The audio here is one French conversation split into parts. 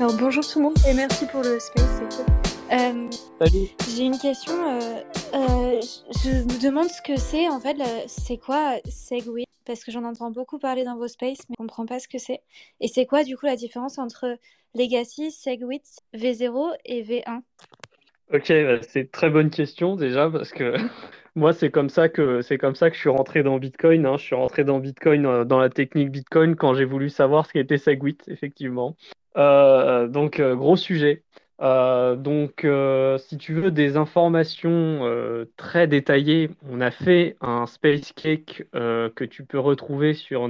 Alors bonjour tout le monde et merci pour le space, c'est cool. Euh, Salut. J'ai une question. euh, euh, je me demande ce que c'est en fait. C'est quoi Segwit Parce que j'en entends beaucoup parler dans vos spaces, mais je comprends pas ce que c'est. Et c'est quoi du coup la différence entre Legacy, Segwit, V0 et V1 Ok, bah, c'est une très bonne question déjà parce que moi c'est comme ça que c'est comme ça que je suis rentré dans Bitcoin. hein. Je suis rentré dans Bitcoin dans la technique Bitcoin quand j'ai voulu savoir ce qu'était Segwit effectivement. Euh, donc euh, gros sujet. Euh, donc si tu veux des informations très détaillées, on a fait un space cake que tu peux retrouver sur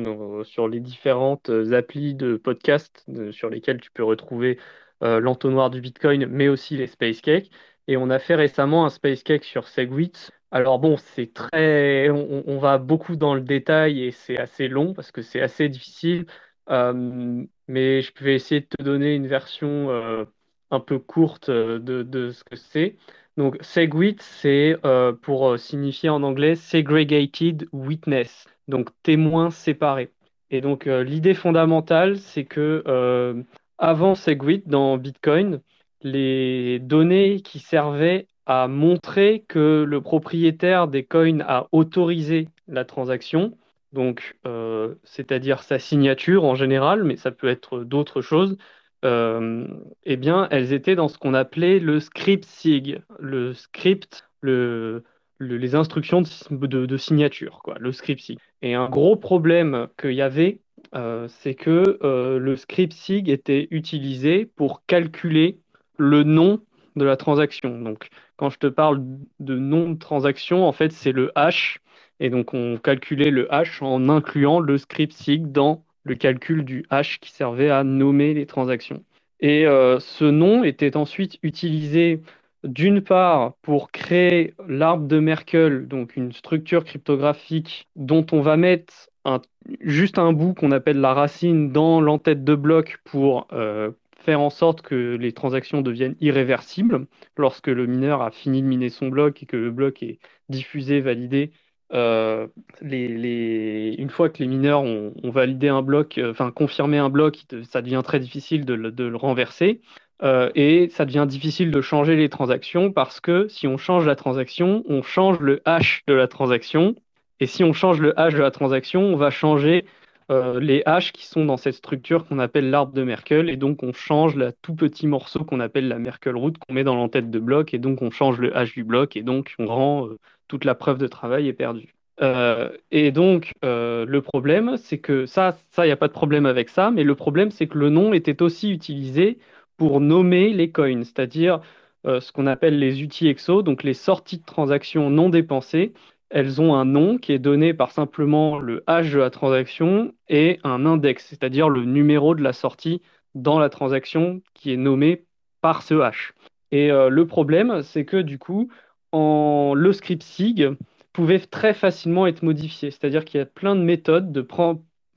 les différentes applis de podcast sur lesquelles tu peux retrouver l'entonnoir du Bitcoin, mais aussi les space cakes. Et on a fait récemment un space cake sur Segwit. Alors bon, c'est très, on va beaucoup dans le détail et c'est assez long parce que c'est assez difficile. Euh, mais je vais essayer de te donner une version euh, un peu courte euh, de, ce que c'est. Donc Segwit, c'est pour signifier en anglais segregated witness, donc témoin séparé. Et donc l'idée fondamentale, c'est que euh, avant Segwit dans Bitcoin, les données qui servaient à montrer que le propriétaire des coins a autorisé la transaction, donc euh, c'est-à-dire sa signature en général, mais ça peut être d'autres choses, euh, eh bien, elles étaient dans ce qu'on appelait le script SIG, le script, le, le- les instructions de, signature, quoi, le script SIG. Et un gros problème qu'il y avait, euh, c'est que le script SIG était utilisé pour calculer le nom de la transaction. Donc, quand je te parle de nom de transaction, en fait, c'est le hash. Et donc, on calculait le hash en incluant le script SIG dans le calcul du hash qui servait à nommer les transactions. Et euh, ce nom était ensuite utilisé d'une part pour créer l'arbre de Merkle, donc une structure cryptographique dont on va mettre un- juste un bout qu'on appelle la racine dans l'entête de bloc pour euh, faire en sorte que les transactions deviennent irréversibles lorsque le mineur a fini de miner son bloc et que le bloc est diffusé, validé. Euh, Une fois que les mineurs ont, validé un bloc, euh, enfin confirmé un bloc, ça devient très difficile de le, de le renverser. Euh, et ça devient difficile de changer les transactions parce que si on change la transaction, on change le hash de la transaction. Et si on change le hash de la transaction, on va changer euh, les hash qui sont dans cette structure qu'on appelle l'arbre de Merkle. Et donc, on change le tout petit morceau qu'on appelle la Merkle root qu'on met dans l'entête de bloc. Et donc, on change le hash du bloc. Et donc, on rend euh, toute la preuve de travail est perdue. Euh, et donc, le problème, c'est que ça, ça, il n'y a pas de problème avec ça. Mais le problème, c'est que le nom était aussi utilisé pour nommer les coins, c'est-à-dire ce qu'on appelle les UTXO, donc les sorties de transactions non dépensées. Elles ont un nom qui est donné par simplement le hash de la transaction et un index, c'est-à-dire le numéro de la sortie dans la transaction qui est nommé par ce hash. Et euh, le problème, c'est que du coup, le script SIG pouvait très facilement être modifié, c'est-à-dire qu'il y a plein de méthodes,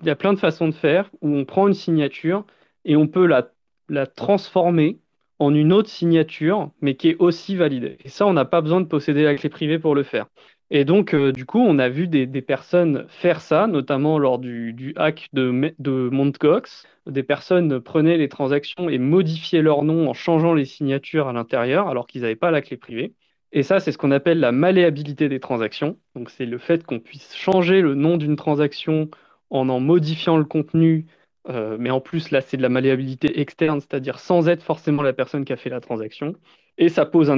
il y a plein de façons de faire où on prend une signature et on peut la transformer en une autre signature, mais qui est aussi validée. Et ça, on n'a pas besoin de posséder la clé privée pour le faire. Et donc, euh, du coup, on a vu des, personnes faire ça, notamment lors du, hack de, de Mt. Des personnes prenaient les transactions et modifiaient leur nom en changeant les signatures à l'intérieur, alors qu'ils n'avaient pas la clé privée. Et ça, c'est ce qu'on appelle la malléabilité des transactions. Donc, c'est le fait qu'on puisse changer le nom d'une transaction en en modifiant le contenu euh, mais en plus, là, c'est de la malléabilité externe, c'est-à-dire sans être forcément la personne qui a fait la transaction. Et ça posait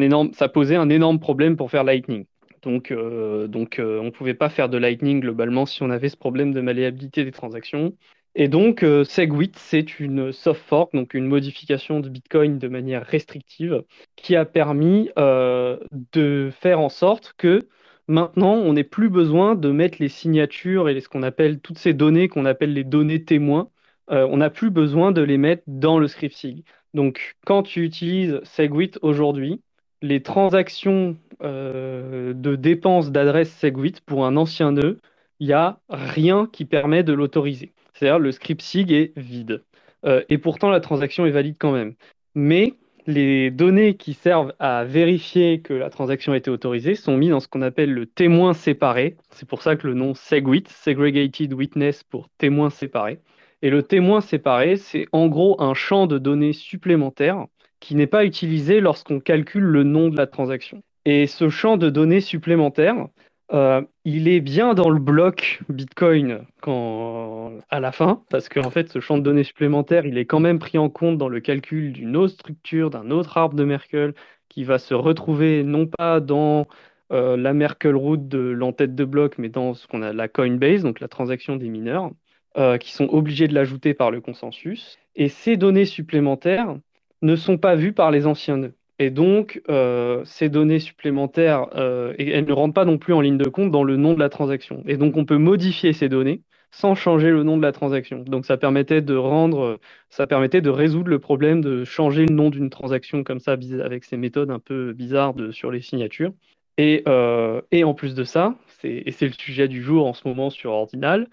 un énorme problème pour faire Lightning. Donc, euh, donc euh, on ne pouvait pas faire de Lightning globalement si on avait ce problème de malléabilité des transactions. Et donc, euh, Segwit, c'est une soft fork, donc une modification de Bitcoin de manière restrictive, qui a permis de faire en sorte que maintenant, on n'ait plus besoin de mettre les signatures et ce qu'on appelle toutes ces données qu'on appelle les données témoins on n'a plus besoin de les mettre dans le script SIG. Donc, quand tu utilises Segwit aujourd'hui, les transactions euh, de dépenses d'adresse Segwit pour un ancien nœud, il n'y a rien qui permet de l'autoriser. C'est-à-dire le script SIG est vide. Euh, et pourtant, la transaction est valide quand même. Mais les données qui servent à vérifier que la transaction a été autorisée sont mises dans ce qu'on appelle le témoin séparé. C'est pour ça que le nom Segwit, Segregated Witness pour témoin séparé. Et le témoin séparé, c'est en gros un champ de données supplémentaire qui n'est pas utilisé lorsqu'on calcule le nom de la transaction. Et ce champ de données supplémentaire, euh, il est bien dans le bloc Bitcoin quand, à la fin, parce qu'en fait, ce champ de données supplémentaire, il est quand même pris en compte dans le calcul d'une autre structure, d'un autre arbre de Merkle, qui va se retrouver non pas dans euh, la Merkle root de l'entête de bloc, mais dans ce qu'on a la Coinbase, donc la transaction des mineurs, euh, qui sont obligés de l'ajouter par le consensus. Et ces données supplémentaires ne sont pas vues par les anciens nœuds. Et donc, euh, ces données supplémentaires, euh, elles ne rentrent pas non plus en ligne de compte dans le nom de la transaction. Et donc, on peut modifier ces données sans changer le nom de la transaction. Donc, ça permettait de rendre, ça permettait de résoudre le problème de changer le nom d'une transaction comme ça, avec ces méthodes un peu bizarres sur les signatures. Et, euh, et en plus de ça, et c'est le sujet du jour en ce moment sur Ordinal,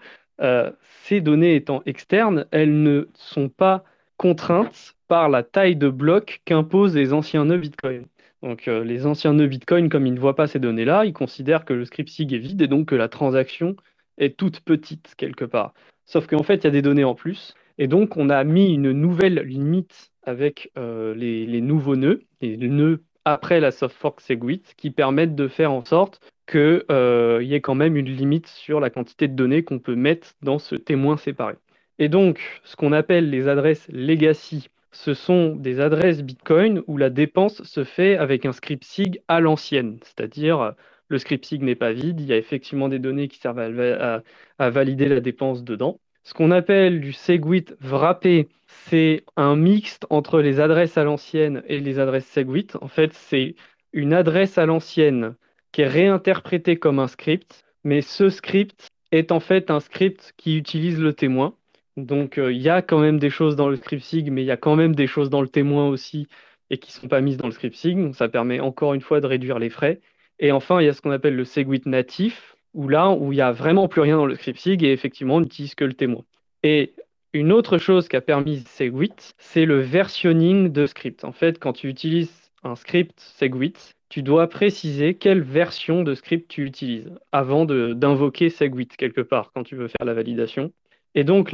ces données étant externes, elles ne sont pas contraintes par la taille de bloc qu'imposent les anciens nœuds Bitcoin. Donc euh, les anciens nœuds Bitcoin, comme ils ne voient pas ces données-là, ils considèrent que le script SIG est vide et donc que la transaction est toute petite quelque part. Sauf qu'en fait, il y a des données en plus. Et donc, on a mis une nouvelle limite avec euh, les, nouveaux nœuds, les nœuds après la soft fork Segwit, qui permettent de faire en sorte qu'il euh, y ait quand même une limite sur la quantité de données qu'on peut mettre dans ce témoin séparé. Et donc, ce qu'on appelle les adresses legacy ce sont des adresses Bitcoin où la dépense se fait avec un script SIG à l'ancienne, c'est-à-dire le script SIG n'est pas vide, il y a effectivement des données qui servent à, valider la dépense dedans. Ce qu'on appelle du Segwit wrappé, c'est un mixte entre les adresses à l'ancienne et les adresses Segwit. En fait, c'est une adresse à l'ancienne qui est réinterprétée comme un script, mais ce script est en fait un script qui utilise le témoin. Donc euh, il y a quand même des choses dans le script SIG, mais il y a quand même des choses dans le témoin aussi et qui ne sont pas mises dans le script SIG. Donc ça permet encore une fois de réduire les frais. Et enfin, il y a ce qu'on appelle le Segwit natif, où là, où il n'y a vraiment plus rien dans le script SIG et effectivement, on n'utilise que le témoin. Et une autre chose qui a permis Segwit, c'est le versionning de script. En fait, quand tu utilises un script Segwit, tu dois préciser quelle version de script tu utilises avant d'invoquer Segwit quelque part quand tu veux faire la validation. Et donc,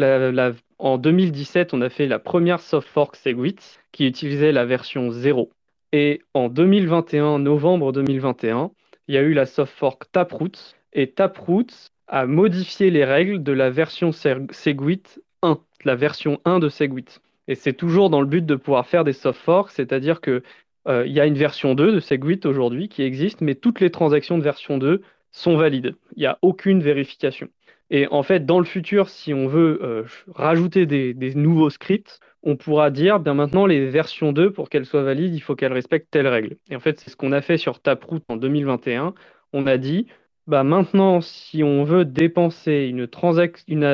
en 2017, on a fait la première soft fork Segwit qui utilisait la version 0. Et en 2021, novembre 2021, il y a eu la soft fork Taproot. Et Taproot a modifié les règles de la version Segwit 1, la version 1 de Segwit. Et c'est toujours dans le but de pouvoir faire des soft forks, c'est-à-dire qu'il euh, y a une version 2 de Segwit aujourd'hui qui existe, mais toutes les transactions de version 2 sont valides. Il n'y a aucune vérification. Et en fait, dans le futur, si on veut euh, rajouter des, nouveaux scripts, on pourra dire, bien maintenant, les versions 2, pour qu'elles soient valides, il faut qu'elles respectent telle règle. Et en fait, c'est ce qu'on a fait sur Taproot en 2021. On a dit, bah maintenant, si on veut dépenser une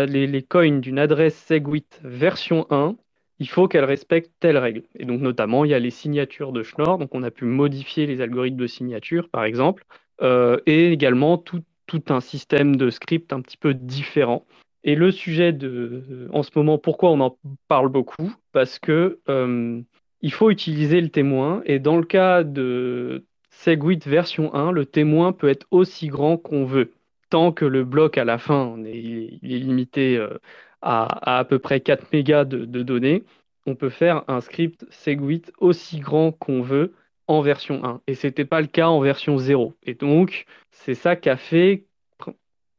les, les, coins d'une adresse Segwit version 1, il faut qu'elle respecte telle règle. Et donc, notamment, il y a les signatures de Schnorr, donc on a pu modifier les algorithmes de signature, par exemple, euh, et également tout, tout un système de script un petit peu différent. Et le sujet de, en ce moment, pourquoi on en parle beaucoup? Parce que euh, il faut utiliser le témoin. Et dans le cas de Segwit version 1, le témoin peut être aussi grand qu'on veut. Tant que le bloc à la fin est, limité euh, à, à, peu près 4 mégas de, de données, on peut faire un script Segwit aussi grand qu'on veut en version 1. Et ce n'était pas le cas en version 0. Et donc, c'est ça qui a fait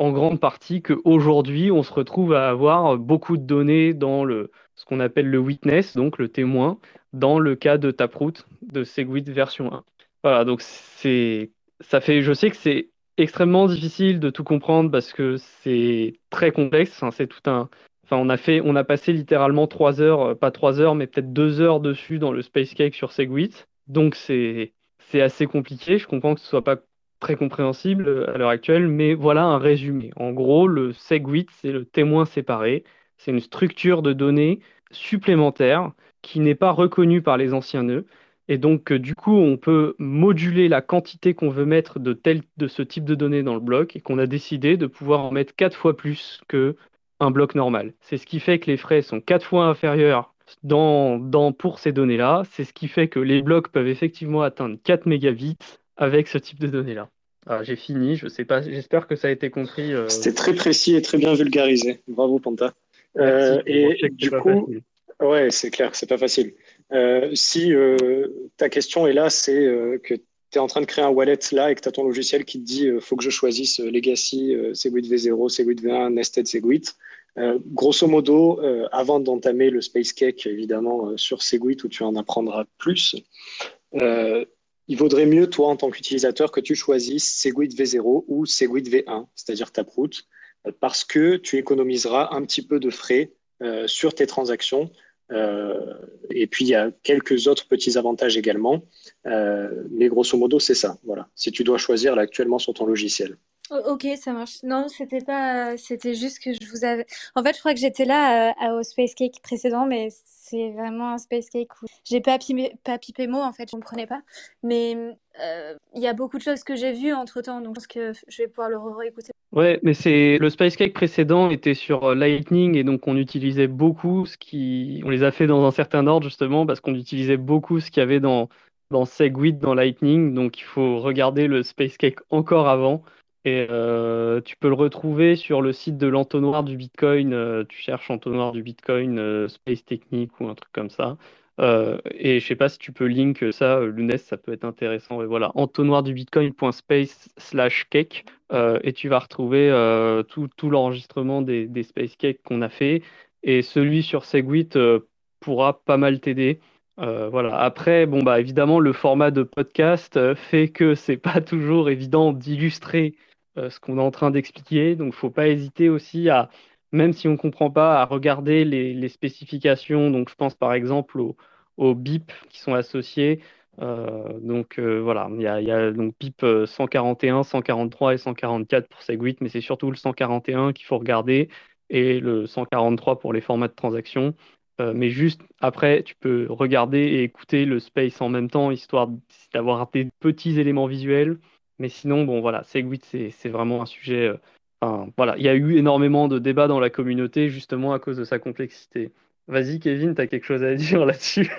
en grande partie qu'aujourd'hui, on se retrouve à avoir beaucoup de données dans le, ce qu'on appelle le witness, donc le témoin, dans le cas de Taproot de Segwit version 1. Voilà, donc c'est, ça fait, je sais que c'est extrêmement difficile de tout comprendre parce que c'est très complexe. c'est tout un, enfin, on a fait, on a passé littéralement trois heures, pas trois heures, mais peut-être deux heures dessus dans le Space Cake sur Segwit. Donc c'est assez compliqué. Je comprends que ce soit pas très compréhensible à l'heure actuelle, mais voilà un résumé. En gros, le SegWit, c'est le témoin séparé. C'est une structure de données supplémentaire qui n'est pas reconnue par les anciens nœuds. Et donc, euh, du coup, on peut moduler la quantité qu'on veut mettre de, tel, de ce type de données dans le bloc et qu'on a décidé de pouvoir en mettre quatre fois plus que un bloc normal. C'est ce qui fait que les frais sont quatre fois inférieurs dans, pour ces données-là. C'est ce qui fait que les blocs peuvent effectivement atteindre 4 mégabits avec ce type de données-là. Ah, j'ai fini, je sais pas, j'espère que ça a été compris. Euh. C'était très précis et très bien vulgarisé. Bravo Panta. et du coup, ouais, c'est clair, c'est pas facile. si ta question est là, c'est que tu es en train de créer un wallet là et que tu as ton logiciel qui te dit il faut que je choisisse Legacy, Segwit V0, Segwit V1, Nested Segwit. Grosso modo, avant d'entamer le Space Cake, évidemment, sur Segwit où tu en apprendras plus, il vaudrait mieux, toi, en tant qu'utilisateur, que tu choisisses Segwit V0 ou Segwit V1, c'est-à-dire Taproot, parce que tu économiseras un petit peu de frais euh, sur tes transactions. Euh, et puis, il y a quelques autres petits avantages également. Euh, mais grosso modo, c'est ça. Voilà. Si tu dois choisir actuellement sur ton logiciel. Ok, ça marche. Non, c'était pas. C'était juste que je vous avais. En fait, je crois que j'étais là au Space Cake précédent, mais c'est vraiment un space cake où j'ai pas pipé, pas pipé mot en fait, je comprenais pas. Mais euh, il y a beaucoup de choses que j'ai vues entre temps, donc je pense que je vais pouvoir le réécouter. Ouais, mais c'est le space cake précédent était sur euh, Lightning et donc on utilisait beaucoup ce qui, on les a fait dans un certain ordre justement parce qu'on utilisait beaucoup ce qu'il y avait dans dans Segwit, dans Lightning, donc il faut regarder le space cake encore avant. Et euh, tu peux le retrouver sur le site de l'entonnoir du Bitcoin. Euh, tu cherches entonnoir du Bitcoin, euh, Space Technique ou un truc comme ça. et je sais pas si tu peux link ça, Lunes, ça peut être intéressant. Et voilà, entonnoir du Bitcoin.space slash cake. et tu vas retrouver tout, tout l'enregistrement des, des, Space Cake qu'on a fait. Et celui sur Segwit pourra pas mal t'aider. voilà. Après, bon bah évidemment, le format de podcast fait que c'est pas toujours évident d'illustrer ce qu'on est en train d'expliquer. Donc, il ne faut pas hésiter aussi à, même si on ne comprend pas, à regarder les, spécifications. Donc, je pense par exemple aux, BIP qui sont associés. Euh, donc euh, voilà, il y a, donc BIP 141, 143 et 144 pour Segwit, mais c'est surtout le 141 qu'il faut regarder et le 143 pour les formats de transaction. mais juste après, tu peux regarder et écouter le space en même temps, histoire d'avoir des petits éléments visuels mais sinon, bon, voilà, Segwit, c'est vraiment un sujet. Euh, voilà, il y a eu énormément de débats dans la communauté justement à cause de sa complexité. Vas-y, Kevin, tu as quelque chose à dire là-dessus?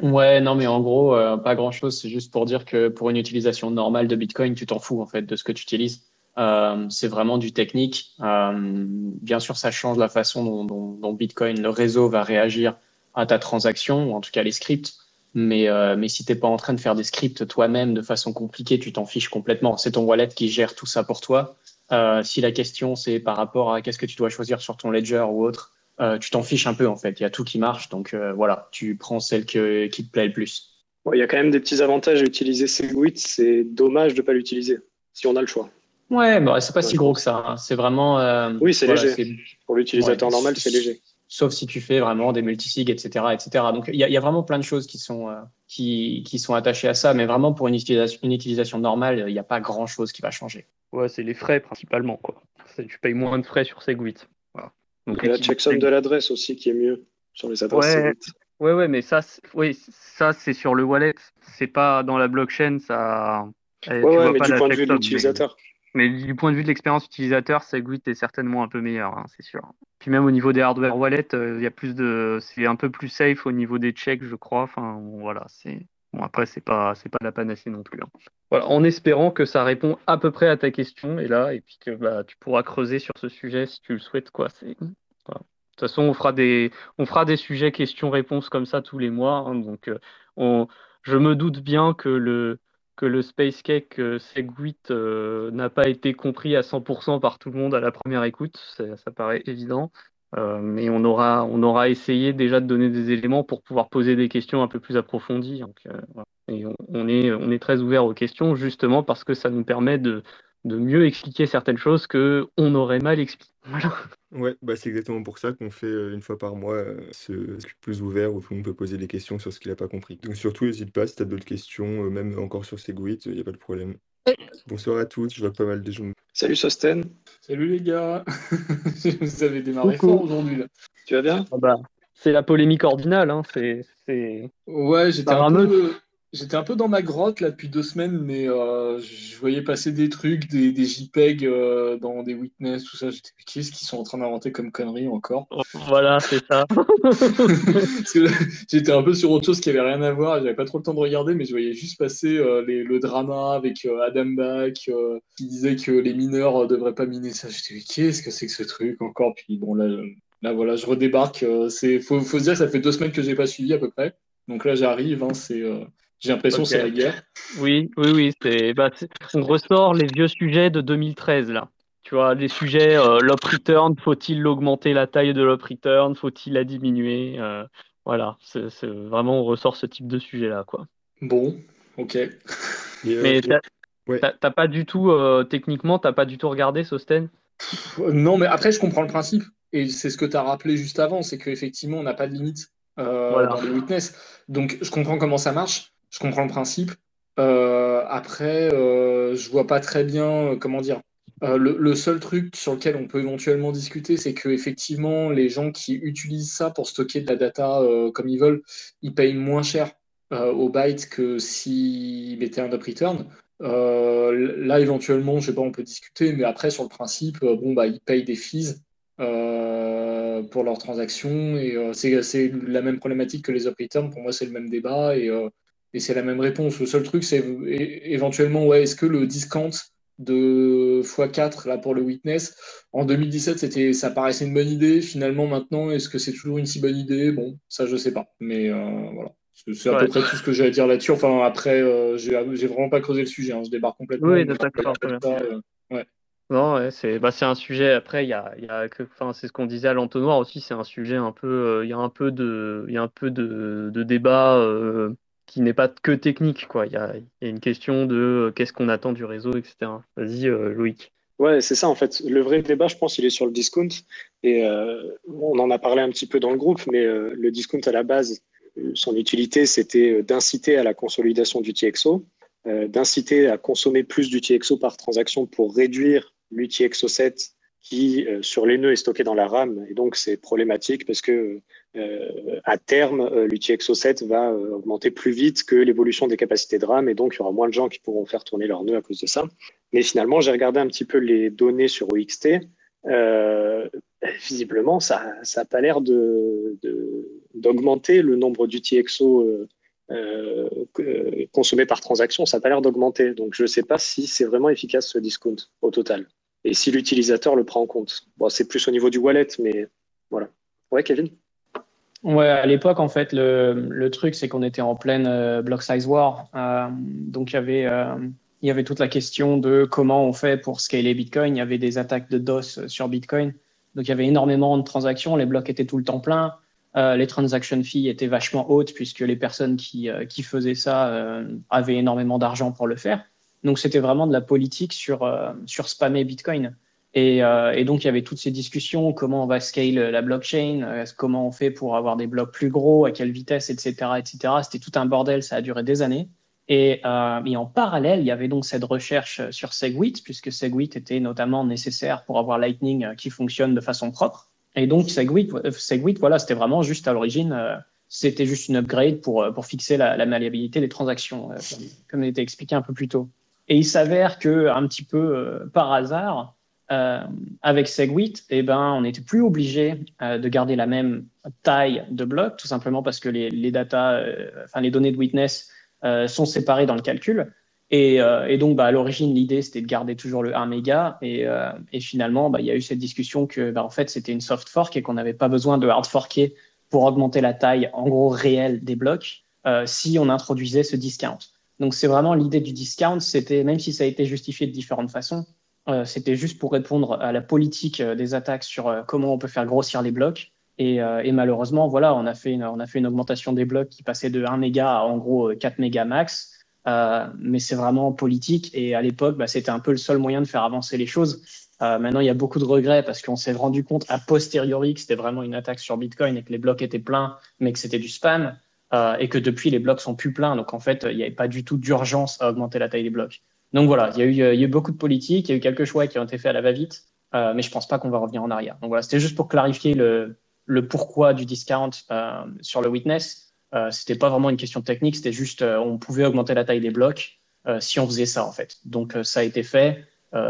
Ouais, non, mais en gros, euh, pas grand-chose. C'est juste pour dire que pour une utilisation normale de Bitcoin, tu t'en fous en fait de ce que tu utilises. Euh, c'est vraiment du technique. bien sûr, ça change la façon dont, Bitcoin, le réseau, va réagir à ta transaction, ou en tout cas les scripts. Mais, euh, mais si tu n'es pas en train de faire des scripts toi-même de façon compliquée, tu t'en fiches complètement. C'est ton wallet qui gère tout ça pour toi. Euh, si la question c'est par rapport à qu'est-ce que tu dois choisir sur ton ledger ou autre, euh, tu t'en fiches un peu en fait. Il y a tout qui marche, donc voilà, tu prends celle que, qui te plaît le plus. Il y a quand même des petits avantages à utiliser Segwit. C'est dommage de ne pas l'utiliser si on a le choix. Ouais, bah, c'est pas si gros que ça. Hein. C'est vraiment. oui, c'est léger. Pour l'utilisateur normal, c'est léger sauf si tu fais vraiment des multisigs, etc., etc. Donc il y, y, a vraiment plein de choses qui sont euh, qui, qui, sont attachées à ça, mais vraiment pour une utilisation, une utilisation normale, il n'y a pas grand chose qui va changer. Ouais, c'est les frais principalement quoi. Tu payes moins de frais sur Segwit. Voilà. Donc il y a la checksum de l'adresse aussi qui est mieux sur les adresses ouais. Ouais, ouais, mais ça, oui, ça c'est sur le wallet, c'est pas dans la blockchain, ça. Ouais, ouais mais du point de vue de l'utilisateur. Mais du point de vue de l'expérience utilisateur, Segwit est certainement un peu meilleur, hein, c'est sûr. Puis même au niveau des hardware wallets, euh, il y a plus de, c'est un peu plus safe au niveau des checks, je crois. Enfin, voilà, c'est bon. Après, c'est pas, c'est pas la panacée non plus. Hein. Voilà, en espérant que ça répond à peu près à ta question et là, et puis que bah, tu pourras creuser sur ce sujet si tu le souhaites, quoi. C'est De toute façon, on fera des, on fera des sujets questions-réponses comme ça tous les mois. Hein. donc, euh, on, je me doute bien que le que le Space Cake euh, Segwit euh, n'a pas été compris à 100% par tout le monde à la première écoute, ça, paraît évident. Euh, mais on aura, on aura essayé déjà de donner des éléments pour pouvoir poser des questions un peu plus approfondies. Et on, est, on est très ouvert aux questions justement parce que ça nous permet de, de mieux expliquer certaines choses que on aurait mal expliquées. Voilà. Ouais, bah c'est exactement pour ça qu'on fait une fois par mois ce plus ouvert où tout le monde peut poser des questions sur ce qu'il n'a pas compris. Donc surtout, n'hésite pas si tu as d'autres questions, même encore sur Segwit, il n'y a pas de problème. Bonsoir à tous, je vois pas mal de gens. Salut Sosten. Salut les gars. Vous avez démarré fort aujourd'hui là. Tu vas bien? Ah bah, C'est la polémique ordinale, hein. c'est. Ouais, j'étais un peu. J'étais un peu dans ma grotte là depuis deux semaines, mais euh, je voyais passer des trucs, des, des JPEG euh, dans des witness, tout ça. J'étais, qu'est-ce qu'ils sont en train d'inventer comme conneries encore Voilà, c'est ça. j'étais un peu sur autre chose qui avait rien à voir, j'avais pas trop le temps de regarder, mais je voyais juste passer euh, les, le drama avec Adam Bach qui disait que les mineurs devraient pas miner ça. J'étais, qu'est-ce que c'est que ce truc encore? Puis bon, là, Là, voilà, je redébarque. Il faut, faut se dire que ça fait deux semaines que j'ai pas suivi à peu près. Donc là, j'arrive. Hein, c'est, j'ai l'impression que c'est la guerre. Oui, oui, oui. C'est, bah, on ressort les vieux sujets de 2013 là. Tu vois, les sujets euh, l'op return, faut-il augmenter la taille de l'op return, faut-il la diminuer Voilà, c'est, vraiment on ressort ce type de sujet là, quoi. Bon, ok. Mais t'as, pas du tout, euh, techniquement, t'as pas du tout regardé Sosten? Non, mais après, je comprends le principe. Et c'est ce que tu as rappelé juste avant, c'est qu'effectivement, on n'a pas de limite euh, dans les witness. Donc, je comprends comment ça marche, je comprends le principe. Euh, après, je vois pas très bien, comment dire. Le, seul truc sur lequel on peut éventuellement discuter, c'est que effectivement, les gens qui utilisent ça pour stocker de la data comme ils veulent, ils payent moins cher au byte que s'ils mettaient un up return. Euh, là, éventuellement, je sais pas, on peut discuter, mais après, sur le principe, euh, bon, bah, ils payent des fees euh, pour leurs transactions et c'est la même problématique que les up returns. Pour moi, c'est le même débat et, et c'est la même réponse. Le seul truc, c'est éventuellement, ouais, est-ce que le discount de x4 là pour le witness en 2017 c'était ça paraissait une bonne idée finalement maintenant est-ce que c'est toujours une si bonne idée? Bon ça je sais pas mais voilà c'est à peu près tout ce que j'ai à dire là-dessus. Enfin, après, euh, j'ai vraiment pas creusé le sujet. Hein. Je débarque complètement. Oui, d'accord. Euh, ouais. Non, c'est bah, un sujet. Après, il y a, y a enfin, c'est ce qu'on disait à l'entonnoir aussi. C'est un sujet un peu. Euh, il y a un peu de, il y a un peu de, de débat qui n'est pas que technique, quoi. Il y a, une question de qu'est-ce qu'on attend du réseau, etc. Vas-y, Loïc. Ouais, c'est ça en fait. Le vrai débat, je pense, il est sur le discount. Et on en a parlé un petit peu dans le groupe, mais le discount à la base, son utilité, c'était d'inciter à la consolidation du TXO, euh, d'inciter à consommer plus du TXO par transaction pour réduire l'UTXO7 qui, euh, sur les nœuds, est stocké dans la RAM. Et donc, c'est problématique parce que, euh, à terme, l'UTXO7 va augmenter plus vite que l'évolution des capacités de RAM. Et donc, il y aura moins de gens qui pourront faire tourner leurs nœuds à cause de ça. Mais finalement, j'ai regardé un petit peu les données sur OXT. visiblement, ça n'a pas l'air de, d'augmenter le nombre d'UTXO euh, euh, consommés par transaction, ça n'a pas l'air d'augmenter. Donc je ne sais pas si c'est vraiment efficace ce discount au total. Et si l'utilisateur le prend en compte. C'est plus au niveau du wallet, mais voilà. Ouais, Kevin? Ouais, à l'époque, en fait, le, truc, c'est qu'on était en pleine euh, block size war. donc, il y avait il y avait toute la question de comment on fait pour scaler Bitcoin. Il y avait des attaques de DOS sur Bitcoin. Donc, il y avait énormément de transactions. Les blocs étaient tout le temps pleins. Euh, les transaction fees étaient vachement hautes puisque les personnes qui, euh, faisaient ça euh, avaient énormément d'argent pour le faire. Donc c'était vraiment de la politique sur, sur spammer Bitcoin. Et, et, donc il y avait toutes ces discussions, comment on va scale la blockchain, comment on fait pour avoir des blocs plus gros, à quelle vitesse, etc. etc. C'était tout un bordel, ça a duré des années. Et, et, en parallèle, il y avait donc cette recherche sur SegWit, puisque SegWit était notamment nécessaire pour avoir Lightning qui fonctionne de façon propre. Et donc, Segwit, voilà, c'était vraiment juste à l'origine, euh, c'était juste une upgrade pour, euh, pour fixer la, la malléabilité des transactions, euh, comme il était expliqué un peu plus tôt. Et il s'avère que, un petit peu par hasard, avec Segwit, eh ben, on n'était plus obligé de garder la même taille de bloc, tout simplement parce que les, data, enfin les données de witness sont séparées dans le calcul. Et, euh, donc, bah, à l'origine, l'idée, c'était de garder toujours le 1 méga. Et, euh, finalement, bah, il y a eu cette discussion que, bah, en fait, c'était une soft fork et qu'on n'avait pas besoin de hard forker pour augmenter la taille, en gros, réelle des blocs euh, si on introduisait ce discount. Donc, c'est vraiment l'idée du discount. C'était, même si ça a été justifié de différentes façons, euh, c'était juste pour répondre à la politique euh, des attaques sur euh, comment on peut faire grossir les blocs. Et, malheureusement, voilà, on a, fait une, on a fait une augmentation des blocs qui passait de 1 méga à en gros 4 mégas max. Mais c'est vraiment politique. Et à l'époque, bah, c'était un peu le seul moyen de faire avancer les choses. Maintenant, il y a beaucoup de regrets parce qu'on s'est rendu compte a posteriori que c'était vraiment une attaque sur Bitcoin et que les blocs étaient pleins, mais que c'était du spam. Euh, et que depuis, les blocs sont plus pleins. Donc, en fait, il n'y avait pas du tout d'urgence à augmenter la taille des blocs. Donc, voilà, il y, a eu, il y a eu beaucoup de politique, il y a eu quelques choix qui ont été faits à la va-vite, euh, mais je pense pas qu'on va revenir en arrière. Donc, voilà, c'était juste pour clarifier le, pourquoi du discount euh, sur le witness. Euh, c'était pas vraiment une question technique, c'était juste euh, on pouvait augmenter la taille des blocs euh, si on faisait ça en fait. Donc ça a été fait,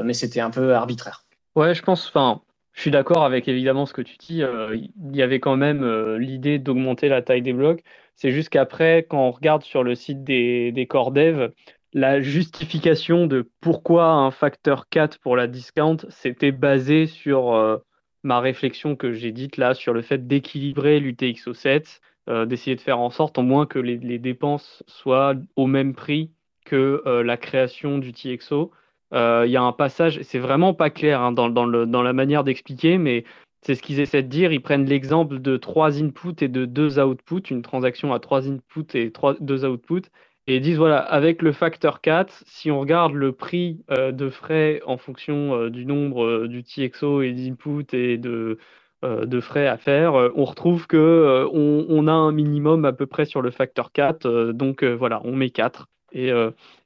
mais c'était un peu arbitraire. Ouais, je pense. Enfin, je suis d'accord avec évidemment ce que tu dis. Il y avait quand même l'idée d'augmenter la taille des blocs. C'est juste qu'après, quand on regarde sur le site des, des core dev, la justification de pourquoi un facteur 4 pour la discount, c'était basé sur ma réflexion que j'ai dite là sur le fait d'équilibrer l'UTXO7, d'essayer de faire en sorte au moins que les, les dépenses soient au même prix que la création du TXO. Il y a un passage, c'est vraiment pas clair hein, dans, dans, le, dans la manière d'expliquer, mais c'est ce qu'ils essaient de dire. Ils prennent l'exemple de trois inputs et de deux outputs, une transaction à trois inputs et deux outputs. Et ils disent, voilà, avec le facteur 4, si on regarde le prix euh, de frais en fonction euh, du nombre euh, du TXO et d'input et de, de frais à faire, on retrouve que on, a un minimum à peu près sur le facteur 4. donc voilà, on met 4. Et,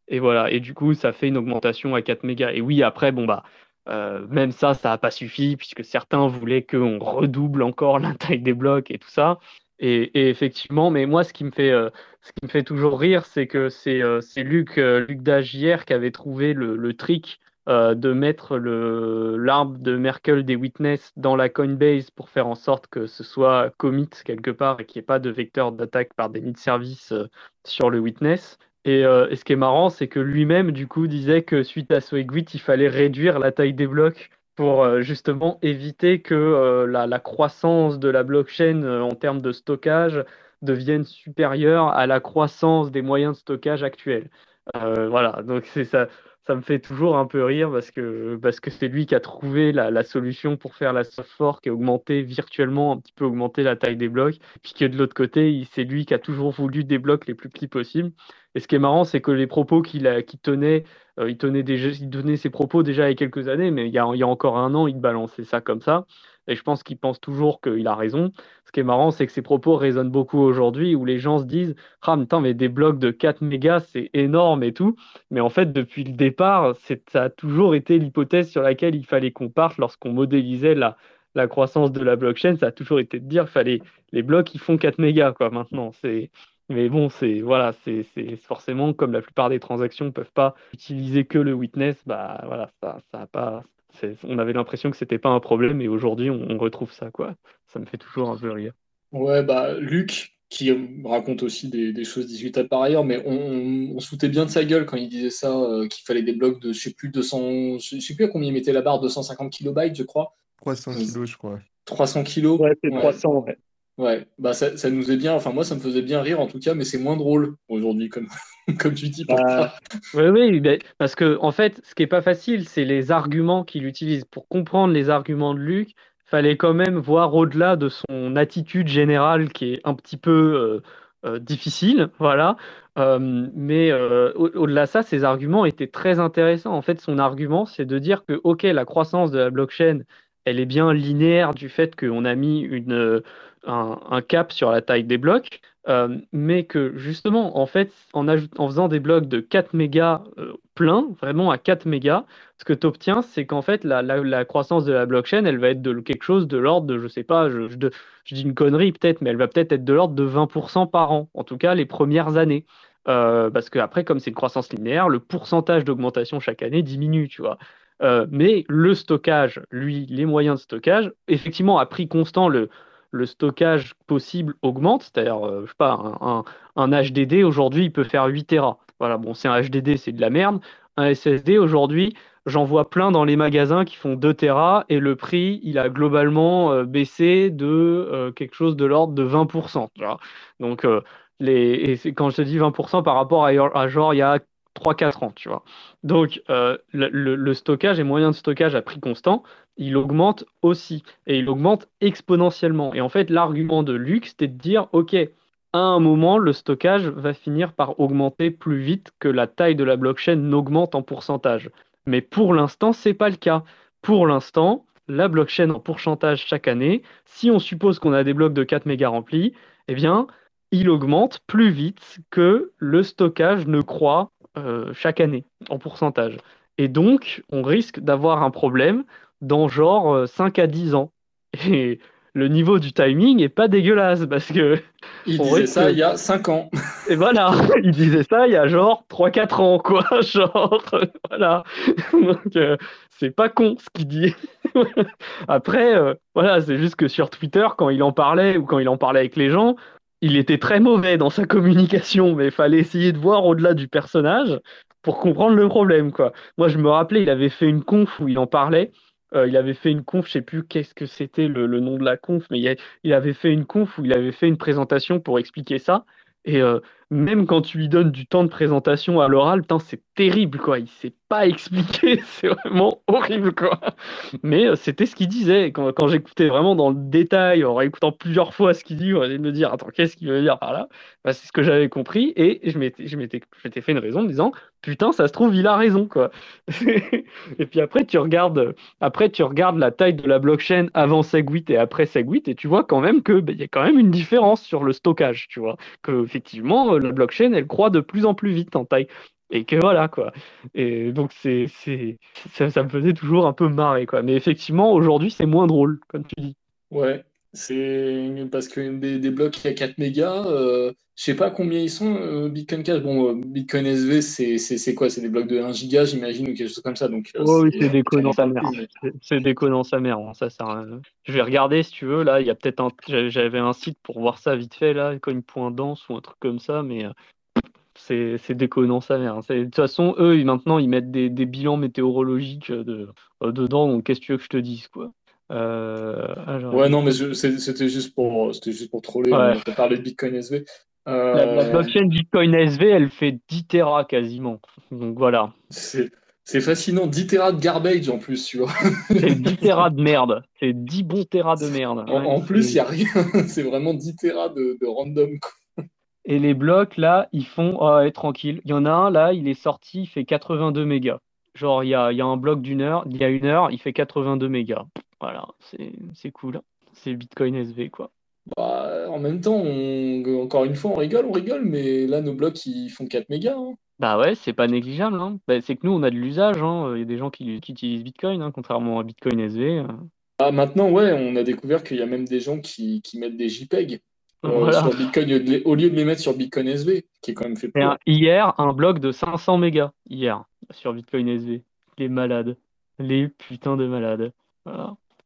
et voilà, et du coup, ça fait une augmentation à 4 mégas. Et oui, après, bon, bah, euh, même ça, ça n'a pas suffi, puisque certains voulaient qu'on redouble encore la taille des blocs et tout ça. Et, effectivement, mais moi, ce qui me fait, euh, ce qui me fait toujours rire, c'est que c'est euh, Luc, Luc Dagier qui avait trouvé le, trick de mettre l'arbre de Merkel des witness dans la Coinbase pour faire en sorte que ce soit commit quelque part et qu'il n'y ait pas de vecteur d'attaque par déni de service sur le witness. Euh, et, ce qui est marrant, c'est que lui-même, du coup, disait que suite à Swagwit, il fallait réduire la taille des blocs pour euh, justement éviter que euh, la, croissance de la blockchain en termes de stockage devienne supérieure à la croissance des moyens de stockage actuels. voilà, donc c'est ça. Ça me fait toujours un peu rire parce que parce que c'est lui qui a trouvé la, solution pour faire la soft fork et augmenter virtuellement un petit peu augmenter la taille des blocs. Puis que de l'autre côté, c'est lui qui a toujours voulu des blocs les plus petits possibles. Et ce qui est marrant, c'est que les propos qu'il tenait, euh, il tenait déjà, il donnait ses propos déjà il y a quelques années, mais il y a encore un an, il balançait ça comme ça. Et je pense qu'il pense toujours qu'il a raison. Ce qui est marrant, c'est que ses propos résonnent beaucoup aujourd'hui, où les gens se disent Ah, mais, mais des blocs de 4 mégas, c'est énorme et tout. Mais en fait, depuis le départ, ça a toujours été l'hypothèse sur laquelle il fallait qu'on parte lorsqu'on modélisait la, croissance de la blockchain. Ça a toujours été de dire fallait les blocs, ils font 4 mégas, maintenant. Mais bon, c'est voilà, forcément comme la plupart des transactions ne peuvent pas utiliser que le witness, bah voilà, ça, ça a pas. On avait l'impression que c'était pas un problème et aujourd'hui on, retrouve ça quoi. Ça me fait toujours un peu rire. Ouais, bah Luc qui raconte aussi des, choses discutables par ailleurs, mais on, on, se foutait bien de sa gueule quand il disait ça, euh, qu'il fallait des blocs de je sais plus 200, je sais plus à combien il mettait la barre, 250 kilobytes, je crois. 300 kilos, je crois. 300 kilos. Ouais, c'est 300, ouais. Ouais, bah ça, ça, nous est bien, enfin moi ça me faisait bien rire en tout cas, mais c'est moins drôle aujourd'hui comme, comme tu dis. Bah, oui, oui, parce que en fait, ce qui est pas facile, c'est les arguments qu'il utilise. Pour comprendre les arguments de Luc, fallait quand même voir au-delà de son attitude générale qui est un petit peu euh, euh, difficile, voilà. Euh, mais au-delà de ça, ses arguments étaient très intéressants. En fait, son argument, c'est de dire que ok, la croissance de la blockchain, elle est bien linéaire du fait qu'on a mis une un, cap sur la taille des blocs, euh, mais que justement, en fait, en, faisant des blocs de 4 mégas euh, pleins, vraiment à 4 mégas, ce que tu obtiens, c'est qu'en fait, la, croissance de la blockchain, elle va être de quelque chose de l'ordre de, je sais pas, je, je, dis une connerie peut-être, mais elle va peut-être être de l'ordre de 20% par an, en tout cas les premières années. Euh, parce qu'après, comme c'est une croissance linéaire, le pourcentage d'augmentation chaque année diminue, tu vois. mais le stockage, lui, les moyens de stockage, effectivement, à prix constant, le, le stockage possible augmente. C'est-à-dire, euh, je sais pas, un, un, HDD aujourd'hui, il peut faire 8 Tera. Voilà, bon, c'est un HDD, c'est de la merde. Un SSD aujourd'hui, j'en vois plein dans les magasins qui font 2 Tera et le prix, il a globalement euh, baissé de euh, quelque chose de l'ordre de 20%. Donc, les, et quand je te dis 20% par rapport à genre il y a 3-4 ans, tu vois. Donc, le, le, stockage et moyens de stockage à prix constant, il augmente aussi. Et il augmente exponentiellement. Et en fait, l'argument de Luc, c'était de dire, OK, à un moment, le stockage va finir par augmenter plus vite que la taille de la blockchain n'augmente en pourcentage. Mais pour l'instant, ce n'est pas le cas. Pour l'instant, la blockchain en pourcentage chaque année, si on suppose qu'on a des blocs de 4 mégas remplis, eh bien, il augmente plus vite que le stockage ne croît euh, chaque année en pourcentage. Et donc, on risque d'avoir un problème dans genre 5 euh, à 10 ans. Et le niveau du timing est pas dégueulasse parce que. Il disait ça il y a 5 ans. Et voilà, il disait ça il y a genre 3-4 ans, quoi. Genre, voilà. Donc, euh, c'est pas con ce qu'il dit. Après, euh, voilà, c'est juste que sur Twitter, quand il en parlait ou quand il en parlait avec les gens, il était très mauvais dans sa communication, mais il fallait essayer de voir au-delà du personnage pour comprendre le problème, quoi. Moi, je me rappelais, il avait fait une conf où il en parlait il avait fait une conf, je sais plus qu'est-ce que c'était le, nom de la conf, mais il, avait fait une conf où il avait fait une présentation pour expliquer ça. Et même quand tu lui donnes du temps de présentation à l'oral, c'est terrible, quoi. Il sait pas expliquer, c'est vraiment horrible, quoi. Mais euh, c'était ce qu'il disait. Quand, quand j'écoutais vraiment dans le détail, en réécoutant plusieurs fois ce qu'il dit, on allait me dire, attends, qu'est-ce qu'il veut dire par là? Bah, C'est ce que j'avais compris, et je m'étais, fait une raison en me disant, putain, ça se trouve, il a raison, quoi. et puis après, tu regardes, après, tu regardes la taille de la blockchain avant Segwit et après Segwit, et tu vois quand même que bah, y a quand même une différence sur le stockage, tu vois. Que effectivement, la blockchain, elle croît de plus en plus vite en taille et que voilà quoi. Et donc c'est c'est ça, ça, me faisait toujours un peu marrer quoi. Mais effectivement aujourd'hui c'est moins drôle comme tu dis. Ouais, c'est parce que des, des blocs à 4 mégas, euh, je sais pas combien ils sont euh, Bitcoin Cash. Bon, euh, Bitcoin SV c'est quoi? C'est des blocs de 1 giga j'imagine ou quelque chose comme ça. Donc oh, oui c'est déconnant sa mère. C'est déconnant sa mère. ça Je vais regarder si tu veux là. Il y a peut-être un j'avais un site pour voir ça vite fait là, coin.danse ou un truc comme ça, mais c'est déconnant sa mère. De toute façon, eux, maintenant, ils mettent des, bilans météorologiques euh, euh, dedans, donc qu'est-ce que tu veux que je te dise, quoi? Euh, ouais, non, mais c'était juste pour, juste pour troller. On a parlé de Bitcoin SV. La, blockchain Bitcoin SV, elle fait 10 Tera quasiment. Donc voilà. C'est fascinant. 10 Tera de garbage en plus, tu vois. C'est 10 Tera de merde. C'est 10 bons Tera de merde. En, plus, il n'y a rien. C'est vraiment 10 Tera de, de random. Quoi. Et les blocs, là, ils font oh, tranquille. Il y en a un, là, il est sorti, il fait 82 mégas. Genre, il y a, un bloc d'une heure, il y a une heure, il fait 82 mégas. Voilà, c'est cool. C'est Bitcoin SV, quoi. Bah, en même temps, encore une fois, on rigole, on rigole, mais là, nos blocs, ils font 4 mégas. Hein. Bah ouais, c'est pas négligeable. Hein. Bah, c'est que nous, on a de l'usage. Hein. Il y a des gens qui, utilisent Bitcoin, contrairement à Bitcoin SV. Ah, maintenant, ouais, on a découvert qu'il y a même des gens qui, qui mettent des JPEG. Euh, sur Bitcoin, au lieu de les mettre sur Bitcoin SV, qui est quand même fait. Hier, un bloc de 500 mégas, hier, sur Bitcoin SV. Les malades. Les putains de malades.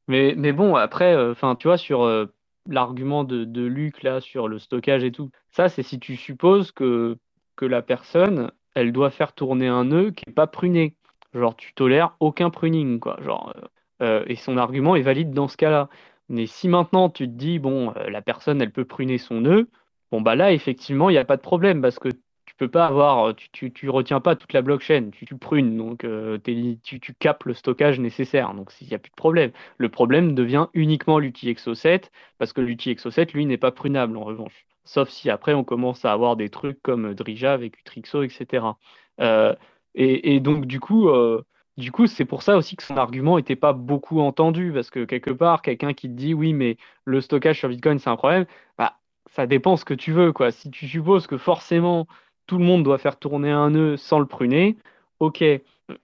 Mais, mais bon, après, euh, tu vois, sur euh, l'argument de, de, Luc, là, sur le stockage et tout, ça, c'est si tu supposes que, que la personne, elle doit faire tourner un nœud qui n'est pas pruné. Genre, tu tolères aucun pruning, quoi. Genre, et son argument est valide dans ce cas-là. Mais si maintenant tu te dis, bon, euh, la personne, elle peut pruner son nœud, bon, bah là, effectivement, il n'y a pas de problème parce que tu peux pas avoir, euh, tu, tu, retiens pas toute la blockchain, tu, tu prunes, donc euh, tu, tu capes le stockage nécessaire, donc il n'y a plus de problème. Le problème devient uniquement l'UTXO7 parce que l'UTXO7, lui, n'est pas prunable en revanche. Sauf si après on commence à avoir des trucs comme Drija avec Utrixo, etc. et, et, donc, du coup, du coup, c'est pour ça aussi que son argument n'était pas beaucoup entendu, parce que quelque part, quelqu'un qui te dit oui, mais le stockage sur Bitcoin, c'est un problème, bah, ça dépend ce que tu veux. Quoi. Si tu supposes que forcément tout le monde doit faire tourner un nœud sans le pruner, ok,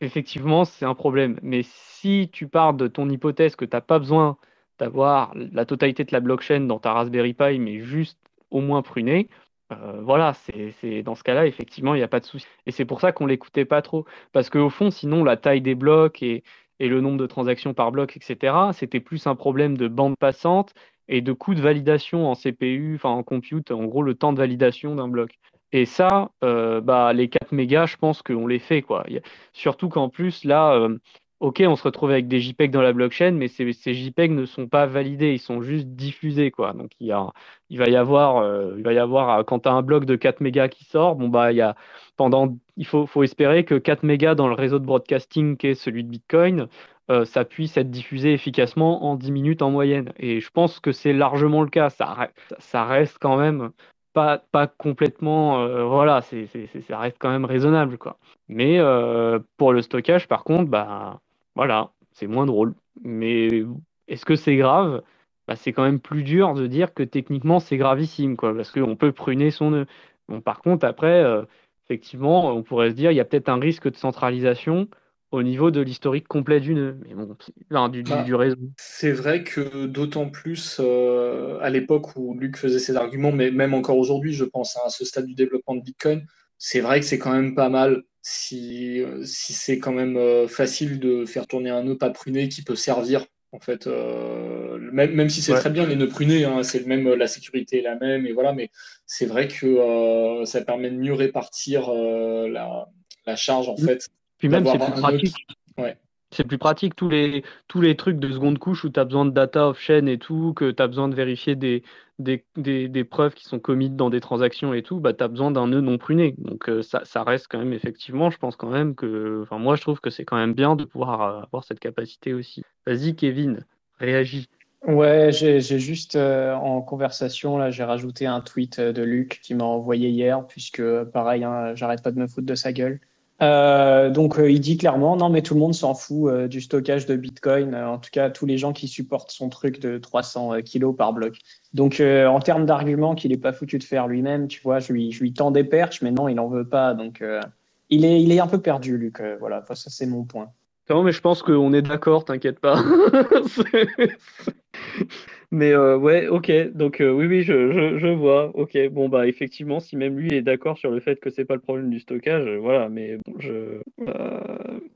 effectivement, c'est un problème. Mais si tu pars de ton hypothèse que tu n'as pas besoin d'avoir la totalité de la blockchain dans ta Raspberry Pi, mais juste au moins pruner, euh, voilà, c'est dans ce cas-là, effectivement, il n'y a pas de souci. Et c'est pour ça qu'on l'écoutait pas trop. Parce qu'au fond, sinon, la taille des blocs et, le nombre de transactions par bloc, etc., c'était plus un problème de bande passante et de coût de validation en CPU, enfin en compute, en gros, le temps de validation d'un bloc. Et ça, euh, bah, les 4 mégas, je pense qu'on les fait. Quoi. Surtout qu'en plus, là, euh, ok, on se retrouve avec des JPEG dans la blockchain, mais ces, JPEG ne sont pas validés, ils sont juste diffusés, quoi. Donc il, va y avoir, euh, il va y avoir euh, quand tu as un bloc de 4 mégas qui sort, bon bah il y a pendant, il faut, espérer que 4 mégas dans le réseau de broadcasting qui est celui de Bitcoin, euh, ça puisse être diffusé efficacement en 10 minutes en moyenne. Et je pense que c'est largement le cas. Ça, reste quand même pas, pas complètement, voilà, ça reste quand même raisonnable, quoi. Mais pour le stockage, par contre, bah voilà, c'est moins drôle. Mais est-ce que c'est grave? Bah, C'est quand même plus dur de dire que techniquement c'est gravissime, quoi, parce qu'on peut pruner son nœud. Bon, par contre, après, euh, effectivement, on pourrait se dire il y a peut-être un risque de centralisation au niveau de l'historique complet du nœud, mais bon, du, bah, du, réseau. C'est vrai que d'autant plus euh, à l'époque où Luc faisait ses arguments, mais même encore aujourd'hui, je pense, hein, à ce stade du développement de Bitcoin, c'est vrai que c'est quand même pas mal si, si c'est quand même euh, facile de faire tourner un nœud pas pruné qui peut servir en fait euh, même, même, si c'est très bien les nœuds prunés hein, c'est même la sécurité est la même et voilà mais c'est vrai que euh, ça permet de mieux répartir la, la, charge en fait puis même c'est plus pratique. ouais. C'est plus pratique, tous les, tous les trucs de seconde couche où tu as besoin de data off-chain et tout, que tu as besoin de vérifier des, des, des, preuves qui sont commises dans des transactions et tout, bah, tu as besoin d'un nœud non pruné. Donc euh, ça, ça, reste quand même, effectivement, je pense quand même que, enfin moi je trouve que c'est quand même bien de pouvoir euh, avoir cette capacité aussi. Vas-y Kevin, réagis. Ouais, j'ai juste euh, en conversation, là, j'ai rajouté un tweet de Luc qui m'a envoyé hier, puisque pareil, hein, j'arrête pas de me foutre de sa gueule. Euh, donc euh, il dit clairement non mais tout le monde s'en fout euh, du stockage de Bitcoin, en tout cas tous les gens qui supportent son truc de 300 kilos par bloc. Donc en termes d'argument qu'il est pas foutu de faire lui-même, tu vois, je lui, je lui tends des perches, mais non il en veut pas, donc il est il est un peu perdu Luc. voilà, ça c'est mon point. Non mais je pense qu'on est d'accord, t'inquiète pas. Mais euh, ouais, ok. Donc euh, oui, oui, je, je, je, vois. Ok. Bon bah effectivement, si même lui est d'accord sur le fait que c'est pas le problème du stockage, euh, voilà. Mais bon, je.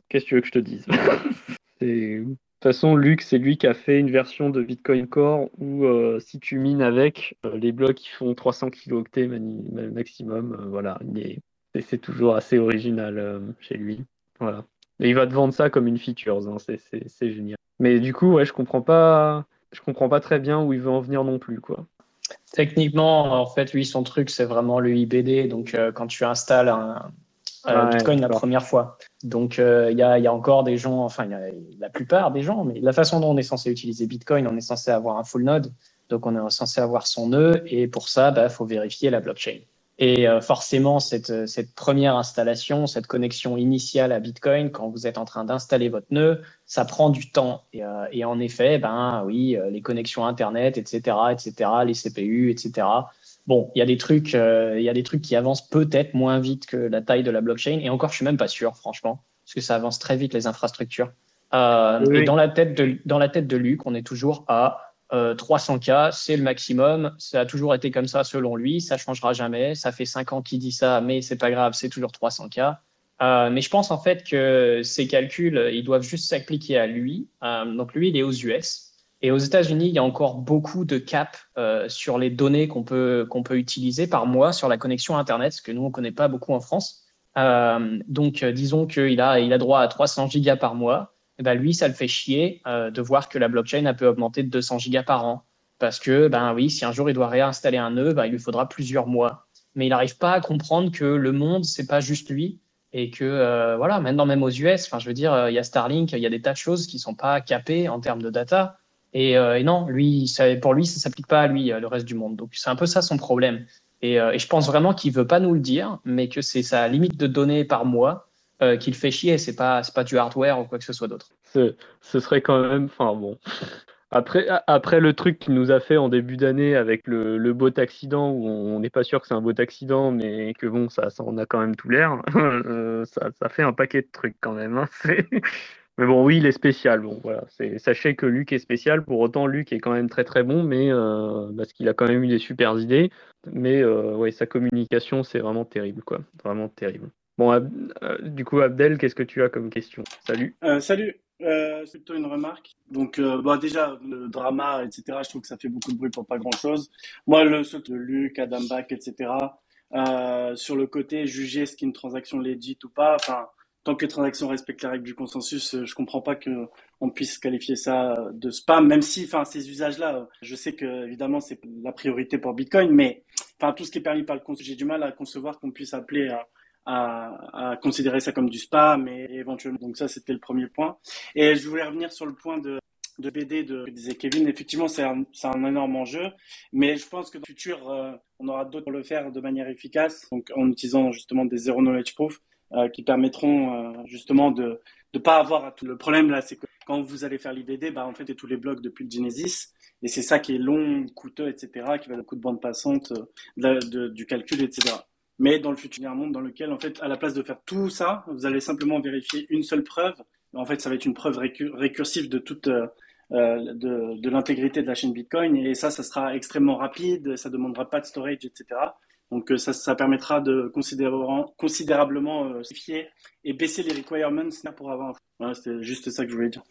Qu'est-ce que tu veux que je te dise? De toute façon, Luc, c'est lui qui a fait une version de Bitcoin Core où si tu mines avec, les blocs ils font 300 kilooctets maximum. voilà, c'est toujours assez original chez lui. Voilà. Et il va te vendre ça comme une feature, hein, c'est génial. Mais du coup, ouais, je comprends pas je comprends pas très bien où il veut en venir non plus, quoi. Techniquement, en fait, lui, son truc, c'est vraiment le IBD. Donc, euh, quand tu installes un, Bitcoin la première fois. Donc, euh, il y, a, y, a, encore des gens, enfin, y a la plupart des gens, mais la façon dont on est censé utiliser Bitcoin, on est censé avoir un full node. Donc, on est censé avoir son nœud. Et pour ça, il bah, faut vérifier la blockchain. Et euh, forcément, cette, cette, première installation, cette connexion initiale à Bitcoin, quand vous êtes en train d'installer votre nœud, ça prend du temps. Et, euh, et en effet, ben oui, euh, les connexions Internet, etc., etc., les CPU, etc. Bon, il y a des trucs, il y a des trucs qui avancent peut-être moins vite que la taille de la blockchain. Et encore, je suis même pas sûr, franchement, parce que ça avance très vite les infrastructures. Et dans la tête de dans la tête de Luc, on est toujours à 300K, euh, c'est le maximum. Ça a toujours été comme ça selon lui. Ça changera jamais. Ça fait 5 ans qu'il dit ça, mais c'est pas grave, c'est toujours 300K. Euh, mais je pense en fait que ces calculs, ils doivent juste s'appliquer à lui. Euh, donc lui, il est aux US. Et aux États-Unis, il y a encore beaucoup de caps sur les données qu'on peut, peut utiliser par mois sur la connexion Internet, ce que nous, on ne connaît pas beaucoup en France. donc, disons qu'il a, il a droit à 300 gigas par mois. Eh ben lui, ça le fait chier euh, de voir que la blockchain a peut augmenter de 200 gigas par an. Parce que, ben oui, si un jour il doit réinstaller un nœud, ben, il lui faudra plusieurs mois. Mais il n'arrive pas à comprendre que le monde, c'est pas juste lui. Et que, euh, voilà, maintenant même aux US, je veux dire, euh, il y a Starlink, il y a des tas de choses qui sont pas capées en termes de data. Et, et non, lui, pour lui, ça s'applique pas à lui, le reste du monde. Donc, c'est un peu ça son problème. Et, et je pense vraiment qu'il veut pas nous le dire, mais que c'est sa limite de données par mois euh, qu'il fait chier. C'est pas, c'est pas du hardware ou quoi que ce soit d'autre. Ce, serait quand même, enfin bon. Après, après le truc qu'il nous a fait en début d'année avec le, le beau accident, où on n'est pas sûr que c'est un beau accident, mais que bon, ça, ça en a quand même tout l'air, euh, ça, fait un paquet de trucs quand même. Hein, mais bon, oui, il est spécial. Bon, voilà. Sachez que Luc est spécial. Pour autant, Luc est quand même très très bon, mais euh, parce qu'il a quand même eu des super idées. Mais ouais, sa communication, c'est vraiment terrible, quoi. Vraiment terrible. Bon, euh, du coup, Abdel, qu'est-ce que tu as comme question? Salut. Euh, salut. Euh, c'est plutôt une remarque. Donc, bah, déjà, le drama, etc., je trouve que ça fait beaucoup de bruit pour pas grand-chose. Moi, le truc de Luc, Adam Bach, etc., sur le côté juger ce qu'est une transaction legit ou pas, enfin, tant que les transactions respectent les règles du consensus, je comprends pas que on puisse qualifier ça de spam, même si, enfin, ces usages-là, je sais que évidemment c'est la priorité pour Bitcoin, mais enfin tout ce qui est permis par le consensus, j'ai du mal à concevoir qu'on puisse appeler à, à, considérer ça comme du spam et éventuellement. Donc ça, c'était le premier point. Et je voulais revenir sur le point de, de BD de, que disait Kevin. Effectivement, c'est un, un, énorme enjeu, mais je pense que dans le futur, euh, on aura d'autres pour le faire de manière efficace, donc en utilisant justement des zero knowledge proof euh, qui permettront euh, justement de ne pas avoir tout. Le problème là, c'est que quand vous allez faire l'IBD, bah, en fait, et tous les blocs depuis le Genesis, et c'est ça qui est long, coûteux, etc., qui va le coût de bande passante, du calcul, etc mais dans le futur, il y a un monde dans lequel, en fait, à la place de faire tout ça, vous allez simplement vérifier une seule preuve. En fait, ça va être une preuve récursive de toute euh, euh, de, de l'intégrité de la chaîne Bitcoin, et ça, ça sera extrêmement rapide, ça demandera pas de storage, etc. Donc euh, ça, ça permettra de considérablement, simplifier et baisser les requirements pour avoir. Voilà, c'était juste ça que je voulais dire.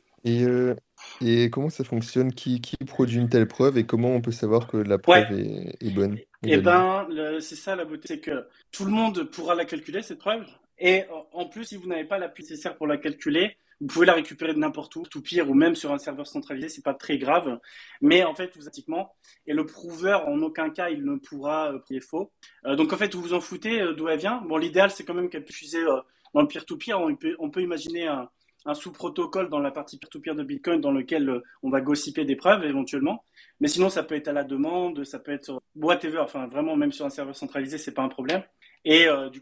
Et comment ça fonctionne? Qui, qui produit une telle preuve et comment on peut savoir que la preuve est, est bonne eh ben, c'est ça la beauté, c'est que tout le monde pourra la calculer, cette preuve. Et en plus, si vous n'avez pas l'appui nécessaire pour la calculer, vous pouvez la récupérer de n'importe où, tout pire, ou même sur un serveur centralisé, c'est pas très grave. Mais en fait, vous pratiquement, et le prouveur, en aucun cas, il ne pourra euh, faux. Euh, donc en fait, vous vous en foutez euh, d'où elle vient. Bon, l'idéal, c'est quand même qu'elle puisse utiliser euh, dans le peer-to-peer. On peut, on peut imaginer un, un sous-protocole dans la partie peer-to-peer de Bitcoin dans lequel euh, on va gossiper des preuves éventuellement. Mais sinon, ça peut être à la demande, ça peut être sur whatever, enfin vraiment même sur un serveur centralisé, c'est pas un problème. Et euh, du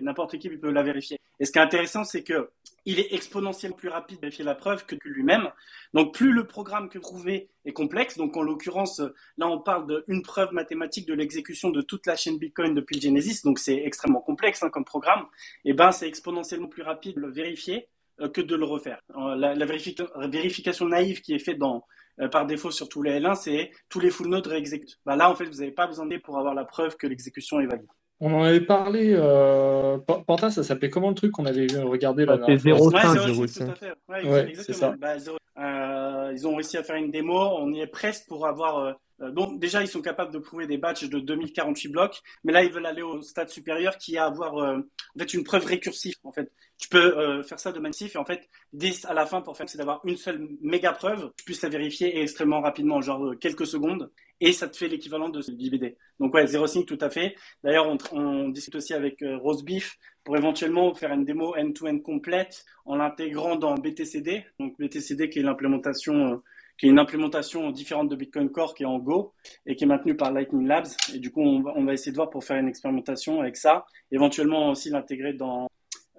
n'importe qui peut la vérifier. Et ce qui est intéressant, c'est que il est exponentiellement plus rapide de vérifier la preuve que lui-même. Donc plus le programme que vous trouvez est complexe, donc en l'occurrence, là on parle d'une preuve mathématique de l'exécution de toute la chaîne Bitcoin depuis le Genesis, donc c'est extrêmement complexe hein, comme programme, et ben c'est exponentiellement plus rapide de le vérifier euh, que de le refaire. Euh, la, vérification naïve qui est faite dans, euh, par défaut sur tous les L1, c'est tous les full nodes réexécutent. Bah là, en fait, vous n'avez pas besoin de pour avoir la preuve que l'exécution est valide. On en avait parlé, euh, Panta, ça s'appelait comment le truc qu'on avait regardé là C'est 0,5. Ouais, c'est ça. Bah, euh, ils ont réussi à faire une démo, on y est presque pour avoir euh, donc déjà, ils sont capables de prouver des batchs de 2048 blocs, mais là, ils veulent aller au stade supérieur qui est avoir euh, en fait une preuve récursive. En fait, tu peux euh, faire ça de massif et en fait, 10 à la fin pour faire, c'est d'avoir une seule méga preuve, tu puisses la vérifier extrêmement rapidement, genre quelques secondes, et ça te fait l'équivalent de JBD. Donc ouais, 0.5 tout à fait. D'ailleurs, on, on, discute aussi avec Rosebeef pour éventuellement faire une démo end-to-end complète en l'intégrant dans BTCD. Donc BTCD qui est l'implémentation qui est une implémentation différente de Bitcoin Core qui est en Go et qui est maintenue par Lightning Labs. Et du coup, on va, on va essayer de voir pour faire une expérimentation avec ça, éventuellement aussi l'intégrer dans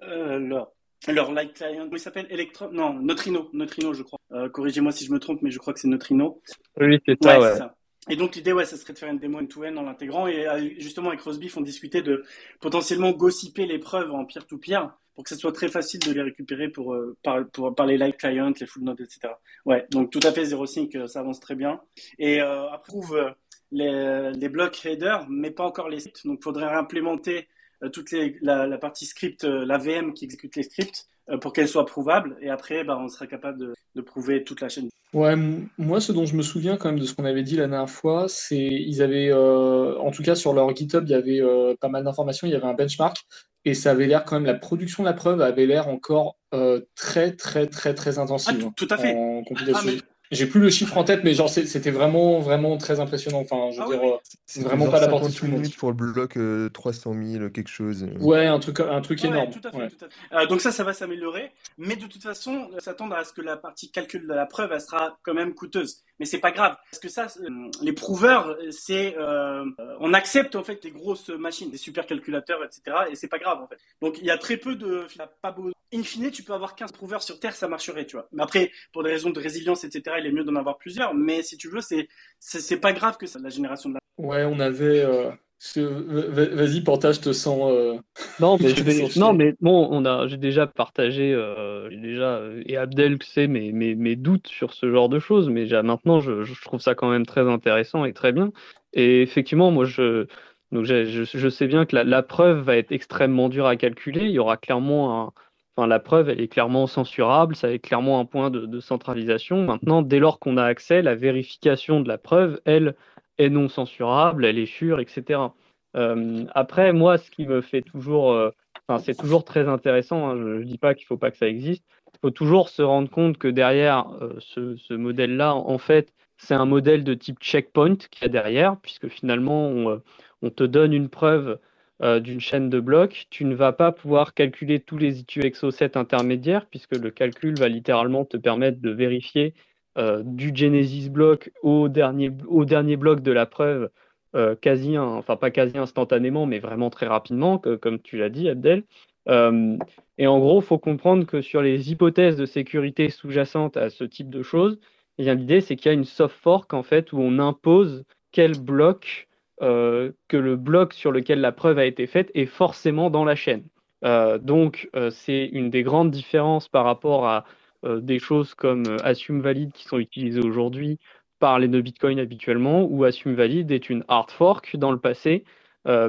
euh, leur leur Light Client, il s'appelle? Electro... Non, Neutrino, Neutrino, je crois. Euh, corrigez-moi si je me trompe, mais je crois que c'est Neutrino. Oui, c'est ça, ouais. Ça. Et donc l'idée, ouais, ça serait de faire une démo end-to-end en l'intégrant. Et euh, justement, avec Rosebeef, on discutait de potentiellement gossiper les preuves en peer-to-peer pour que ce soit très facile de les récupérer pour, euh, par, pour, par les live clients, les full nodes, etc. Ouais, donc tout à fait 0.5, euh, ça avance très bien. Et euh, approuve euh, les, les blocs header, mais pas encore les scripts. Donc il faudrait réimplémenter toute les, la, la, partie script, la VM qui exécute les scripts, pour qu'elle soit prouvable. Et après, bah, on sera capable de, de prouver toute la chaîne. Ouais, moi, ce dont je me souviens quand même de ce qu'on avait dit la dernière fois, c'est ils avaient, euh, en tout cas sur leur GitHub, il y avait euh, pas mal d'informations, il y avait un benchmark et ça avait l'air quand même, la production de la preuve avait l'air encore euh, très, très, très, très intensive. Ah, tout, à fait. En. Ah, j'ai plus le chiffre en tête, mais genre c'était vraiment vraiment très impressionnant. Enfin, je veux ah dire, euh, c'est vraiment pas la portée de tout le monde. pour le bloc 300 euh, 000 quelque chose. Ouais, un truc un truc énorme. Tout à fait, tout à fait. Euh, donc ça, ça va s'améliorer, mais de toute façon, s'attendre à ce que la partie calcul de la preuve, elle sera quand même coûteuse. Mais c'est pas grave, parce que ça, les prouveurs, c'est on accepte en fait les grosses machines, les supercalculateurs, etc. Et c'est pas grave en fait. Donc il y a très peu de, pas beau... In fine, tu peux avoir 15 prouveurs sur Terre, ça marcherait, tu vois. Mais après, pour des raisons de résilience, etc il est mieux d'en avoir plusieurs. Mais si tu veux, c'est c'est pas grave que ça, la génération de la. Ouais, on avait. Euh, vas-y, Portage, te sens. Euh, non, mais, non, mais bon, on a, j'ai déjà partagé, euh, déjà, et Abdel sait mes, mes, mes, doutes sur ce genre de choses, mais maintenant, je, je, trouve ça quand même très intéressant et très bien. Et effectivement, moi, je, donc je, je sais bien que la, la, preuve va être extrêmement dure à calculer. Il y aura clairement un, Enfin, la preuve, elle est clairement censurable, ça est clairement un point de, centralisation. Maintenant, dès lors qu'on a accès, la vérification de la preuve, elle, est non censurable, elle est sûre, etc. Euh, après, moi, ce qui me fait toujours, euh, c'est toujours très intéressant. Hein, je ne dis pas qu'il ne faut pas que ça existe. Il faut toujours se rendre compte que derrière euh, ce, modèle-là, en fait, c'est un modèle de type checkpoint qu'il y a derrière, puisque finalement, on te donne une preuve euh, d'une chaîne de blocs, tu ne vas pas pouvoir calculer tous les ITU-EXO7 intermédiaires, puisque le calcul va littéralement te permettre de vérifier euh, du Genesis bloc au dernier, au dernier bloc de la preuve, euh, quasi, enfin pas quasi instantanément, mais vraiment très rapidement, comme tu l'as dit, Abdel. Et en gros, il faut comprendre que sur les hypothèses de sécurité sous-jacentes à ce type de choses, eh l'idée, c'est qu'il y a une soft fork en fait où on impose quel bloc euh, que le bloc sur lequel la preuve a été faite est forcément dans la chaîne. Euh, donc, euh, c'est une des grandes différences par rapport à des choses comme Assume Valide qui sont utilisées aujourd'hui par les nœuds Bitcoin habituellement, où Assume Valide est une hard fork dans le passé,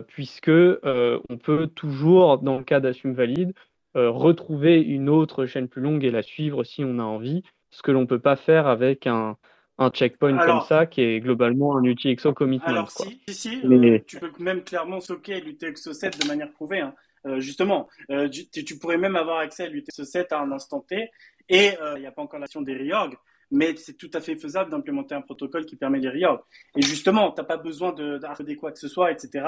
puisque on peut toujours, dans le cas d'Assume Valide, retrouver une autre chaîne plus longue et la suivre si on a envie, ce que l'on ne peut pas faire avec un, un checkpoint comme ça qui est globalement un UTXO commitment. Alors si, si, si euh, tu peux même clairement socker l'UTXO 7 de manière prouvée. Hein. justement, tu, pourrais même avoir accès à l'UTXO7 à un instant T, et il n'y a pas encore l'action des reorg, mais c'est tout à fait faisable d'implémenter un protocole qui permet les reorg. Et justement, tu n'as pas besoin de, de quoi que ce soit, etc.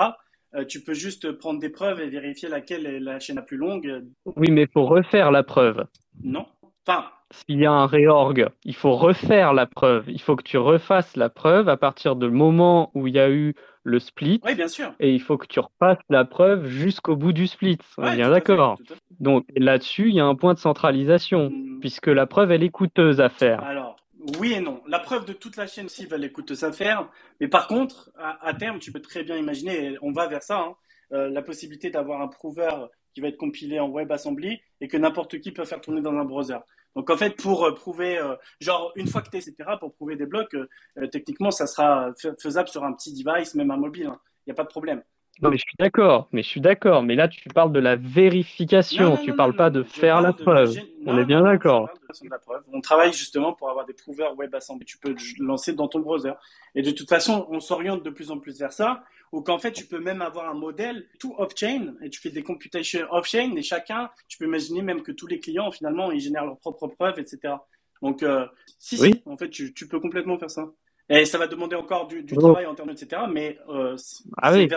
tu peux juste prendre des preuves et vérifier laquelle est la chaîne la plus longue. Oui, mais pour refaire la preuve. Non. Enfin, s'il y a un réorg, il faut refaire la preuve. Il faut que tu refasses la preuve à partir du moment où il y a eu le split. Oui, bien sûr. Et il faut que tu repasses la preuve jusqu'au bout du split. On est bien d'accord. Donc là-dessus, il y a un point de centralisation, hmm. puisque la preuve, elle est coûteuse à faire. Alors, oui et non. La preuve de toute la chaîne cible, elle est coûteuse à faire. Mais par contre, à, terme, tu peux très bien imaginer, on va vers ça, hein, euh, la possibilité d'avoir un prover qui va être compilé en WebAssembly et que n'importe qui peut faire tourner dans un browser. Donc en fait, pour euh, prouver, euh, genre une fois que tu es, etc., pour prouver des blocs, euh, techniquement, ça sera faisable sur un petit device, même un mobile. Il hein. n'y a pas de problème. Non, mais je suis d'accord, mais je suis d'accord. Mais là, tu parles de la vérification, tu ne parles pas de faire la preuve. On est bien d'accord. On travaille justement pour avoir des prouveurs WebAssembly. Tu peux lancer dans ton browser. Et de toute façon, on s'oriente de plus en plus vers ça, ou qu'en fait, tu peux même avoir un modèle tout off-chain, et tu fais des computations off-chain, et chacun, tu peux imaginer même que tous les clients, finalement, ils génèrent leurs propres preuves, etc. Donc, euh, si, si, en fait, tu, peux complètement faire ça. Et ça va demander encore du, oh. travail en termes, etc. Mais euh, ah oui.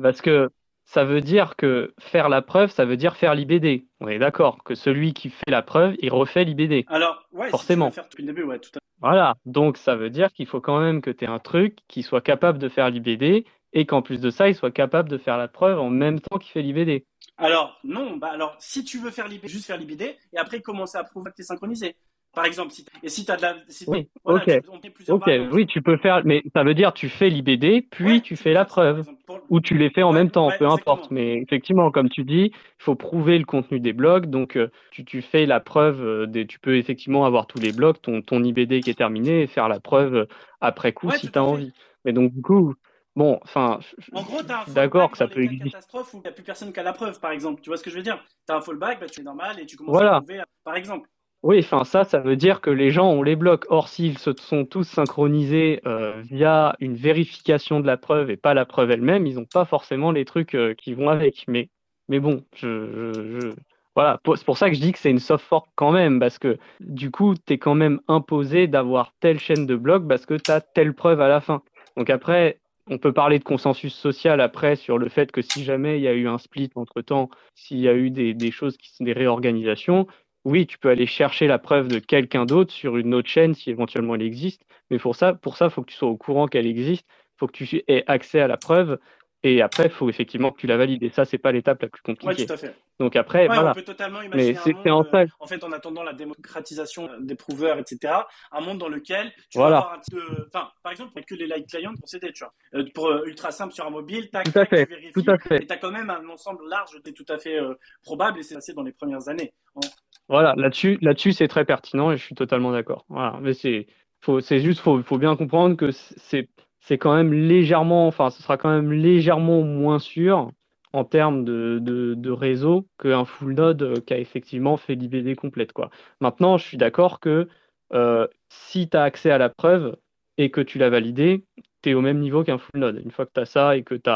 Parce que ça veut dire que faire la preuve, ça veut dire faire l'IBD. On est d'accord que celui qui fait la preuve, il refait l'IBD. Alors, ouais, forcément. faire le début, ouais, tout à Voilà, donc ça veut dire qu'il faut quand même que tu aies un truc qui soit capable de faire l'IBD et qu'en plus de ça, il soit capable de faire la preuve en même temps qu'il fait l'IBD. Alors, non, bah alors, si tu veux faire l'IBD, juste faire l'IBD et après commencer à prouver que tu es synchronisé. Par exemple, si, et si tu as de la. oui, ok. ok, oui, tu peux faire, mais ça veut dire tu fais l'IBD, puis tu fais la preuve, ou tu les fais en même temps, peu importe. Mais effectivement, comme tu dis, il faut prouver le contenu des blocs, donc euh, tu, tu, fais la preuve, euh, des, tu peux effectivement avoir tous les blocs, ton, ton IBD qui est terminé, et faire la preuve euh, après coup si tu as envie. Mais donc, du coup, Bon, enfin, d'accord que ça peut exister. catastrophe où il n'y a plus personne qui a la preuve, par exemple. Tu vois ce que je veux dire? Tu as un fallback, bah, tu es normal et tu commences à prouver, par exemple. Oui, enfin ça, ça veut dire que les gens ont les blocs. Or, s'ils se sont tous synchronisés euh, via une vérification de la preuve et pas la preuve elle-même, ils n'ont pas forcément les trucs euh, qui vont avec. Mais, bon, voilà, c'est pour ça que je dis que c'est une soft fork quand même, parce que du coup, tu es quand même imposé d'avoir telle chaîne de blocs parce que tu as telle preuve à la fin. Donc après, on peut parler de consensus social après sur le fait que si jamais il y a eu un split entre temps, s'il y a eu des, choses qui sont des réorganisations, oui, tu peux aller chercher la preuve de quelqu'un d'autre sur une autre chaîne si éventuellement elle existe. Mais pour ça, pour ça, il faut que tu sois au courant qu'elle existe. Il faut que tu aies accès à la preuve. Et après, il faut effectivement que tu la valides. Et ça, c'est pas l'étape la plus compliquée. Oui, tout à fait. Donc après, voilà. On peut totalement imaginer Mais un monde, en, fait, en attendant la démocratisation des prouveurs, etc., un monde dans lequel tu vas avoir un petit peu... Enfin, par exemple, que les light clients pour s'aider, tu vois. Euh, pour euh, ultra simple sur un mobile, tac, tout à fait. tu vérifies. Tout à fait. Et tu as quand même un ensemble large, c'est tout à fait euh, probable, et c'est passé dans les premières années. Voilà, là-dessus, là-dessus, c'est très pertinent et je suis totalement d'accord. Mais c'est, faut, c'est juste, faut, faut bien comprendre que c'est, c'est quand même légèrement, enfin, ce sera quand même légèrement moins sûr en termes de, de, de réseau qu'un full node euh, qui a effectivement fait l'IBD complète, quoi. Maintenant, je suis d'accord que euh, si tu as accès à la preuve et que tu l'as validée, tu es au même niveau qu'un full node. Une fois que tu as ça et que tu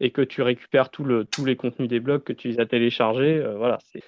et que tu récupères tout le, tous les contenus des blocs que tu les as téléchargés, euh, voilà, c'est,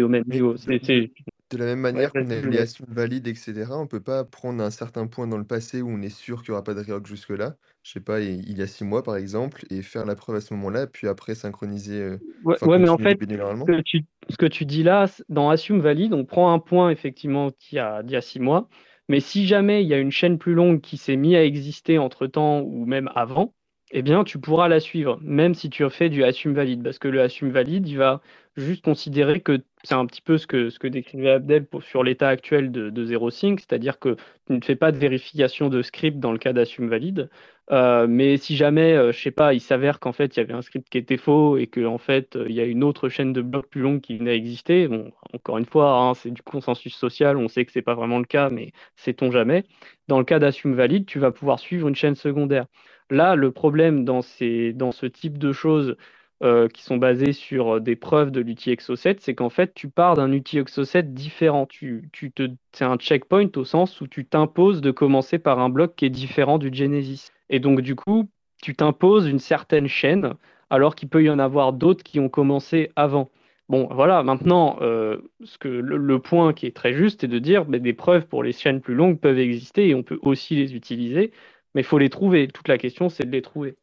au même niveau. De la même manière qu'on a les assumes valides, etc., on peut pas prendre un certain point dans le passé où on est sûr qu'il n'y aura pas de reorg jusque-là, je sais pas, il y a six mois par exemple, et faire la preuve à ce moment-là, puis après synchroniser. Euh, ouais, mais en fait, ce que, tu, ce que tu dis là, dans assume valide, on prend un point effectivement d'il y, a, y a six mois, mais si jamais il y a une chaîne plus longue qui s'est mise à exister entre temps ou même avant, eh bien, tu pourras la suivre, même si tu fais du assume valide, parce que le assume valide, il va juste considérer que c'est un petit peu ce que, ce décrivait Abdel sur l'état actuel de, de Zero Sync, c'est-à-dire que tu ne fais pas de vérification de script dans le cas d'assume valide. Euh, mais si jamais, euh, je sais pas, il s'avère qu'en fait il y avait un script qui était faux et qu'en en fait il y a une autre chaîne de blocs plus longue qui venait à exister, bon, encore une fois, hein, c'est du consensus social, on sait que c'est pas vraiment le cas, mais sait-on jamais. Dans le cas d'assume valide, tu vas pouvoir suivre une chaîne secondaire. Là, le problème dans, ce type de choses, euh, qui sont basés sur euh, des preuves de l'outil Exo7, c'est qu'en fait, tu pars d'un outil Exo7 différent. Tu, c'est un checkpoint au sens où tu t'imposes de commencer par un bloc qui est différent du Genesis. Et donc, du coup, tu t'imposes une certaine chaîne alors qu'il peut y en avoir d'autres qui ont commencé avant. Bon, voilà, maintenant, euh, ce que, le, point qui est très juste est de dire que des preuves pour les chaînes plus longues peuvent exister et on peut aussi les utiliser, mais il faut les trouver. Toute la question, c'est de les trouver.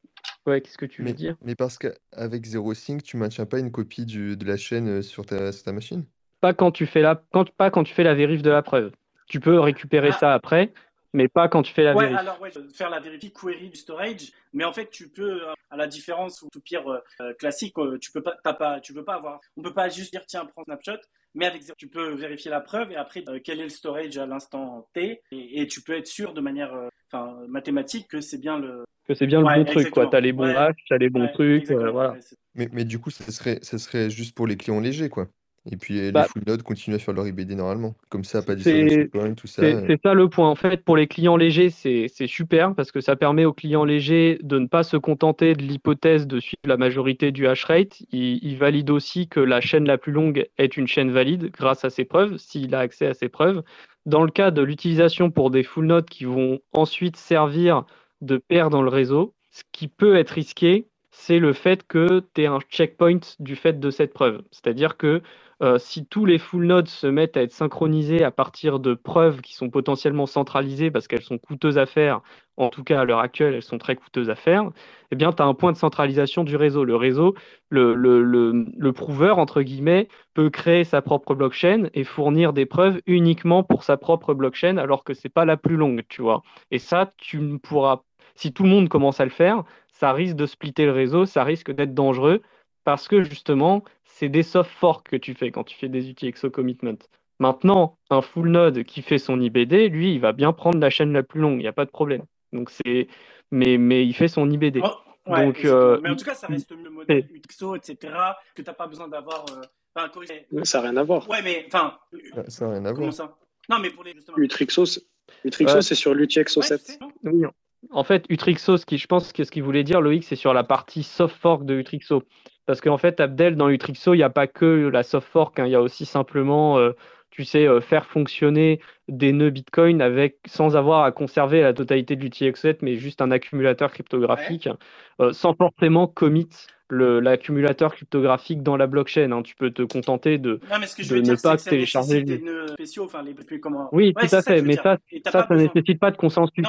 Ouais, qu'est-ce que tu veux dire? mais parce qu'avec ZeroSync, tu maintiens pas une copie de la chaîne euh, sur ta, ta machine? Pas quand tu fais la, quand, pas quand tu fais la vérif de la preuve. Tu peux récupérer ah. ça après, mais pas quand tu fais la ouais, vérif. alors ouais, faire la vérif query du storage, mais en fait tu peux, euh, à la différence ou tout pire euh, euh, classique, tu peux pas, pas, tu peux pas avoir, on peut pas juste dire tiens prends snapshot, mais avec tu peux vérifier la preuve et après quel est le storage à l'instant T et, tu peux être sûr de manière, enfin mathématique que c'est bien le que c'est bien le bon truc quoi, t'as les bons hash, t'as les bons trucs, voilà. Mais, mais du coup ça serait ça serait juste pour les clients légers quoi. Et puis les bah full nodes continuent à faire leur IBD normalement. Comme ça, pas de tout ça. C'est ça le point. En fait, pour les clients légers, c'est super parce que ça permet aux clients légers de ne pas se contenter de l'hypothèse de suivre la majorité du hash rate. Il, valide aussi que la chaîne la plus longue est une chaîne valide grâce à ses preuves, s'il a accès à ses preuves. Dans le cas de l'utilisation pour des full nodes qui vont ensuite servir de paire dans le réseau, ce qui peut être risqué, c'est le fait que tu aies un checkpoint du fait de cette preuve. C'est-à-dire que euh, si tous les full nodes se mettent à être synchronisés à partir de preuves qui sont potentiellement centralisées parce qu'elles sont coûteuses à faire, en tout cas à l'heure actuelle, elles sont très coûteuses à faire, eh bien, tu as un point de centralisation du réseau. Le réseau, le, le, le, prouveur, entre guillemets, peut créer sa propre blockchain et fournir des preuves uniquement pour sa propre blockchain, alors que c'est pas la plus longue, tu vois. Et ça, tu ne pourras, si tout le monde commence à le faire, ça risque de splitter le réseau, ça risque d'être dangereux parce que justement, c'est des soft forks que tu fais quand tu fais des outils exo commitment. Maintenant, un full node qui fait son IBD, lui, il va bien prendre la chaîne la plus longue, il n'y a pas de problème. Donc c'est, mais, mais il fait son IBD. Oh, Donc, euh, mais en tout cas, ça reste le modèle UTXO, etc. Que tu n'as pas besoin d'avoir. Euh... ça n'a rien à voir. Ouais, mais enfin. Ça n'a rien à voir. ça? Non, mais pour les. Utrixo, c'est sur l'UTXO 7. oui, en fait, Utrixo, ce qui, je pense que ce qu'il voulait dire, Loïc, c'est sur la partie soft fork de Utrixo. Parce qu'en fait, Abdel, dans Utrixo, il n'y a pas que la soft fork, hein. il y a aussi simplement, euh, tu sais, euh, faire fonctionner des nœuds Bitcoin avec, sans avoir à conserver la totalité de l'UTXO7, mais juste un accumulateur cryptographique, euh, sans forcément commit l'accumulateur cryptographique dans la blockchain. Hein. Tu peux te contenter de, ne pas télécharger. Des nœuds spéciaux, enfin, les, comment... Oui, tout à fait, mais ça, ça, ça nécessite pas de consensus.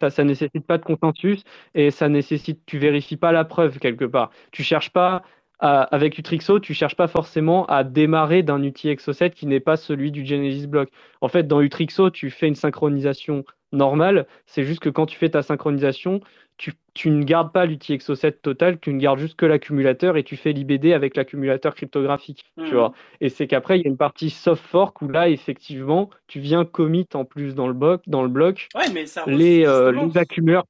ça, ça nécessite pas de consensus et ça nécessite, tu vérifies pas la preuve quelque part. Tu cherches pas avec Utrixo, tu cherches pas forcément à démarrer d'un outil Exo7 qui n'est pas celui du Genesis Block. En fait, dans Utrixo, tu fais une synchronisation normale. C'est juste que quand tu fais ta synchronisation, tu, ne gardes pas l'outil Exo7 total, tu ne gardes juste que l'accumulateur et tu fais l'IBD avec l'accumulateur cryptographique. Tu hmm. vois et c'est qu'après, il y a une partie soft fork où là, effectivement, tu viens commit en plus dans le bloc, dans le bloc les, euh,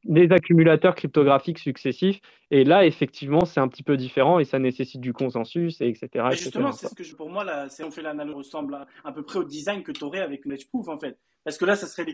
les, accumulateurs, cryptographiques successifs. Et là, effectivement, c'est un petit peu différent et ça nécessite du consensus, et etc. justement, c'est ce que pour moi, là, on fait l'analogie ressemble à, peu près au design que tu aurais avec une edge proof, en fait. Parce que là, ça serait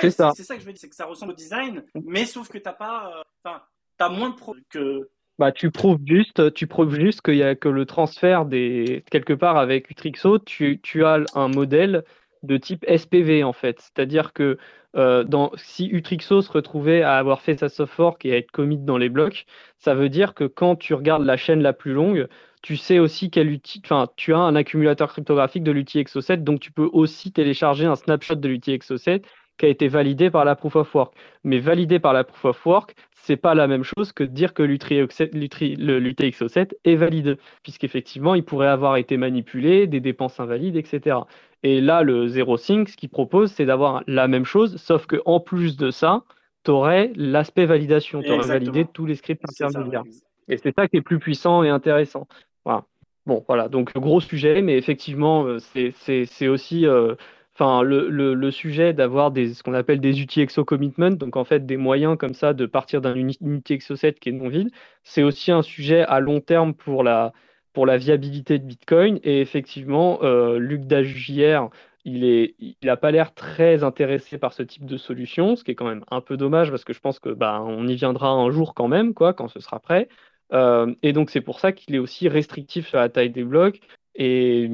c'est ça. C'est ça que je veux dire, c'est que ça ressemble au design, mais sauf que t'as pas, euh, enfin, t'as moins de preuves que. Bah, tu prouves juste, tu prouves juste qu'il y a que le transfert des quelque part avec Utrixo, tu, tu as un modèle de type SPV en fait, c'est-à-dire que euh, dans, si Utrixo se retrouvait à avoir fait sa soft fork et à être commit dans les blocs, ça veut dire que quand tu regardes la chaîne la plus longue, tu sais aussi quel outil, enfin, tu as un accumulateur cryptographique de l'outil Exo7, donc tu peux aussi télécharger un snapshot de l'outil Exo7 qui a été validé par la proof of work. Mais validé par la proof of work, c'est pas la même chose que de dire que l'UTXO7 est valide, puisqu'effectivement, il pourrait avoir été manipulé, des dépenses invalides, etc. Et là, le Zero Sync, ce qu'il propose, c'est d'avoir la même chose, sauf qu'en plus de ça, tu aurais l'aspect validation, tu aurais validé tous les scripts intermédiaires. Et c'est ça qui est plus puissant et intéressant. Voilà. Bon, voilà, donc gros sujet, mais effectivement, euh, c'est aussi euh, enfin le, sujet d'avoir des ce qu'on appelle des outils exo commitment, donc en fait des moyens comme ça de partir d'un unité exo 7 qui est non vide, c'est aussi un sujet à long terme pour la pour la viabilité de Bitcoin. Et effectivement, euh, Luc Dagier, il est il n'a pas l'air très intéressé par ce type de solution, ce qui est quand même un peu dommage parce que je pense que bah on y viendra un jour quand même, quoi, quand ce sera prêt. Euh, et donc c'est pour ça qu'il est aussi restrictif sur la taille des blocs. Et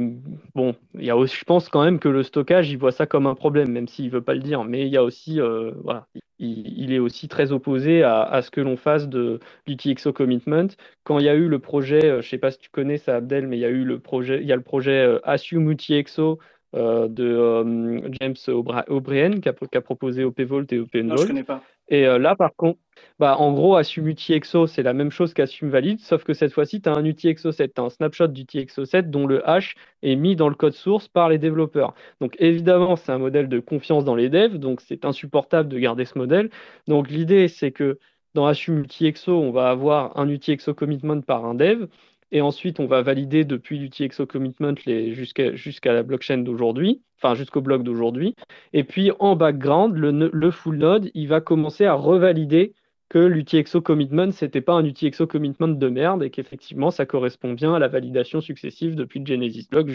bon, il y je pense quand même que le stockage, il voit ça comme un problème, même s'il ne veut pas le dire. Mais il y a aussi, euh, voilà, il, est aussi très opposé à, ce que l'on fasse de l'UTXO commitment. Quand il y a eu le projet, je ne sais pas si tu connais ça, Abdel, mais il y a eu le projet, il y a le projet Assume UTXO de James O'Brien qui a, proposé OPVolt et OpenVolt. Non, je connais pas. Et là, par contre, bah, en gros, Assume UTXO, c'est la même chose qu'Assume Valid, sauf que cette fois-ci, tu as un UTXO 7, tu as un snapshot d'UTXO 7 dont le hash est mis dans le code source par les développeurs. Donc évidemment, c'est un modèle de confiance dans les devs, donc c'est insupportable de garder ce modèle. Donc l'idée, c'est que dans Assume UTXO, on va avoir un UTXO commitment par un dev, et ensuite, on va valider depuis l'UTXO commitment jusqu'à la blockchain d'aujourd'hui, enfin jusqu'au bloc d'aujourd'hui. Et puis, en background, le, full node, il va commencer à revalider que l'UTXO commitment, n'était pas un UTXO commitment de merde et qu'effectivement, ça correspond bien à la validation successive depuis le Genesis block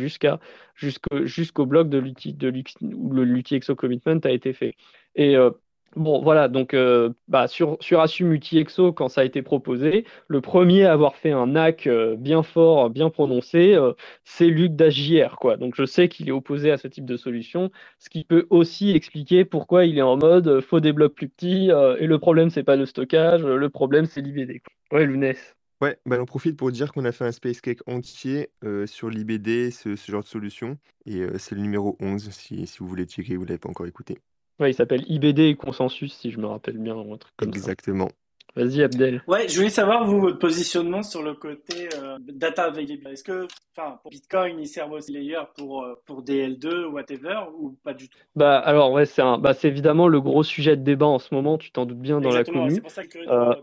jusqu'au, bloc de l'UTXO commitment a été fait. Euh, Bon, voilà, donc euh, bah, sur, sur Assume UTXO, quand ça a été proposé, le premier à avoir fait un hack euh, bien fort, bien prononcé, c'est Luc d'HJR. Quoi. Donc je sais qu'il est opposé à ce type de solution, ce qui peut aussi expliquer pourquoi il est en mode faut des blocs plus petits, et le problème, c'est pas le stockage, le problème, c'est l'IBD. Ouais, Lounès. Ouais, bah, on profite pour dire qu'on a fait un Space Cake entier sur l'IBD, ce, genre de solution. Et c'est le numéro 11, si, vous voulez checker, vous l'avez pas encore écouté. Ouais, il s'appelle IBD et Consensus, si je me rappelle bien, un truc comme Exactement. Vas-y, Abdel. Ouais, je voulais savoir, vous, votre positionnement sur le côté euh, data available. Est-ce que, enfin, pour Bitcoin, il sert aussi layer pour, euh, pour DL2 ou whatever, ou pas du tout? Bah, alors, ouais, c'est bah, évidemment le gros sujet de débat en ce moment, tu t'en doutes bien dans la commune. C'est pour ça que euh,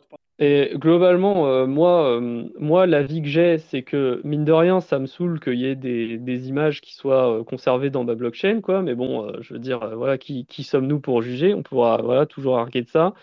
et globalement, euh, moi, euh, l'avis que j'ai, c'est que mine de rien, ça me saoule qu'il y ait des, des images qui soient euh, conservées dans ma blockchain, quoi. Mais bon, je veux dire, voilà, qui, qui sommes-nous pour juger? On pourra, voilà, toujours arguer de ça.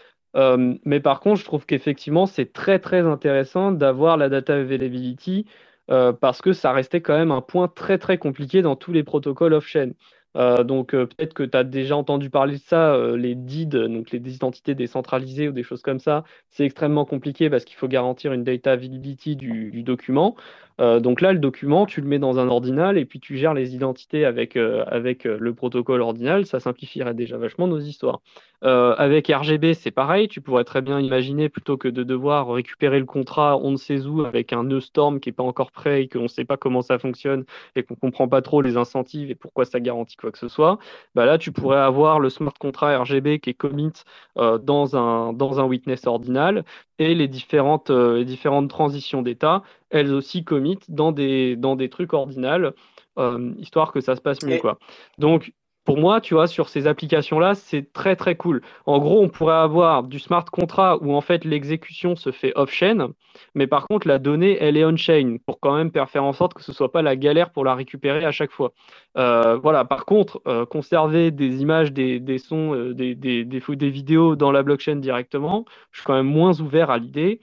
mais par contre, je trouve qu'effectivement, c'est très très intéressant d'avoir la data availability parce que ça restait quand même un point très très compliqué dans tous les protocoles off-chain. Euh, donc euh, peut-être que tu as déjà entendu parler de ça, euh, les DID, donc les identités décentralisées ou des choses comme ça, c'est extrêmement compliqué parce qu'il faut garantir une data availability du document. Euh, donc là, le document, tu le mets dans un ordinal et puis tu gères les identités avec, euh, euh, le protocole ordinal. Ça simplifierait déjà vachement nos histoires. avec RGB, c'est pareil. Tu pourrais très bien imaginer, plutôt que de devoir récupérer le contrat on ne sait où avec un nœud Storm qui n'est pas encore prêt et qu'on ne sait pas comment ça fonctionne et qu'on ne comprend pas trop les incentives et pourquoi ça garantit quoi que ce soit, bah là, tu pourrais avoir le smart contract RGB qui est commit dans un witness ordinal et les différentes, les différentes transitions d'état elles aussi commit dans des, dans des trucs ordinales, euh, histoire que ça se passe mieux. Quoi. Donc, pour moi, tu vois, sur ces applications-là, c'est très très cool. En gros, on pourrait avoir du smart contract où en fait l'exécution se fait off-chain, mais par contre la donnée, elle est on-chain pour quand même faire en sorte que ce soit pas la galère pour la récupérer à chaque fois. Euh, voilà. Par contre, euh, conserver des images, des, sons, des, des, des, des, vidéos dans la blockchain directement, je suis quand même moins ouvert à l'idée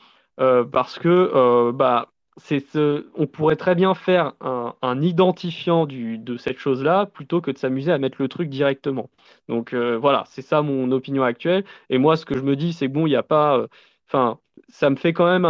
parce que bah ce, on pourrait très bien faire un, identifiant de cette chose-là plutôt que de s'amuser à mettre le truc directement. Donc euh, voilà, c'est ça mon opinion actuelle. Et moi, ce que je me dis, c'est bon, il n'y a pas. Euh, enfin, ça me fait quand même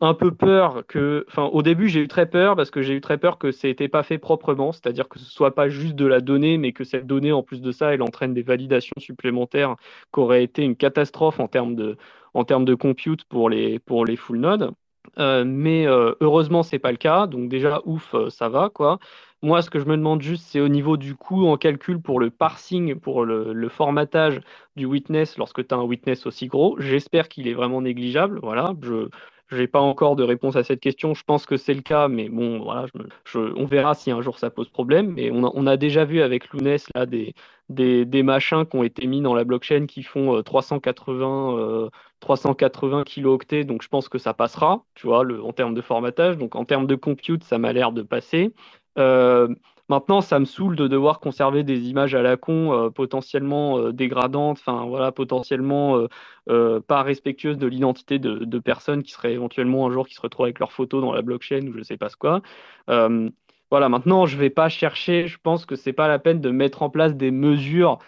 un, peu peur que. Enfin, au début, j'ai eu très peur parce que j'ai eu très peur que ça n'était pas fait proprement, c'est-à-dire que ce soit pas juste de la donnée, mais que cette donnée, en plus de ça, elle entraîne des validations supplémentaires qui auraient été une catastrophe en termes de, en termes de compute pour les, pour les full nodes. Euh, mais euh, heureusement, c'est pas le cas. Donc déjà, ouf, euh, ça va, quoi. Moi, ce que je me demande juste, c'est au niveau du coût en calcul pour le parsing, pour le, formatage du witness lorsque tu as un witness aussi gros. J'espère qu'il est vraiment négligeable. Voilà, n'ai pas encore de réponse à cette question. Je pense que c'est le cas, mais bon, voilà, on verra si un jour ça pose problème. Mais on a, déjà vu avec Lounès là des, machins qui ont été mis dans la blockchain qui font 380 380 kilooctets, donc je pense que ça passera, tu vois, en termes de formatage. Donc en termes de compute, ça m'a l'air de passer. Euh, maintenant, ça me saoule de devoir conserver des images à la con euh, potentiellement euh, dégradantes, enfin voilà, potentiellement pas respectueuses de l'identité de, personnes qui seraient éventuellement un jour qui se retrouvent avec leurs photos dans la blockchain ou je sais pas ce quoi. voilà, maintenant, je vais pas chercher, je pense que c'est pas la peine de mettre en place des mesures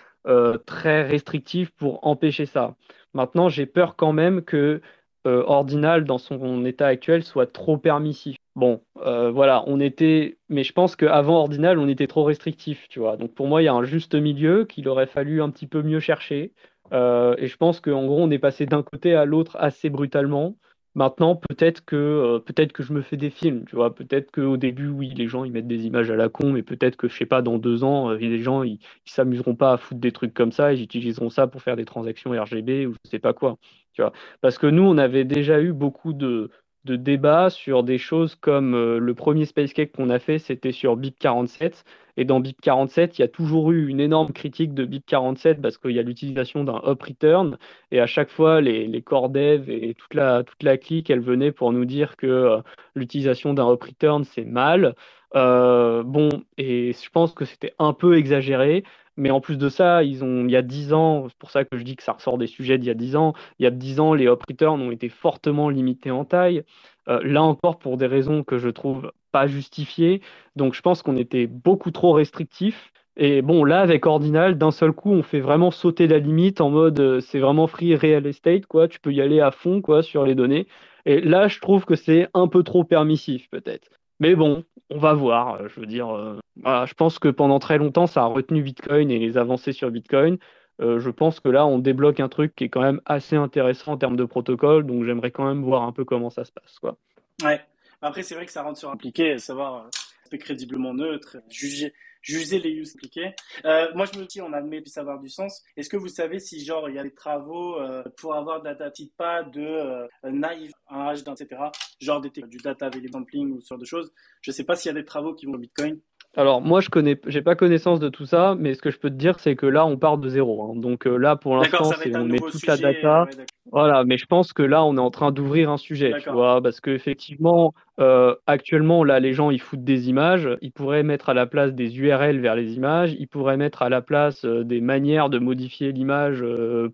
très restrictives pour empêcher ça. Maintenant, j'ai peur quand même que euh, Ordinal, dans son état actuel, soit trop permissif. Bon, euh, voilà, on était, mais je pense qu'avant Ordinal, on était trop restrictif, tu vois. Donc pour moi, il y a un juste milieu qu'il aurait fallu un petit peu mieux chercher. et je pense qu'en gros, on est passé d'un côté à l'autre assez brutalement. Maintenant, peut-être que, euh, peut-être que je me fais des films, tu vois. Peut-être qu'au début, oui, les gens, ils mettent des images à la con, mais peut-être que, je sais pas, dans deux ans, euh, les gens, ils, s'amuseront pas à foutre des trucs comme ça, ils utiliseront ça pour faire des transactions RGB ou je sais pas quoi, tu vois. Parce que nous, on avait déjà eu beaucoup de, de débats sur des choses comme euh, le premier Space Cake qu'on a fait, c'était sur BIP 47. Et dans BIP 47, il y a toujours eu une énorme critique de BIP 47 parce qu'il y a l'utilisation d'un up return. Et à chaque fois, les, les core dev et toute la, toute la clique, elle venait pour nous dire que euh, l'utilisation d'un up return, c'est mal. Euh, bon, et je pense que c'était un peu exagéré. Mais en plus de ça, ils ont, il y a 10 ans, c'est pour ça que je dis que ça ressort des sujets d'il y a 10 ans, il y a 10 ans, les hop returns ont été fortement limités en taille. Euh, là encore, pour des raisons que je trouve pas justifiées. Donc je pense qu'on était beaucoup trop restrictif. Et bon, là, avec Ordinal, d'un seul coup, on fait vraiment sauter la limite en mode euh, c'est vraiment free real estate, quoi. Tu peux y aller à fond, quoi, sur les données. Et là, je trouve que c'est un peu trop permissif, peut-être. Mais bon, on va voir. Euh, je veux dire, euh, je pense que pendant très longtemps, ça a retenu Bitcoin et les avancées sur Bitcoin. Euh, je pense que là, on débloque un truc qui est quand même assez intéressant en termes de protocole. Donc, j'aimerais quand même voir un peu comment ça se passe. Quoi. Ouais. Après, c'est vrai que ça rentre sur impliqué, savoir c'est crédiblement neutre, juger juger les use appliqués. Euh, moi, je me dis, on admet de savoir du sens. Est-ce que vous savez si, genre, il y a des travaux euh, pour avoir de la data pas de euh, naive, un H, etc. Genre des, du data sampling ou ce genre de choses. Je ne sais pas s'il y a des travaux qui vont au Bitcoin. Alors moi je connais, j'ai pas connaissance de tout ça, mais ce que je peux te dire c'est que là on part de zéro. Hein. Donc euh, là pour l'instant on met toute la data. voilà, mais je pense que là on est en train d'ouvrir un sujet, tu vois, parce que effectivement euh, actuellement là les gens ils foutent des images, ils pourraient mettre à la place des URL vers les images, ils pourraient mettre à la place euh, des manières de modifier l'image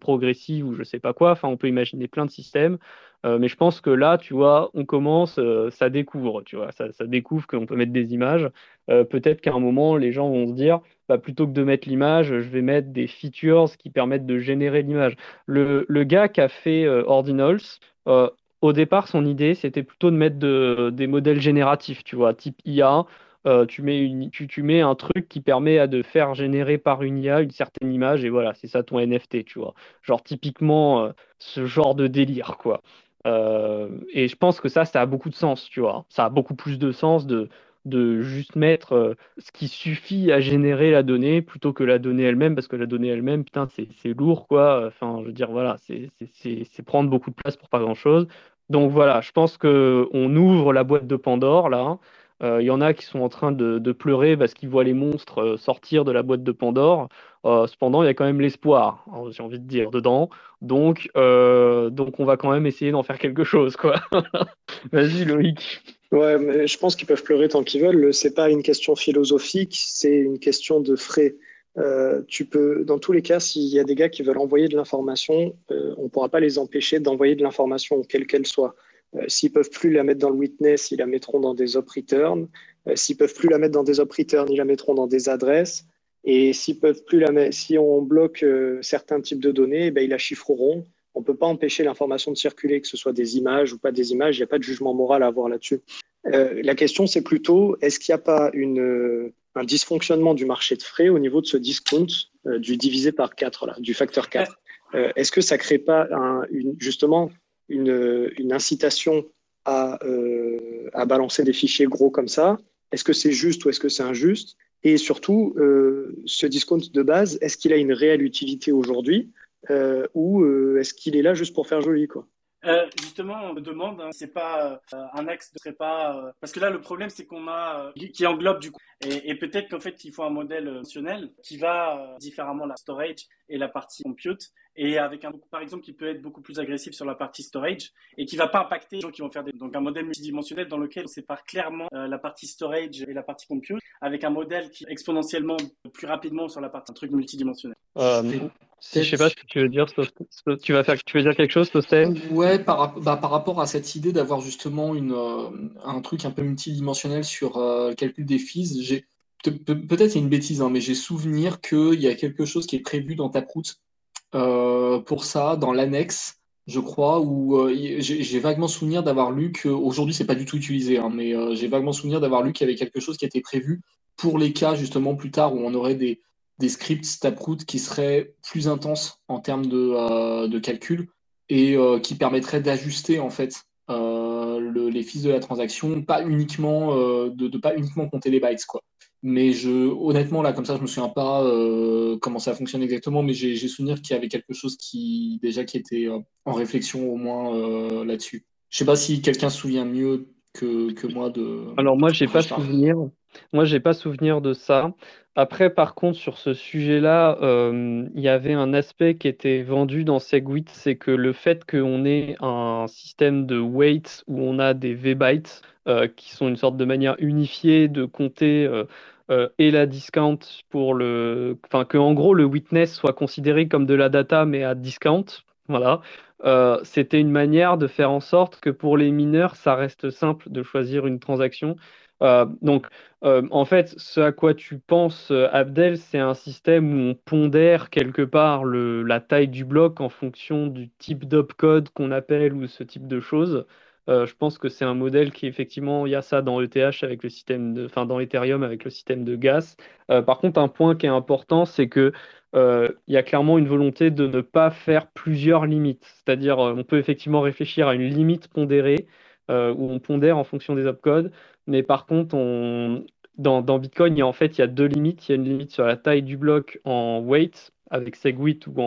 progressive ou je sais pas quoi. Enfin on peut imaginer plein de systèmes. Euh, mais je pense que là, tu vois, on commence, euh, ça découvre, tu vois, ça, découvre qu'on peut mettre des images. Euh, peut-être qu'à un moment, les gens vont se dire, bah, plutôt que de mettre l'image, je vais mettre des features qui permettent de générer l'image. Le, gars qui a fait Ordinals, au départ, son idée, c'était plutôt de mettre des modèles génératifs, tu vois, type IA. tu, mets un truc qui permet de faire générer par une IA une certaine image et voilà, c'est ça ton NFT, tu vois. Genre typiquement ce genre de délire, quoi. Euh, et je pense que ça, ça a beaucoup de sens, tu vois. Ça a beaucoup plus de sens de, de juste mettre euh, ce qui suffit à générer la donnée plutôt que la donnée elle-même, parce que la donnée elle-même, putain, c'est lourd, quoi. Enfin, je veux dire, voilà, c'est prendre beaucoup de place pour pas grand-chose. Donc voilà, je pense qu'on ouvre la boîte de Pandore, là. Euh, il y en a qui sont en train de, pleurer parce qu'ils voient les monstres euh, sortir de la boîte de Pandore. Euh, cependant, il y a quand même l'espoir, hein, j'ai envie de dire, dedans. Donc, donc on va quand même essayer d'en faire quelque chose, quoi. Vas-y, Loïc. Ouais, je pense qu'ils peuvent pleurer tant qu'ils veulent. C'est pas une question philosophique, c'est une question de frais. tu peux, dans tous les cas, s'il y a des gars qui veulent envoyer de l'information, on ne pourra pas les empêcher d'envoyer de l'information, quelle qu'elle soit. Euh, s'ils peuvent plus la mettre dans le witness, ils la mettront dans des op return. Euh, s'ils peuvent plus la mettre dans des op return, ils la mettront dans des adresses. Et s'ils peuvent plus la mettre, si on bloque euh, certains types de données, eh ben, ils la chiffreront. On ne peut pas empêcher l'information de circuler, que ce soit des images ou pas des images. Il n'y a pas de jugement moral à avoir là-dessus. la question, c'est plutôt, est-ce qu'il n'y a pas une, un dysfonctionnement du marché de frais au niveau de ce discount du divisé par 4, là, du facteur 4 Est-ce que ça ne crée pas un, une, justement une, incitation euh, à, balancer des fichiers gros comme ça. Est-ce que c'est juste ou est-ce que c'est injuste? Et surtout, euh, ce discount de base, est-ce qu'il a une réelle utilité aujourd'hui euh, ou est-ce qu'il est là juste pour faire joli quoi? Justement, on me demande, hein, c'est pas un axe ne serait pas parce que là le problème c'est qu'on a qui englobe du coup. Et, peut-être qu'en fait il faut un modèle fonctionnel qui va différemment la storage et la partie compute et avec un par exemple qui peut être beaucoup plus agressif sur la partie storage et qui va pas impacter les gens qui vont faire des donc un modèle multidimensionnel dans lequel on sépare clairement la partie storage et la partie compute avec un modèle qui exponentiellement plus rapidement sur la partie un truc multidimensionnel. Je sais pas ce que tu veux dire, tu vas faire, tu veux dire quelque chose, Tostem Ouais, par, bah, par rapport à cette idée d'avoir justement une, euh, un truc un peu multidimensionnel sur euh, le calcul des fees, j'ai peut-être c'est une bêtise, hein, mais j'ai souvenir qu'il y a quelque chose qui est prévu dans ta euh, pour ça, dans l'annexe, je crois, où euh, j'ai vaguement souvenir d'avoir lu qu'aujourd'hui c'est pas du tout utilisé, hein, mais j'ai vaguement souvenir d'avoir lu qu'il y avait quelque chose qui était prévu pour les cas justement plus tard où on aurait des des scripts Taproot qui seraient plus intenses en termes de, de calcul et qui permettraient d'ajuster en fait les fils de la transaction, pas uniquement de, de pas uniquement compter les bytes quoi. Mais je, honnêtement, là, comme ça, je me souviens pas euh, comment ça fonctionne exactement, mais j'ai souvenir qu'il y avait quelque chose qui, déjà, qui était euh, en réflexion au moins euh, là-dessus. Je sais pas si quelqu'un se souvient mieux que, que, moi de. Alors, moi, j'ai pas souvenir. Moi, j'ai pas souvenir de ça. Après, par contre, sur ce sujet-là, il y avait un aspect qui était vendu dans Segwit, c'est que le fait qu'on ait un système de weights où on a des V-bytes, qui sont une sorte de manière unifiée de compter euh, et la discount pour le. Enfin, que en gros le witness soit considéré comme de la data mais à discount. Voilà. Euh, c'était une manière de faire en sorte que pour les mineurs, ça reste simple de choisir une transaction. Euh, donc, en fait, ce à quoi tu penses, Abdel, c'est un système où on pondère quelque part le, la taille du bloc en fonction du type d'opcode qu'on appelle ou ce type de choses. Euh, je pense que c'est un modèle qui, effectivement, il y a ça dans ETH avec le système enfin, dans Ethereum avec le système de gas. Euh, par contre, un point qui est important, c'est que euh, y a clairement une volonté de ne pas faire plusieurs limites. C'est-à-dire, on peut effectivement réfléchir à une limite pondérée où on pondère en fonction des opcodes, mais par contre, on, dans, Bitcoin, il y a, en fait, il y a deux limites. Il y a une limite sur la taille du bloc en weight avec SegWit ou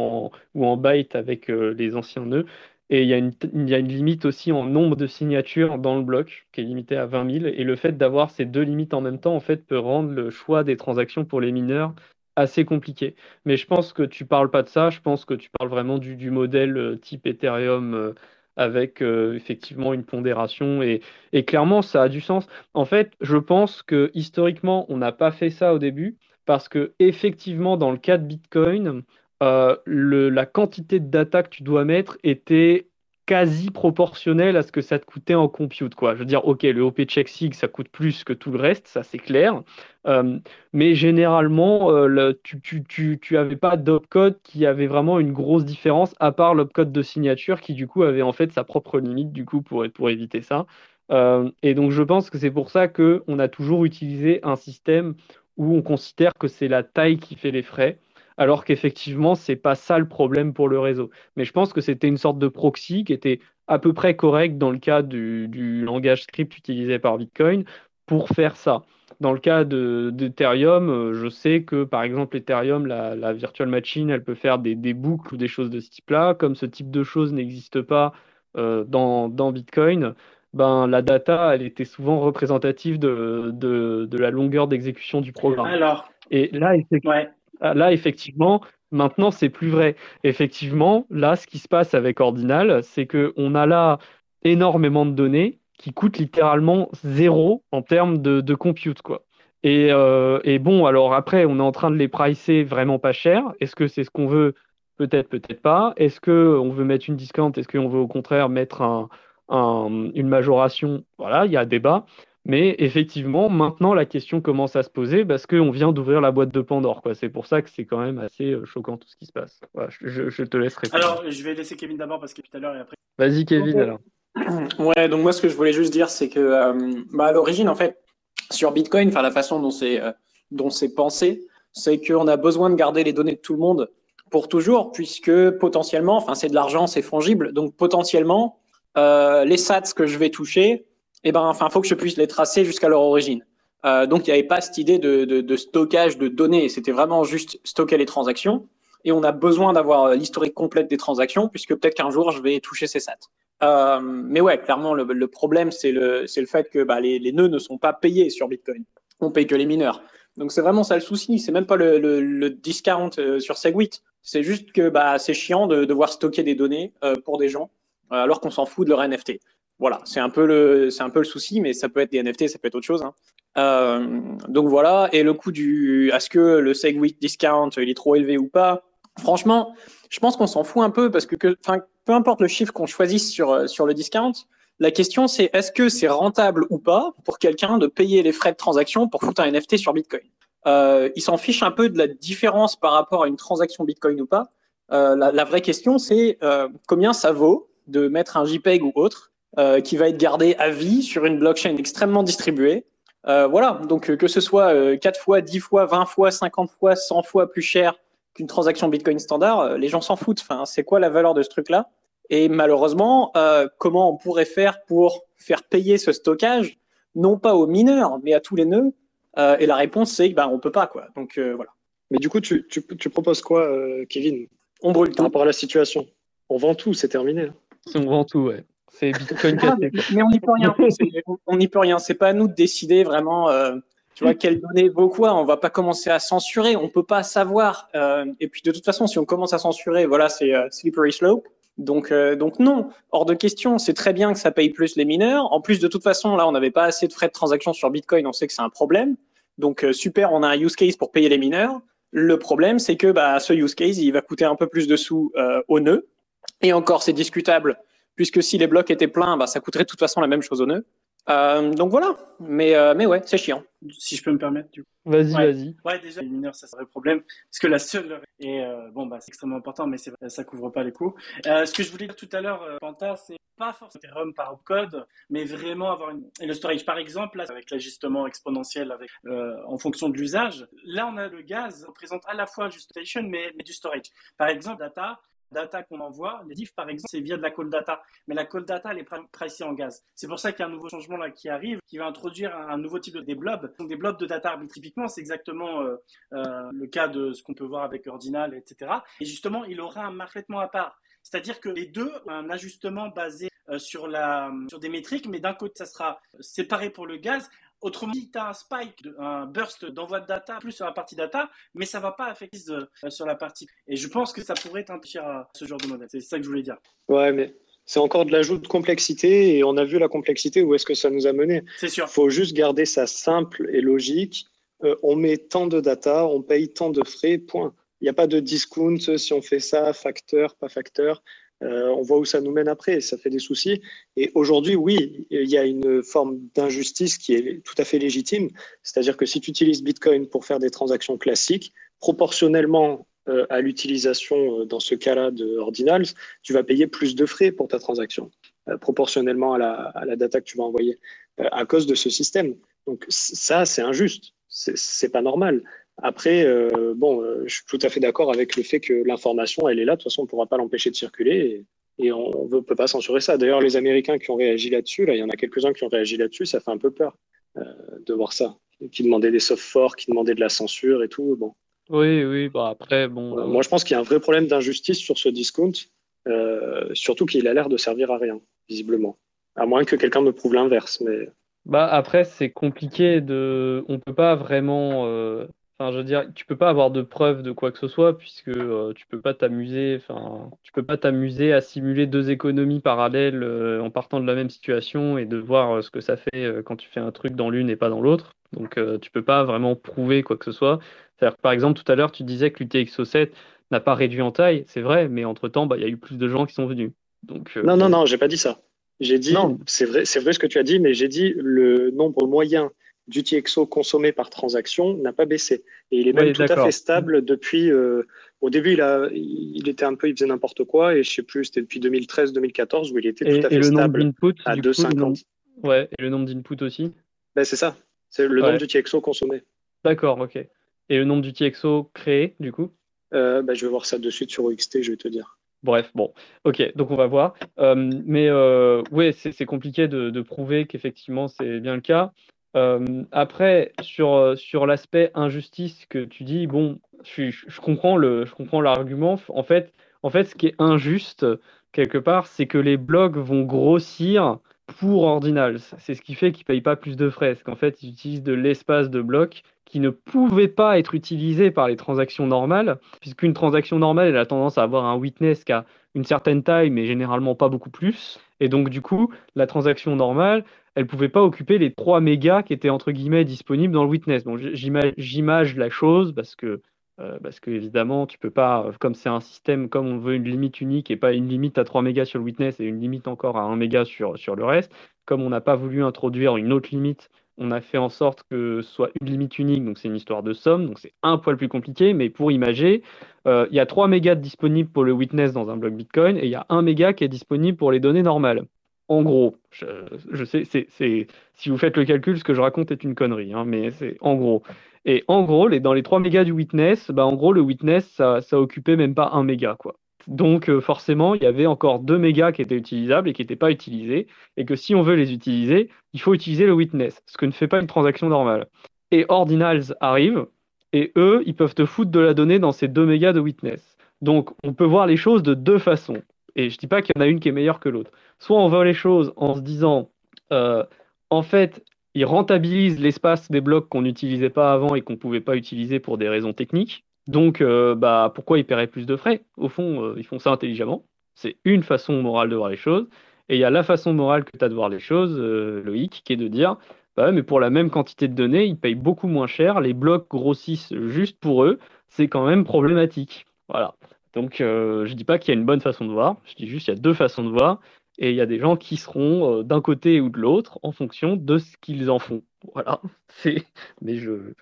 en byte avec les anciens nœuds. Et il y, a une, limite aussi en nombre de signatures dans le bloc, qui est limité à 20 000. Et le fait d'avoir ces deux limites en même temps, en fait, peut rendre le choix des transactions pour les mineurs assez compliqué. Mais je pense que tu parles pas de ça, je pense que tu parles vraiment du, du modèle euh, type Ethereum euh, avec euh, effectivement une pondération. Et, et, clairement, ça a du sens. En fait, je pense que historiquement, on n'a pas fait ça au début, parce que effectivement, dans le cas de Bitcoin, euh, la quantité de data que tu dois mettre était quasi proportionnelle à ce que ça te coûtait en compute. Je veux dire, ok, le OP check sig, ça coûte plus que tout le reste, ça c'est clair. Euh, mais généralement, euh, tu, tu, avais pas d'opcode qui avait vraiment une grosse différence, à part l'opcode de signature qui du coup avait en fait sa propre limite du coup pour éviter ça. et donc je pense que c'est pour ça qu'on a toujours utilisé un système où on considère que c'est la taille qui fait les frais alors qu'effectivement, c'est pas ça le problème pour le réseau. Mais je pense que c'était une sorte de proxy qui était à peu près correct dans le cas du, langage script utilisé par Bitcoin pour faire ça. Dans le cas d'Ethereum, euh, je sais que par exemple Ethereum, la, virtual machine, elle peut faire des, boucles ou des choses de ce type-là. Comme ce type de choses n'existe pas euh, dans, Bitcoin, ben, la data, elle était souvent représentative de, la longueur d'exécution du programme. Alors, et là, ouais. Ah, là, effectivement, maintenant, c'est plus vrai. Effectivement, là, ce qui se passe avec Ordinal, c'est qu'on a là énormément de données qui coûtent littéralement zéro en termes de, compute, quoi. Euh, et, bon, alors après, on est en train de les pricer vraiment pas cher. Est-ce que c'est ce qu'on veut? Peut-être, peut-être pas. Est-ce qu'on veut mettre une discount? Est-ce qu'on veut au contraire mettre une majoration? Voilà, il y a débat. Mais effectivement, maintenant, la question commence à se poser parce qu'on vient d'ouvrir la boîte de Pandore. C'est pour ça que c'est quand même assez euh, choquant tout ce qui se passe. je, te laisse répondre. Alors, je vais laisser Kevin d'abord parce que tout à l'heure et après. Vas-y, Kevin, alors. Ouais, donc moi, ce que je voulais juste dire, c'est que euh, bah, à l'origine, en fait, sur Bitcoin, enfin, la façon dont c'est euh, dont c'est pensé, c'est qu'on a besoin de garder les données de tout le monde pour toujours, puisque potentiellement, enfin, c'est de l'argent, c'est fongible. Donc, potentiellement, les sats que je vais toucher, eh ben, enfin, faut que je puisse les tracer jusqu'à leur origine. Euh, donc, il n'y avait pas cette idée de, stockage de données. C'était vraiment juste stocker les transactions. Et on a besoin d'avoir euh, l'historique complète des transactions, puisque peut-être qu'un jour, je vais toucher ces sats. Euh, mais ouais, clairement, le, problème, c'est le, fait que bah, les, nœuds ne sont pas payés sur Bitcoin. On paye que les mineurs. Donc, c'est vraiment ça le souci. C'est même pas le, discount sur Segwit. C'est juste que bah, c'est chiant de devoir stocker des données pour des gens, alors qu'on s'en fout de leur NFT. Voilà, c'est un peu le, un peu le souci, mais ça peut être des NFT, ça peut être autre chose. Hein. Euh, donc voilà, et le coût du, est-ce que le Segwit discount il est trop élevé ou pas? Franchement, je pense qu'on s'en fout un peu parce que, peu importe le chiffre qu'on choisisse sur sur le discount, la question c'est est-ce que c'est rentable ou pas pour quelqu'un de payer les frais de transaction pour foutre un NFT sur Bitcoin? Euh, Il s'en fiche un peu de la différence par rapport à une transaction Bitcoin ou pas. Euh, la, vraie question c'est euh, combien ça vaut de mettre un JPEG ou autre euh, qui va être gardé à vie sur une blockchain extrêmement distribuée voilà, donc que ce soit 4 fois, 10 fois, 20 fois, 50 fois, 100 fois plus cher qu'une transaction Bitcoin standard, les gens s'en foutent. Enfin, c'est quoi la valeur de ce truc-là? Et malheureusement, comment on pourrait faire pour faire payer ce stockage, non pas aux mineurs, mais à tous les nœuds? Et la réponse, c'est ben, on peut pas. quoi. Donc voilà. Mais du coup, tu, tu, tu proposes quoi, Kevin? On brûle Par rapport à la situation. On vend tout, c'est terminé. On vend tout, ouais. C'est Bitcoin ah, Mais on n'y peut rien. on n'y peut rien. C'est pas à nous de décider vraiment. Euh, tu vois, quelles données vaut quoi On va pas commencer à censurer. On peut pas savoir. Euh, et puis de toute façon, si on commence à censurer, voilà, c'est euh, slippery slope. Donc, donc non, hors de question. C'est très bien que ça paye plus les mineurs. En plus, de toute façon, là, on n'avait pas assez de frais de transaction sur Bitcoin. On sait que c'est un problème. Donc super, on a un use case pour payer les mineurs. Le problème, c'est que bah, ce use case, il va coûter un peu plus de sous au nœud. Et encore, c'est discutable puisque si les blocs étaient pleins, bah, ça coûterait de toute façon la même chose au nœud. Euh, donc voilà, mais, euh, mais ouais, c'est chiant. Si je peux me permettre, du coup. Vas-y, vas-y. Ouais, déjà, les mineurs, ça serait le problème. Parce que la seule. Et euh, bon, bah, c'est extrêmement important, mais ça couvre pas les coûts. ce que je voulais dire tout à l'heure, Panta, c'est pas forcément Ethereum par code, mais vraiment avoir une. Et le storage, par exemple, là, avec l'ajustement exponentiel avec, en fonction de l'usage, là, on a le gaz représente à la fois juste station, mais, mais du storage. Par exemple, data, data qu'on envoie, les diffs par exemple, c'est via de la call data. Mais la call data, elle est pricée en gaz. C'est pour ça qu'il y a un nouveau changement là qui arrive, qui va introduire un, nouveau type de des blobs. Donc des blobs de data typiquement, c'est exactement euh, euh, le cas de ce qu'on peut voir avec Ordinal, etc. Et justement, il aura un parfaitement à part. C'est-à-dire que les deux un ajustement basé euh, sur, la, sur des métriques, mais d'un côté, ça sera séparé pour le gaz, Autrement dit, tu as un spike, un burst d'envoi de data plus sur la partie data, mais ça va pas affecter euh, sur la partie. Et je pense que ça pourrait t'intéresser à ce genre de modèle. C'est ça que je voulais dire. Ouais, mais c'est encore de l'ajout de complexité et on a vu la complexité, où est-ce que ça nous a mené. C'est sûr. Il faut juste garder ça simple et logique. Euh, on met tant de data, on paye tant de frais, point. Il n'y a pas de discount si on fait ça, facteur, pas facteur. Euh, on voit où ça nous mène après, ça fait des soucis. Et aujourd'hui, oui, il y a une forme d'injustice qui est tout à fait légitime. C'est-à-dire que si tu utilises Bitcoin pour faire des transactions classiques, proportionnellement euh, à l'utilisation, euh, dans ce cas-là, de Ordinals, tu vas payer plus de frais pour ta transaction, proportionnellement à la, data que tu vas envoyer, à cause de ce système. Donc ça, c'est injuste. C'est pas normal. Après, euh, bon, euh, je suis tout à fait d'accord avec le fait que l'information, elle est là. De toute façon, on ne pourra pas l'empêcher de circuler et, on ne peut pas censurer ça. D'ailleurs, les Américains qui ont réagi là-dessus, là, il y en a quelques-uns qui ont réagi là-dessus, ça fait un peu peur euh, de voir ça. Qui demandaient des soft forks, qui demandaient de la censure et tout. Bon. Oui, oui, bah après, bon. moi, je pense qu'il y a un vrai problème d'injustice sur ce discount, surtout qu'il a l'air de servir à rien, visiblement. À moins que quelqu'un me prouve l'inverse, mais. Bah après, c'est compliqué de. On peut pas vraiment Enfin, je veux dire, tu peux pas avoir de preuves de quoi que ce soit puisque euh, tu peux pas t'amuser. Enfin, tu peux pas t'amuser à simuler deux économies parallèles euh, en partant de la même situation et de voir euh, ce que ça fait quand tu fais un truc dans l'une et pas dans l'autre. Donc, tu peux pas vraiment prouver quoi que ce soit. C'est-à-dire par exemple, tout à l'heure, tu disais que l'UTXO7 n'a pas réduit en taille. C'est vrai, mais entre temps, bah, il y a eu plus de gens qui sont venus. Donc, non, non, non, j'ai pas dit ça. J'ai dit, c'est vrai, c'est vrai ce que tu as dit, mais j'ai dit le nombre moyen d'UTXO consommé par transaction n'a pas baissé. Et il est même tout à fait stable depuis. Euh, au début, il, a, il était un peu, il faisait n'importe quoi, et je sais plus, c'était depuis 2013-2014 où il était tout à fait stable à 2,50. Ouais, et le nombre d'inputs aussi? Ben, C'est ça, c'est le nombre d'UTXO consommé. D'accord, ok. Et le nombre d'UTXO créé, du coup? Euh, ben, Je vais voir ça de suite sur OXT, je vais te dire. Bref, bon, ok, donc on va voir. Euh, mais euh, oui, c'est compliqué de, de prouver qu'effectivement c'est bien le cas. Euh, après, sur, euh, sur l'aspect injustice que tu dis, bon, je, comprends je comprends l'argument. En fait, en fait, ce qui est injuste quelque part, c'est que les blocs vont grossir pour Ordinals. C'est ce qui fait qu'ils ne payent pas plus de frais. C'est qu'en fait, ils utilisent de l'espace de blocs qui ne pouvait pas être utilisé par les transactions normales, puisqu'une transaction normale, elle a tendance à avoir un witness qui a une certaine taille, mais généralement pas beaucoup plus. Et donc, du coup, la transaction normale, elle pouvait pas occuper les 3 mégas qui étaient entre guillemets disponibles dans le witness. J'image la chose parce que euh, parce que évidemment, tu peux pas, comme c'est un système, comme on veut une limite unique et pas une limite à 3 mégas sur le witness et une limite encore à 1 méga sur, sur le reste, comme on n'a pas voulu introduire une autre limite, on a fait en sorte que ce soit une limite unique, donc c'est une histoire de somme, donc c'est un poil plus compliqué, mais pour imager, euh, il y a 3 mégas disponibles pour le witness dans un bloc Bitcoin et il y a 1 méga qui est disponible pour les données normales. En gros, je, sais, c'est, si vous faites le calcul, ce que je raconte est une connerie, hein, mais c'est en gros. Et en gros, les, dans les 3 mégas du witness, bah, en gros, le witness, ça, ça occupait même pas 1 méga, quoi. Donc euh, forcément, il y avait encore 2 mégas qui étaient utilisables et qui n'étaient pas utilisés, et que si on veut les utiliser, il faut utiliser le witness, ce que ne fait pas une transaction normale. Et Ordinals arrive, et eux, ils peuvent te foutre de la donnée dans ces 2 mégas de witness. Donc on peut voir les choses de deux façons. Et je dis pas qu'il y en a une qui est meilleure que l'autre. Soit on voit les choses en se disant, euh, en fait, ils rentabilisent l'espace des blocs qu'on n'utilisait pas avant et qu'on ne pouvait pas utiliser pour des raisons techniques. Donc, euh, bah, pourquoi ils paieraient plus de frais? Au fond, euh, ils font ça intelligemment. C'est une façon morale de voir les choses. Et il y a la façon morale que tu as de voir les choses, Loïc, qui est de dire, bah, mais pour la même quantité de données, ils payent beaucoup moins cher. Les blocs grossissent juste pour eux. C'est quand même problématique. Voilà. Donc, euh, je ne dis pas qu'il y a une bonne façon de voir, je dis juste qu'il y a deux façons de voir, et il y a des gens qui seront euh, d'un côté ou de l'autre en fonction de ce qu'ils en font. Voilà. Mais je.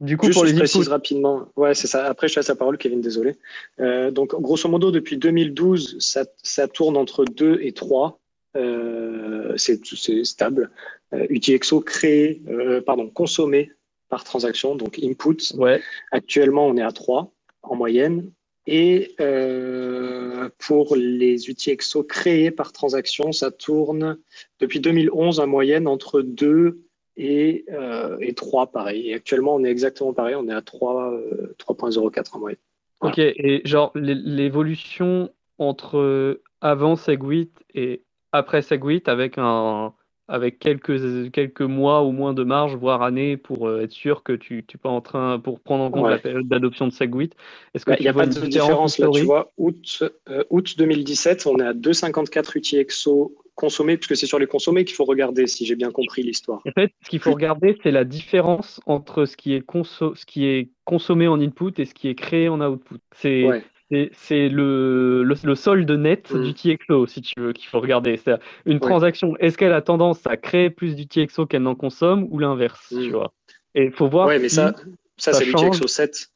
Du coup, pour les je précise rapidement. Ouais, c'est ça. Après, je laisse la parole, Kevin, désolé. Euh, donc, grosso modo, depuis 2012, ça, ça tourne entre 2 et 3. c'est stable. UTXO créé, pardon, consommé par transaction, donc input. Ouais. Actuellement, on est à 3 en moyenne. Et euh, pour les outils EXO créés par transaction, ça tourne depuis 2011 en moyenne entre 2 et, euh, et 3, pareil. Et actuellement, on est exactement pareil, on est à 3.04 euh, en moyenne. Ok, et genre l'évolution entre avant Segwit et après Segwit avec un, avec quelques, quelques mois ou moins de marge, voire années, pour euh, être sûr que tu n'es pas en train, pour prendre en compte la période d'adoption de Segwit. Est-ce que il n'y a pas de différence là, tu vois, août, euh, août 2017, on est à 2,54 UTXO consommés, puisque c'est sur les consommés qu'il faut regarder, si j'ai bien compris l'histoire. En fait, ce qu'il faut regarder, c'est la différence entre ce qui, est ce qui est consommé en input et ce qui est créé en output. C'est c'est le, le, solde net mm. du TXO, si tu veux, qu'il faut regarder. C'est une transaction, est-ce qu'elle a tendance à créer plus du TXO qu'elle n'en consomme ou l'inverse, tu mm. vois? Et il faut voir. Oui, mais ça, ça, c'est l'UTXO 7.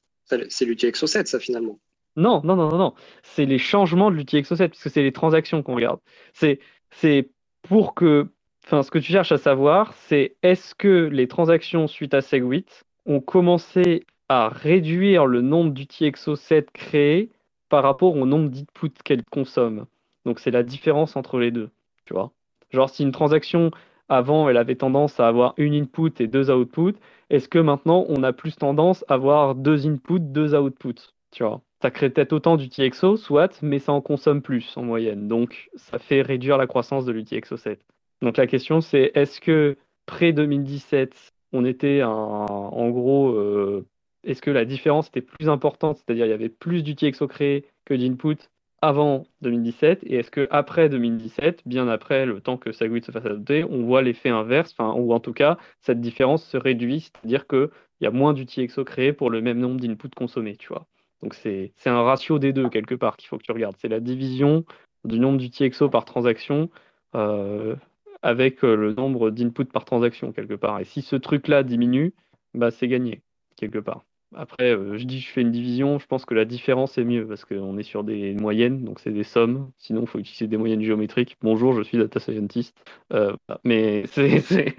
C'est l'UTXO 7, ça, finalement. Non, non, non, non, non. C'est les changements de l'UTXO 7, puisque c'est les transactions qu'on regarde. C'est pour que. Enfin, ce que tu cherches à savoir, c'est est-ce que les transactions suite à Segwit ont commencé à réduire le nombre d'UTXO 7 créés par rapport au nombre d'inputs qu'elle consomme. Donc c'est la différence entre les deux, tu vois. Genre si une transaction avant elle avait tendance à avoir une input et deux outputs, est-ce que maintenant on a plus tendance à avoir deux inputs, deux outputs, tu vois? Ça crée peut-être autant d'UTXO, soit, mais ça en consomme plus en moyenne. Donc ça fait réduire la croissance de l'UTXO 7. Donc la question c'est est-ce que près 2017 on était en gros euh, est-ce que la différence était plus importante, c'est-à-dire il y avait plus d'UTXO créé que d'input avant 2017 et est-ce que après 2017, bien après le temps que Segwit se fasse adopter, on voit l'effet inverse, ou en tout cas cette différence se réduit, c'est-à-dire qu'il y a moins d'UTXO créé pour le même nombre d'inputs consommés, tu vois. Donc c'est un ratio des deux quelque part qu'il faut que tu regardes. C'est la division du nombre d'UTXO par transaction euh, avec euh, le nombre d'inputs par transaction quelque part. Et si ce truc-là diminue, bah, c'est gagné quelque part. Après, euh, je dis je fais une division, je pense que la différence est mieux parce qu'on est sur des moyennes, donc c'est des sommes. Sinon, il faut utiliser des moyennes géométriques. Bonjour, je suis data scientist. Euh, mais c'est.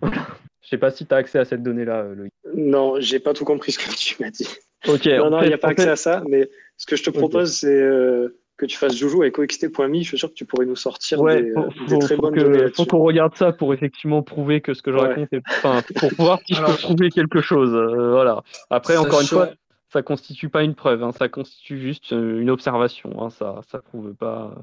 Voilà. Je sais pas si tu as accès à cette donnée-là, euh, Loïc. Non, j'ai pas tout compris ce que tu m'as dit. Ok. Non, non, il n'y a pas accès à ça, mais ce que je te propose, c'est que tu fasses joujou avec oxt.me, je suis sûr que tu pourrais nous sortir des, très bonnes données. Il faut qu'on regarde ça pour effectivement prouver que ce que je raconte est. Enfin, pour voir si je peux trouver quelque chose. Euh, voilà. Après, encore une fois, ça constitue pas une preuve, hein, ça constitue juste euh, une observation. Hein, ça ne prouve pas.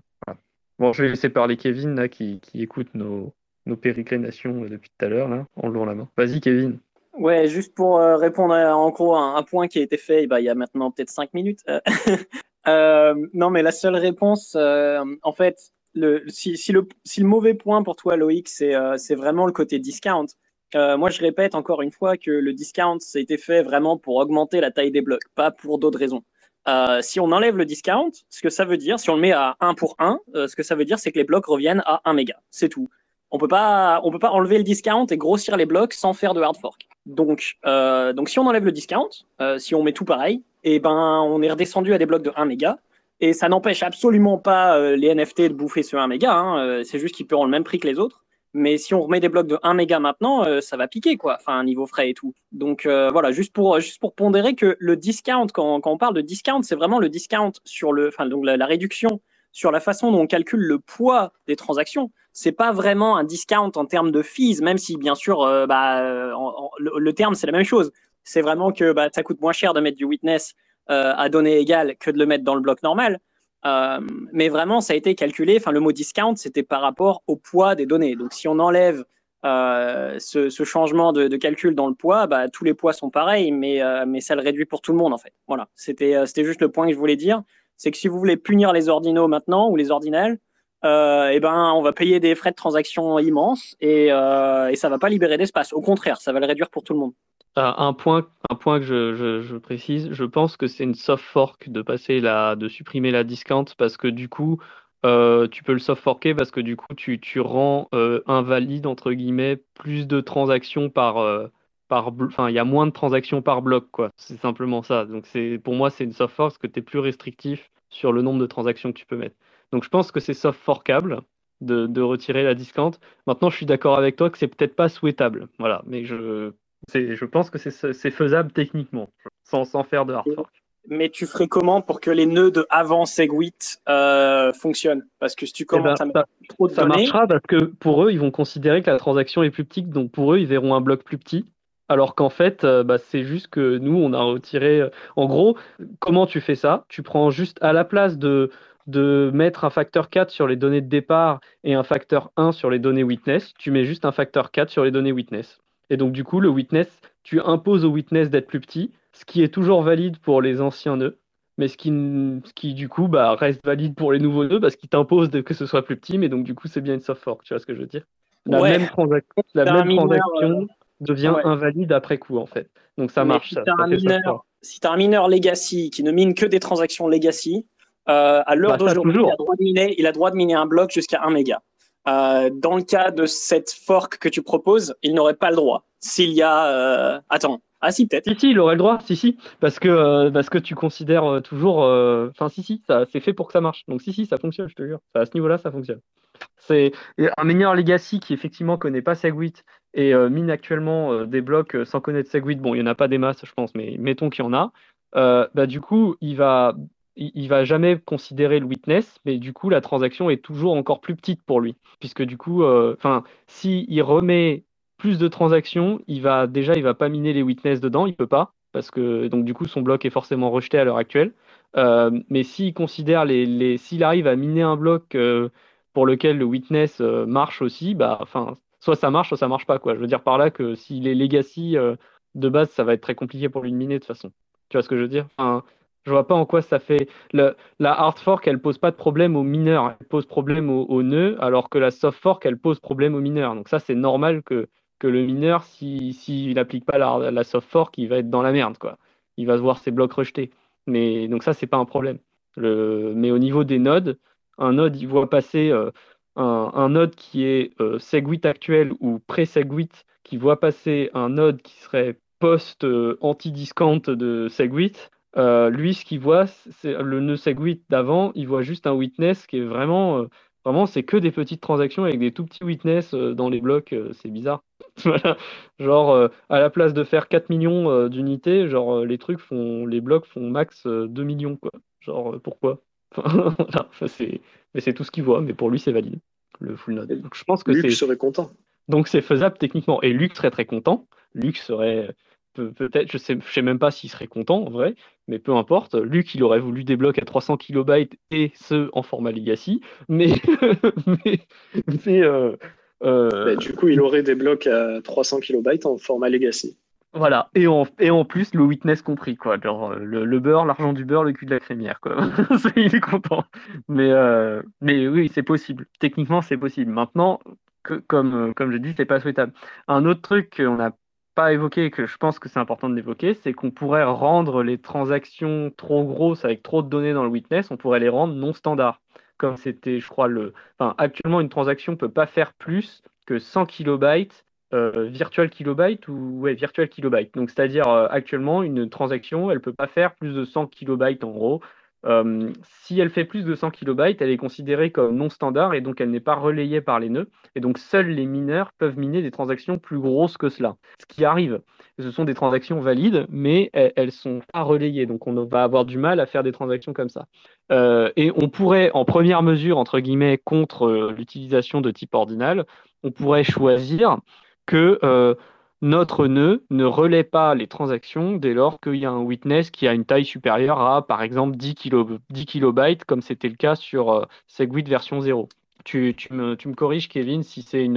Bon, je vais laisser parler Kevin là, qui, qui écoute nos, nos pérégrinations depuis tout à l'heure, là, en levant la main. Vas-y, Kevin. Ouais, juste pour euh, répondre à, en gros à un, point qui a été fait bah, il y a maintenant peut-être cinq minutes. Euh, non, mais la seule réponse, euh, en fait, le, si, si, le, si le mauvais point pour toi, Loïc, c'est euh, vraiment le côté discount. Euh, moi, je répète encore une fois que le discount, ça a été fait vraiment pour augmenter la taille des blocs, pas pour d'autres raisons. Euh, si on enlève le discount, ce que ça veut dire, si on le met à 1 pour 1, ce que ça veut dire, c'est que les blocs reviennent à 1 méga. C'est tout. On on peut pas enlever le discount et grossir les blocs sans faire de hard fork. Donc, donc si on enlève le discount, si on met tout pareil, et ben on est redescendu à des blocs de 1 méga. Et ça n'empêche absolument pas euh, les NFT de bouffer ce 1 méga. Hein. c'est juste qu'ils paieront le même prix que les autres. Mais si on remet des blocs de 1 méga maintenant, ça va piquer, quoi. Enfin, niveau frais et tout. Donc voilà, juste pour, juste pour pondérer que le discount, quand, quand on parle de discount, c'est vraiment le discount sur le, enfin, donc la, réduction sur la façon dont on calcule le poids des transactions. C'est pas vraiment un discount en termes de fees, même si bien sûr, bah, le, terme c'est la même chose. C'est vraiment que bah, ça coûte moins cher de mettre du witness euh, à données égales que de le mettre dans le bloc normal. Euh, mais vraiment, ça a été calculé. Enfin, le mot discount, c'était par rapport au poids des données. Donc, si on enlève euh, ce, changement de, calcul dans le poids, bah, tous les poids sont pareils, mais, mais ça le réduit pour tout le monde en fait. Voilà, c'était juste le point que je voulais dire. C'est que si vous voulez punir les ordinaux maintenant ou les ordinales, eh ben, on va payer des frais de transaction immenses et, et ça va pas libérer d'espace. Au contraire, ça va le réduire pour tout le monde. Euh, un point, un point que je, précise, je pense que c'est une soft fork de passer la, de supprimer la discount parce que du coup, euh, tu peux le soft forker parce que du coup, tu, tu rends euh, invalide entre guillemets plus de transactions par, par, enfin, il y a moins de transactions par bloc, quoi. C'est simplement ça. Donc c'est, pour moi, c'est une soft fork parce que tu es plus restrictif sur le nombre de transactions que tu peux mettre. Donc je pense que c'est soft forkable. De, de, retirer la discount. Maintenant, je suis d'accord avec toi que c'est peut-être pas souhaitable. Voilà, mais je je pense que c'est faisable techniquement, sans, sans faire de hard fork. Mais tu ferais comment pour que les nœuds de avant Segwit euh, fonctionnent? Parce que si tu commences eh ben, à mettre trop de ça marchera parce que pour eux, ils vont considérer que la transaction est plus petite, donc pour eux, ils verront un bloc plus petit. Alors qu'en fait, euh, bah, c'est juste que nous, on a retiré. Euh, en gros, comment tu fais ça? Tu prends juste à la place de, de mettre un facteur 4 sur les données de départ et un facteur 1 sur les données witness, tu mets juste un facteur 4 sur les données witness. Et donc, du coup, le witness, tu imposes au witness d'être plus petit, ce qui est toujours valide pour les anciens nœuds, mais ce qui, ce qui du coup, bah, reste valide pour les nouveaux nœuds parce qu'ils t'imposent que ce soit plus petit, mais donc, du coup, c'est bien une soft fork, tu vois ce que je veux dire? La même transaction, la même transaction euh, devient invalide après coup, en fait. Donc, ça marche. Si tu as, un mineur legacy qui ne mine que des transactions legacy, euh, à l'heure bah, d'aujourd'hui, il, a droit de miner, il a droit de miner un bloc jusqu'à 1 méga. Euh, dans le cas de cette fork que tu proposes, il n'aurait pas le droit. S'il y a. Euh... Attends. Ah si, peut-être. Si, si, il aurait le droit, si, si. Parce que, parce que tu considères toujours. Enfin, si, si, c'est fait pour que ça marche. Donc, si, si, ça fonctionne, je te jure. À ce niveau-là, ça fonctionne. C'est un mineur legacy qui, effectivement, connaît pas Segwit et mine actuellement des blocs sans connaître Segwit. Bon, il n'y en a pas des masses, je pense, mais mettons qu'il y en a. bah, du coup, il va il, va jamais considérer le witness, mais du coup, la transaction est toujours encore plus petite pour lui. Puisque du coup, euh, enfin, s'il remet plus de transactions, il va déjà, il va pas miner les witness dedans, il peut pas, parce que donc du coup, son bloc est forcément rejeté à l'heure actuelle. Euh, mais s'il considère les, les s'il arrive à miner un bloc euh, pour lequel le witness marche aussi, bah, enfin, soit ça marche, soit ça marche pas, quoi. Je veux dire par là que s'il est legacy de base, ça va être très compliqué pour lui de miner de toute façon. Tu vois ce que je veux dire? Enfin, je vois pas en quoi ça fait. la hard fork, elle pose pas de problème aux mineurs, elle pose problème aux, nœuds, alors que la soft fork, elle pose problème aux mineurs. Donc ça, c'est normal que, que le mineur, s'il si, n'applique pas la, soft fork, il va être dans la merde, quoi. Il va voir ses blocs rejetés. Mais donc ça, c'est pas un problème. Mais au niveau des nodes, un node, il voit passer euh, un, node qui est euh, Segwit actuel ou pré-Segwit, qui voit passer un node qui serait post-anti-discount euh, de Segwit euh, lui, ce qu'il voit, c'est le nœud Segwit d'avant, il voit juste un witness qui est vraiment, euh, vraiment, c'est que des petites transactions avec des tout petits witness dans les blocs, c'est bizarre. Genre, à la place de faire 4 millions d'unités, genre, les trucs font, les blocs font max 2 millions, quoi. Genre, pourquoi? C'est, mais c'est tout ce qu'il voit, mais pour lui, c'est valide, le full node. Donc, je pense que Luc serait content. Donc, c'est faisable techniquement. Et Luc serait très content. Luc serait peut-être, je sais, je sais même pas s'il serait content en vrai, mais peu importe. Luc, il aurait voulu des blocs à 300 kilobytes et ce en format legacy, mais, mais, euh, euh, du coup, il aurait des blocs à 300 kilobytes en format legacy. Voilà, et en, et plus, le witness compris, quoi. Genre, le, beurre, l'argent du beurre, le cul de la crémière, quoi. il est content. Mais, euh, mais oui, c'est possible. Techniquement, c'est possible. Maintenant, que, comme, comme je dis, c'est pas souhaitable. Un autre truc qu'on a pas évoqué que je pense que c'est important d'évoquer, c'est qu'on pourrait rendre les transactions trop grosses avec trop de données dans le witness, on pourrait les rendre non standards. Comme c'était, je crois, le. Enfin, actuellement, une transaction ne peut pas faire plus que 100 kilobytes euh, virtual kilobyte ou ouais, virtual kilobyte. Donc, c'est-à-dire, euh, actuellement, une transaction, elle ne peut pas faire plus de 100 kilobytes en gros. si elle fait plus de 100 kilobytes, elle est considérée comme non standard et donc elle n'est pas relayée par les nœuds. Et donc seuls les mineurs peuvent miner des transactions plus grosses que cela. Ce qui arrive, ce sont des transactions valides, mais elles ne sont pas relayées. Donc on va avoir du mal à faire des transactions comme ça. et on pourrait, en première mesure, entre guillemets, contre l'utilisation de type ordinal, on pourrait choisir que notre nœud ne relaie pas les transactions dès lors qu'il y a un witness qui a une taille supérieure à, par exemple, 10, kilobytes, comme c'était le cas sur euh, SegWit version 0. Tu, me, corriges, Kevin, si c'est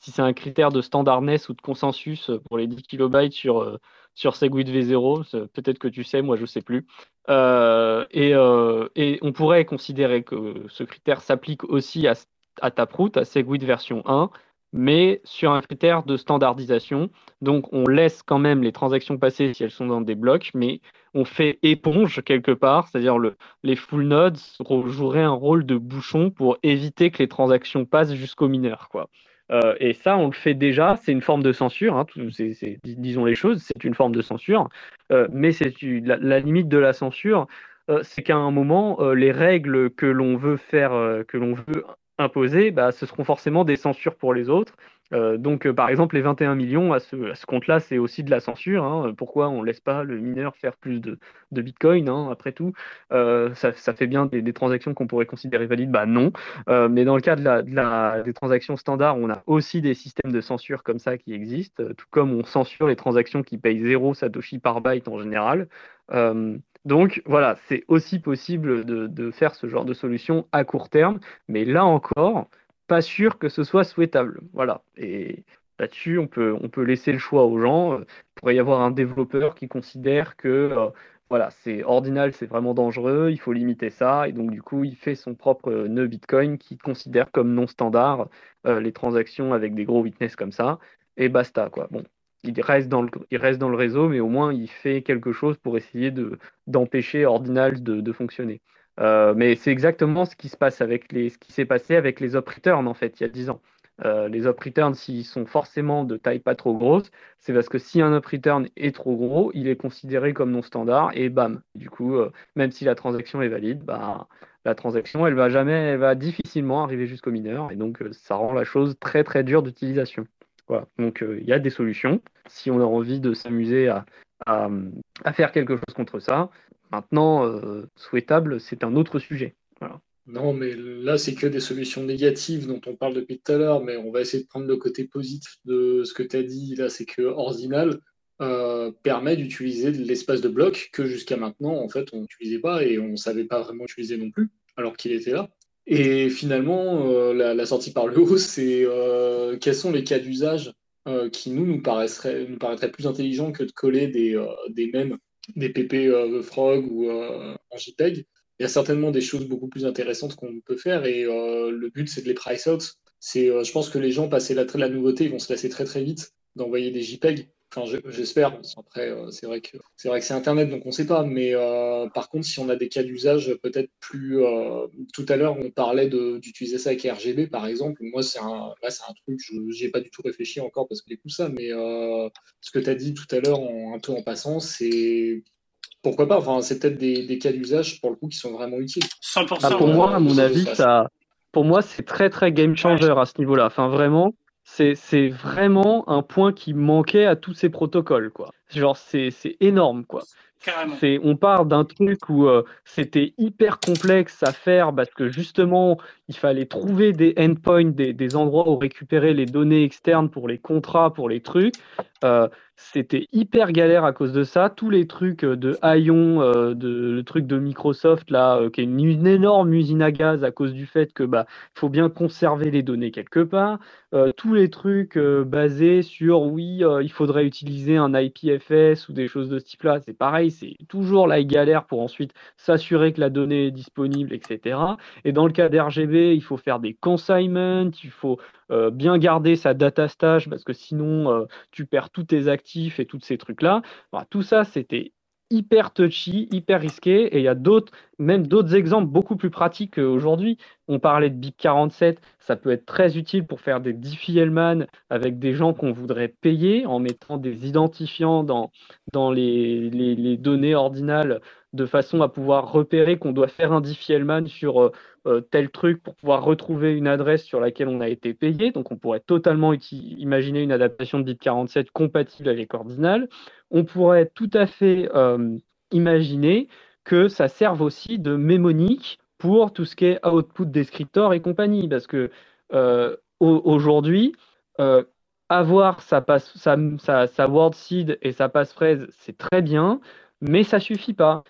si un critère de standardness ou de consensus pour les 10 kilobytes sur, euh, SegWit V0, peut-être que tu sais, moi je ne sais plus. Euh, et, on pourrait considérer que ce critère s'applique aussi à, à Taproot, à SegWit version 1, mais sur un critère de standardisation. Donc, on laisse quand même les transactions passer si elles sont dans des blocs, mais on fait éponge quelque part, c'est-à-dire le, les full nodes joueraient un rôle de bouchon pour éviter que les transactions passent jusqu'au mineur. Quoi. Euh, et ça, on le fait déjà, c'est une forme de censure, hein, disons les choses, c'est une forme de censure, euh, mais c'est la, la, limite de la censure, euh, c'est qu'à un moment, les règles que l'on veut faire, que l'on veut imposées, bah, ce seront forcément des censures pour les autres. Euh, donc, euh, par exemple, les 21 millions, à ce, compte-là, c'est aussi de la censure. Hein. Pourquoi on ne laisse pas le mineur faire plus de, Bitcoin, hein, après tout? Euh, ça, fait bien des, transactions qu'on pourrait considérer valides? Bah non. mais dans le cas des transactions standards, on a aussi des systèmes de censure comme ça qui existent, tout comme on censure les transactions qui payent 0 Satoshi par byte en général. Donc voilà, c'est aussi possible de, faire ce genre de solution à court terme, mais là encore, pas sûr que ce soit souhaitable. Voilà. Et là-dessus, on peut, on peut laisser le choix aux gens. Il pourrait y avoir un développeur qui considère que euh, voilà, c'est ordinal, c'est vraiment dangereux, il faut limiter ça, et donc du coup, il fait son propre nœud Bitcoin qui considère comme non standard euh, les transactions avec des gros witness comme ça, et basta quoi. Bon, il reste, dans le, réseau, mais au moins il fait quelque chose pour essayer de, d'empêcher Ordinals de, fonctionner. Euh, mais c'est exactement ce qui se passe avec ce qui s'est passé avec les op return en fait il y a 10 ans. Euh, les op return, s'ils sont forcément de taille pas trop grosse, c'est parce que si un op return est trop gros, il est considéré comme non standard et bam. Du coup, euh, même si la transaction est valide, bah, la transaction, elle va jamais, elle va difficilement arriver jusqu'au mineur et donc ça rend la chose très très dure d'utilisation. Donc euh, il y a des solutions si on a envie de s'amuser à, faire quelque chose contre ça. Maintenant, euh, souhaitable, c'est un autre sujet. Non, mais là, c'est que des solutions négatives dont on parle depuis tout à l'heure, mais on va essayer de prendre le côté positif de ce que tu as dit. Là, c'est que Ordinal euh, permet d'utiliser l'espace de bloc que jusqu'à maintenant, en fait, on n'utilisait pas et on ne savait pas vraiment utiliser non plus, alors qu'il était là. Et finalement, euh, la, sortie par le haut, c'est euh, quels sont les cas d'usage euh, qui nous nous paraîtraient, nous plus intelligents que de coller des, des mèmes, des PP Frog ou en JPEG. Il y a certainement des choses beaucoup plus intéressantes qu'on peut faire et le but c'est de les price out. C'est, je pense que les gens passés la, la nouveauté, ils vont se lasser très très vite d'envoyer des JPEG Enfin, j'espère. Après, euh, c'est vrai que c'est vrai que c'est Internet, donc on ne sait pas. Mais euh, par contre, si on a des cas d'usage peut-être plus. Euh, tout à l'heure, on parlait d'utiliser ça avec RGB, par exemple. Moi, c'est un, là, c'est un truc. Je n'ai pas du tout réfléchi encore parce que j'écoute ça. Mais ce que tu as dit tout à l'heure, un peu en passant, c'est pourquoi pas. Enfin, c'est peut-être des, cas d'usage pour le coup qui sont vraiment utiles. 100%. Ah, pour moi, à mon avis, ça. Pour moi, c'est très très game changer à ce niveau-là. Enfin, vraiment c'est vraiment un point qui manquait à tous ces protocoles, quoi. Genre, c'est énorme, quoi. On part d'un truc où euh, c'était hyper complexe à faire parce que justement, il fallait trouver des endpoints, des, des, endroits où récupérer les données externes pour les contrats, pour les trucs. Euh, c'était hyper galère à cause de ça. Tous les trucs euh, de Ion, de, le truc de Microsoft, là, qui est une, énorme usine à gaz à cause du fait que bah faut bien conserver les données quelque part. tous les trucs basés sur oui, il faudrait utiliser un IPFS ou des choses de ce type-là, c'est pareil c'est toujours la galère pour ensuite s'assurer que la donnée est disponible, etc. Et dans le cas d'RGB, il faut faire des consignments, il faut euh, bien garder sa data stage parce que sinon euh, tu perds tous tes actifs et tous ces trucs-là. tout ça, c'était hyper touchy, hyper risqué. Et il y a d'autres, même d'autres exemples beaucoup plus pratiques aujourd'hui. On parlait de BIP 47, ça peut être très utile pour faire des Diffie-Hellman avec des gens qu'on voudrait payer en mettant des identifiants dans, dans les, les, données ordinales de façon à pouvoir repérer qu'on doit faire un Diffie-Hellman sur euh, euh, tel truc pour pouvoir retrouver une adresse sur laquelle on a été payé. Donc on pourrait totalement imaginer une adaptation de BIP 47 compatible avec Ordinal on pourrait tout à fait euh, imaginer que ça serve aussi de mémonique pour tout ce qui est output descriptor et compagnie. Parce que euh, aujourd'hui, euh, avoir sa, word seed et sa passphrase, c'est très bien, mais ça suffit pas.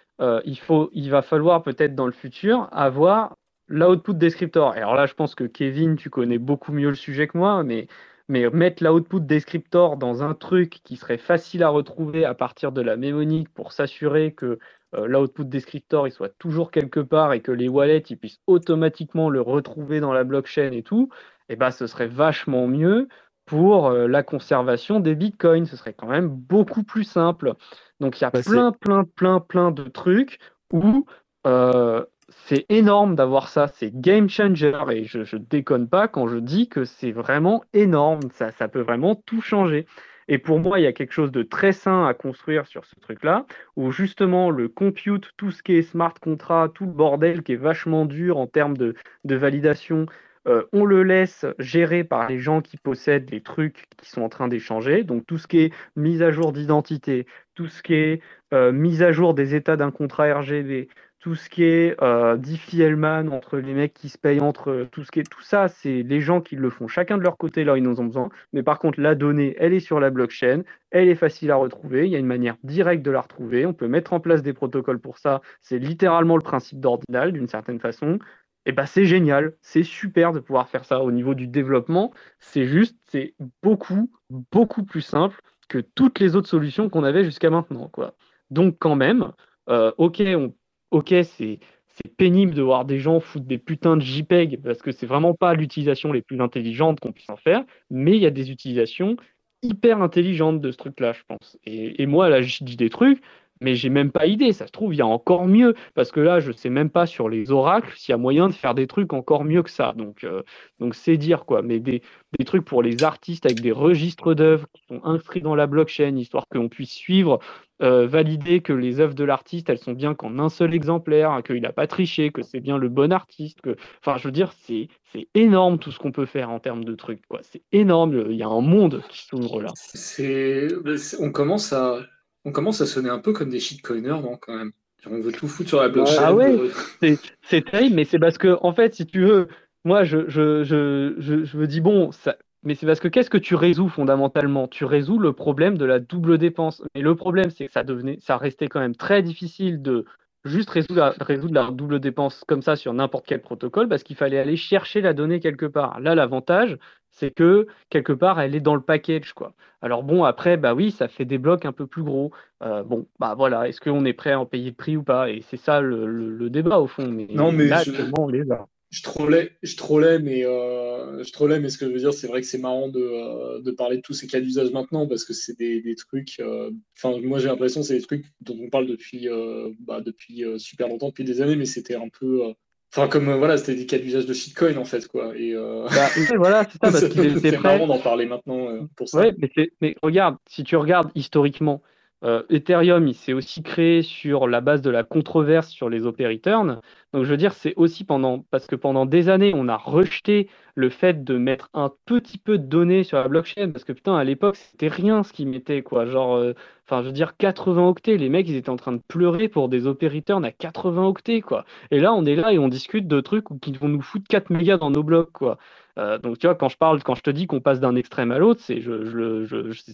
il, faut, il va falloir peut-être dans le futur avoir l'output descriptor. alors là, je pense que Kevin, tu connais beaucoup mieux le sujet que moi, mais mais mettre l'output descriptor dans un truc qui serait facile à retrouver à partir de la mémonique pour s'assurer que euh, l'output descriptor il soit toujours quelque part et que les wallets ils puissent automatiquement le retrouver dans la blockchain et tout, et eh ben, ce serait vachement mieux pour euh, la conservation des bitcoins. Ce serait quand même beaucoup plus simple. Donc il y a bah, plein, plein, plein, plein de trucs où euh, c'est énorme d'avoir ça, c'est game changer et je, je déconne pas quand je dis que c'est vraiment énorme, ça, peut vraiment tout changer. Et pour moi, il y a quelque chose de très sain à construire sur ce truc-là, où justement le compute, tout ce qui est smart contract, tout le bordel qui est vachement dur en termes de, validation, euh, on le laisse gérer par les gens qui possèdent les trucs qui sont en train d'échanger. Donc tout ce qui est mise à jour d'identité, tout ce qui est euh, mise à jour des états d'un contrat RGB, tout ce qui est euh, Diffie-Hellman entre les mecs qui se payent entre tout ce qui est tout ça, c'est les gens qui le font chacun de leur côté là ils en ont besoin. Mais par contre la donnée, elle est sur la blockchain, elle est facile à retrouver, il y a une manière directe de la retrouver, on peut mettre en place des protocoles pour ça. C'est littéralement le principe d'ordinal d'une certaine façon. Et ben c'est génial, c'est super de pouvoir faire ça au niveau du développement. C'est juste, c'est beaucoup beaucoup plus simple que toutes les autres solutions qu'on avait jusqu'à maintenant quoi. Donc quand même, euh, ok, on ok, c'est pénible de voir des gens foutre des putains de JPEG parce que c'est vraiment pas l'utilisation les plus intelligentes qu'on puisse en faire, mais il y a des utilisations hyper intelligentes de ce truc-là, je pense. Et, et, moi, là, je dis des trucs, mais j'ai même pas idée. Ça se trouve, il y a encore mieux, parce que là, je sais même pas sur les oracles s'il y a moyen de faire des trucs encore mieux que ça. Donc, euh, donc c'est dire quoi. Mais des, des, trucs pour les artistes avec des registres d'œuvres qui sont inscrits dans la blockchain, histoire qu'on puisse suivre, euh, valider que les œuvres de l'artiste, elles sont bien qu'en un seul exemplaire, qu'il n'a pas triché, que c'est bien le bon artiste. Que... Enfin, je veux dire, c'est énorme tout ce qu'on peut faire en termes de trucs. C'est énorme. Il y a un monde qui s'ouvre là. On commence à on commence à sonner un peu comme des shitcoiners, non, quand même. On veut tout foutre sur la blockchain. Ah ouais, c'est terrible, mais c'est parce que, en fait, si tu veux, moi, je, je, je, je, me dis, bon, ça, mais c'est parce que qu'est-ce que tu résous fondamentalement? Tu résous le problème de la double dépense. Mais le problème, c'est que ça devenait, ça restait quand même très difficile de juste résoudre la, résoudre la double dépense comme ça sur n'importe quel protocole parce qu'il fallait aller chercher la donnée quelque part. Là, l'avantage, c'est que quelque part, elle est dans le package. Quoi. Alors bon, après, bah oui, ça fait des blocs un peu plus gros. Euh, bon, bah voilà, est-ce qu'on est prêt à en payer le prix ou pas? Et c'est ça le, débat au fond. Mais non, mais je... on les a. Je trollais, je trollais, mais euh, je trollais, mais ce que je veux dire, c'est vrai que c'est marrant de, euh, de, parler de tous ces cas d'usage maintenant parce que c'est des, des, trucs. Enfin, moi j'ai l'impression que c'est des trucs dont on parle depuis, bah, depuis super longtemps, depuis des années, mais c'était un peu Enfin, comme euh, voilà, c'était des cas d'usage de shitcoin en fait, quoi. Et euh... bah, voilà, c'est ça, parce qu'il était marrant d'en parler maintenant euh, pour ça. Ouais, mais, mais, regarde, si tu regardes historiquement, euh, Ethereum, il s'est aussi créé sur la base de la controverse sur les OP. Donc, je veux dire, c'est aussi pendant, parce que pendant des années, on a rejeté le fait de mettre un petit peu de données sur la blockchain, parce que putain, à l'époque, c'était rien ce qu'ils mettaient, quoi. Genre, euh, enfin, je veux dire, 80 octets. Les mecs, ils étaient en train de pleurer pour des OP return à 80 octets, quoi. Et là, on est là et on discute de trucs qui vont nous foutre 4 mégas dans nos blocs, quoi. Euh, donc tu vois, quand je parle, quand je te dis qu'on passe d'un extrême à l'autre, c'est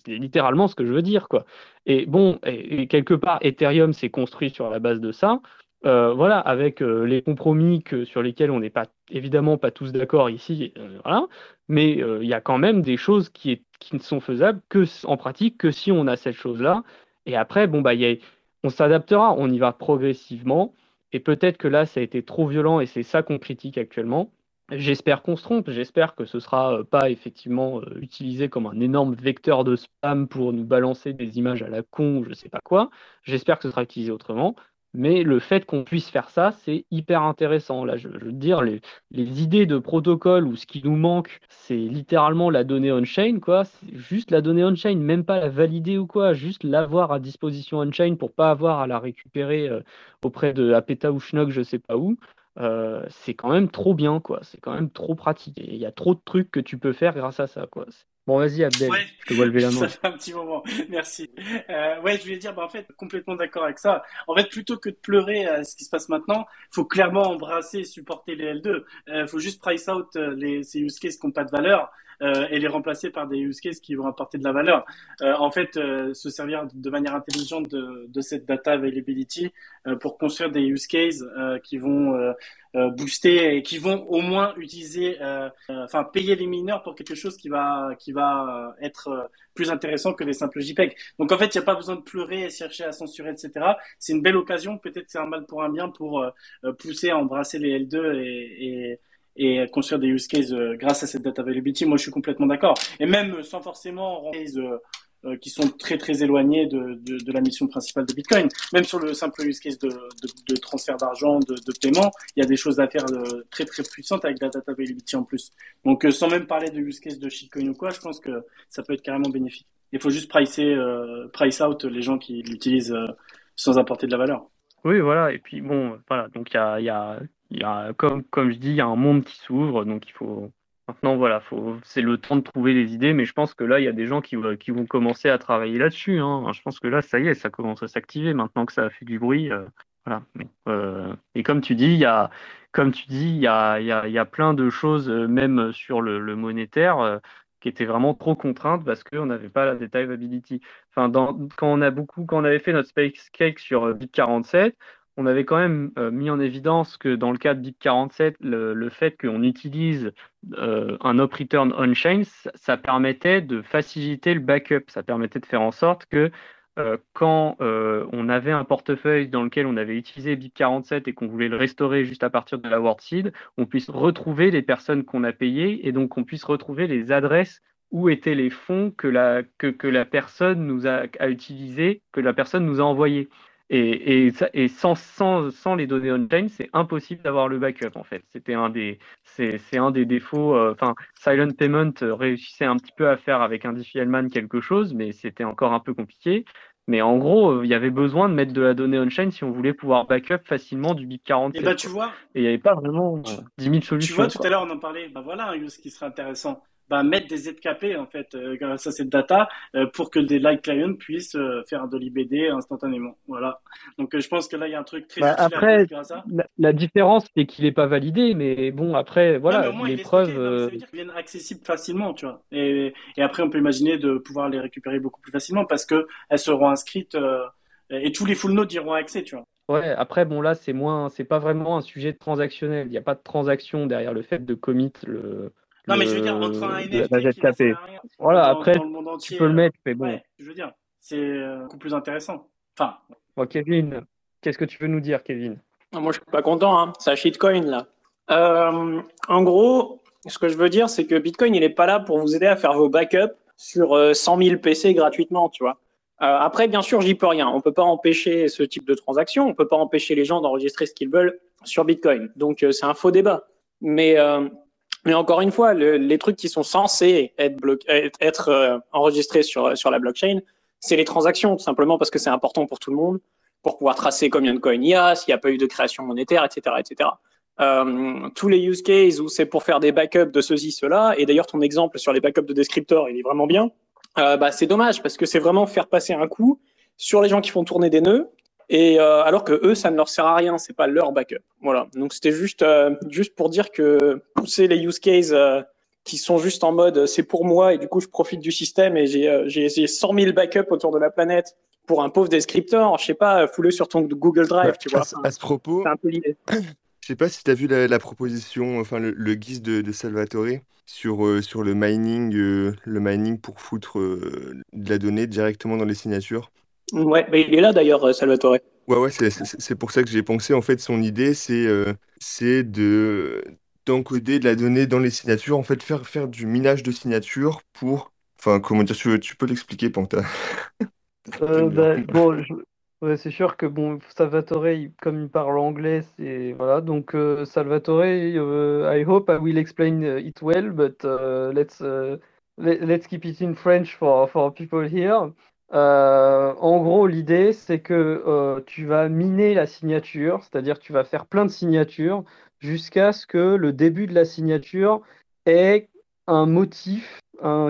littéralement ce que je veux dire, quoi. Et bon, et, quelque part, Ethereum s'est construit sur la base de ça. Euh, voilà, avec euh, les compromis que, sur lesquels on n'est pas évidemment pas tous d'accord ici, voilà. Mais il y a quand même des choses qui, qui ne sont faisables que en pratique que si on a cette chose-là. Et après, bon bah, y a, on s'adaptera, on y va progressivement. Et peut-être que là, ça a été trop violent et c'est ça qu'on critique actuellement. J'espère qu'on se trompe, j'espère que ce sera pas effectivement utilisé comme un énorme vecteur de spam pour nous balancer des images à la con, je sais pas quoi. J'espère que ce sera utilisé autrement. Mais le fait qu'on puisse faire ça, c'est hyper intéressant. Là, je, veux dire, les, idées de protocole ou ce qui nous manque, c'est littéralement la donnée on-chain, quoi. Juste la donnée on-chain, même pas la valider ou quoi, juste l'avoir à disposition on-chain pour pas avoir à la récupérer euh, auprès de Apeta ou Schnock, je sais pas où. Euh, c'est quand même trop bien, quoi. C'est quand même trop pratique. Il y a trop de trucs que tu peux faire grâce à ça, quoi. Bon, vas-y, Abdel, je te vois lever la main. Ça fait un petit moment, merci. Euh, ouais, je voulais dire, bah, en fait, complètement d'accord avec ça. En fait, plutôt que de pleurer à ce qui se passe maintenant, il faut clairement embrasser et supporter les L2. Il euh, faut juste price out euh, les, ces use cases qui n'ont pas de valeur euh, et les remplacer par des use cases qui vont apporter de la valeur. Euh, en fait, euh, se servir de manière intelligente de, de cette data availability pour construire des use cases qui vont booster et qui vont au moins utiliser, enfin payer les mineurs pour quelque chose qui va qui va être plus intéressant que les simples JPEG. Donc en fait, il n'y a pas besoin de pleurer et chercher à censurer, etc. C'est une belle occasion, peut-être c'est un mal pour un bien, pour pousser à embrasser les L2 et, et et construire des use cases euh, grâce à cette data availability. Moi, je suis complètement d'accord. Et même sans forcément euh, euh, qui sont très très éloignés de, de, de, la mission principale de Bitcoin. Même sur le simple use case de, de transfert d'argent, de, paiement, il y a des choses à faire très très puissantes avec la data availability en plus. Donc sans même parler de use case de shitcoin ou quoi, je pense que ça peut être carrément bénéfique. Il faut juste pricer, price out les gens qui l'utilisent sans apporter de la valeur. Oui, voilà. Et puis bon, voilà. Donc il y a, y a comme, je dis, il y a un monde qui s'ouvre, donc il faut. Maintenant, voilà, c'est le temps de trouver les idées, mais je pense que là, il y a des gens qui, qui vont commencer à travailler là-dessus. Hein. Je pense que là, ça y est, ça commence à s'activer maintenant que ça a fait du bruit. Euh. Euh, et comme tu dis, il y a, plein de choses, euh, même sur le, monétaire, qui étaient vraiment trop contraintes parce qu'on n'avait pas la data availability. Enfin, quand on quand on avait fait notre space cake sur Bit 47, on avait quand même euh, mis en évidence que dans le cas de BIP47, le, fait qu'on utilise euh, un up return on-chain, ça, permettait de faciliter le backup. Ça permettait de faire en sorte que euh, quand on avait un portefeuille dans lequel on avait utilisé BIP47 et qu'on voulait le restaurer juste à partir de la word seed, on puisse retrouver les personnes qu'on a payées et donc qu'on puisse retrouver les adresses où étaient les fonds que la, que, que la personne nous a, a utilisés, que la personne nous a envoyés. Et, et, sans, sans, sans, les données on-chain, c'est impossible d'avoir le backup en fait. C'était un des, c'est, un des défauts. Euh, enfin, Silent Payment réussissait un petit peu à faire avec un Diffie-Hellman quelque chose, mais c'était encore un peu compliqué. Mais en gros, il y avait besoin de mettre de la donnée on-chain si on voulait pouvoir backup facilement du BIP 40. Et bah tu vois. Et il n'y avait pas vraiment 10 000 solutions. Tu vois, tout à l'heure on en parlait. Bah voilà un use qui serait intéressant mettre des ZKP en fait euh, grâce à cette data euh, pour que des light clients puissent euh, faire de l'IBD instantanément. Voilà. Donc je pense que là il y a un truc très bah, après La, différence c'est qu'il n'est pas validé, mais bon après voilà les preuves. ça veut dire qu'ils viennent accessibles facilement, tu vois. Et, et, après on peut imaginer de pouvoir les récupérer beaucoup plus facilement parce que elles seront inscrites et tous les full nodes iront accès, tu vois. Ouais, après, bon, là, c'est moins, c'est pas vraiment un sujet transactionnel. Il n'y a pas de transaction derrière le fait de commit le, non, mais je veux dire, entre un NFT qui Voilà, après, tu peux le mettre, mais bon. je veux dire, c'est euh, beaucoup plus intéressant. Enfin. Bon, Kevin, qu'est-ce que tu veux nous dire, Kevin? Moi, je suis pas content, hein. C'est un shitcoin, là. Euh, en gros, ce que je veux dire, c'est que Bitcoin, il n'est pas là pour vous aider à faire vos backups sur 100 euh, 000 PC gratuitement, tu vois. après, bien sûr, j'y peux rien. On peut pas empêcher ce type de transaction. On peut pas empêcher les gens d'enregistrer ce qu'ils veulent sur Bitcoin. Donc, c'est un faux débat. Mais mais encore une fois, les trucs qui sont censés être, euh, enregistrés sur, sur la blockchain, c'est les transactions, tout simplement parce que c'est important pour tout le monde, pour pouvoir tracer combien de coins il y a, s'il n'y a pas eu de création monétaire, etc. etc. Euh, tous les use cases où c'est pour faire des backups de ceci, cela, et d'ailleurs ton exemple sur les backups de descripteurs, il est vraiment bien, euh, bah, c'est dommage parce que c'est vraiment faire passer un coup sur les gens qui font tourner des nœuds et euh, alors que eux, ça ne leur sert à rien, c'est pas leur backup. Voilà. Donc c'était juste euh, juste pour dire que pousser les use cases euh, qui sont juste en mode c'est pour moi et du coup je profite du système et j'ai j'ai 100 000 backups autour de la planète pour un pauvre descripteur, je sais pas, foule sur ton Google Drive, tu vois. À, ce propos, un peu je sais pas si tu as vu la, proposition, enfin le, guise de, de, Salvatore sur, sur le mining, le mining pour foutre de la donnée directement dans les signatures. Ouais, mais il est là d'ailleurs, euh, Salvatore. Ouais, ouais, c'est pour ça que j'ai pensé. En fait, son idée, c'est euh, c'est de d'encoder de la donnée dans les signatures, en fait, faire, faire du minage de signatures pour. Enfin, comment dire, tu, tu peux l'expliquer, Panta? Euh, bah, Bon, c'est sûr que bon, Salvatore, comme il parle anglais, c'est voilà. Donc euh, Salvatore, euh, I hope I will explain it well, but let's let's keep it in French for for people here. En gros, l'idée, c'est que tu vas miner la signature, c'est-à-dire tu vas faire plein de signatures jusqu'à ce que le début de la signature ait un motif,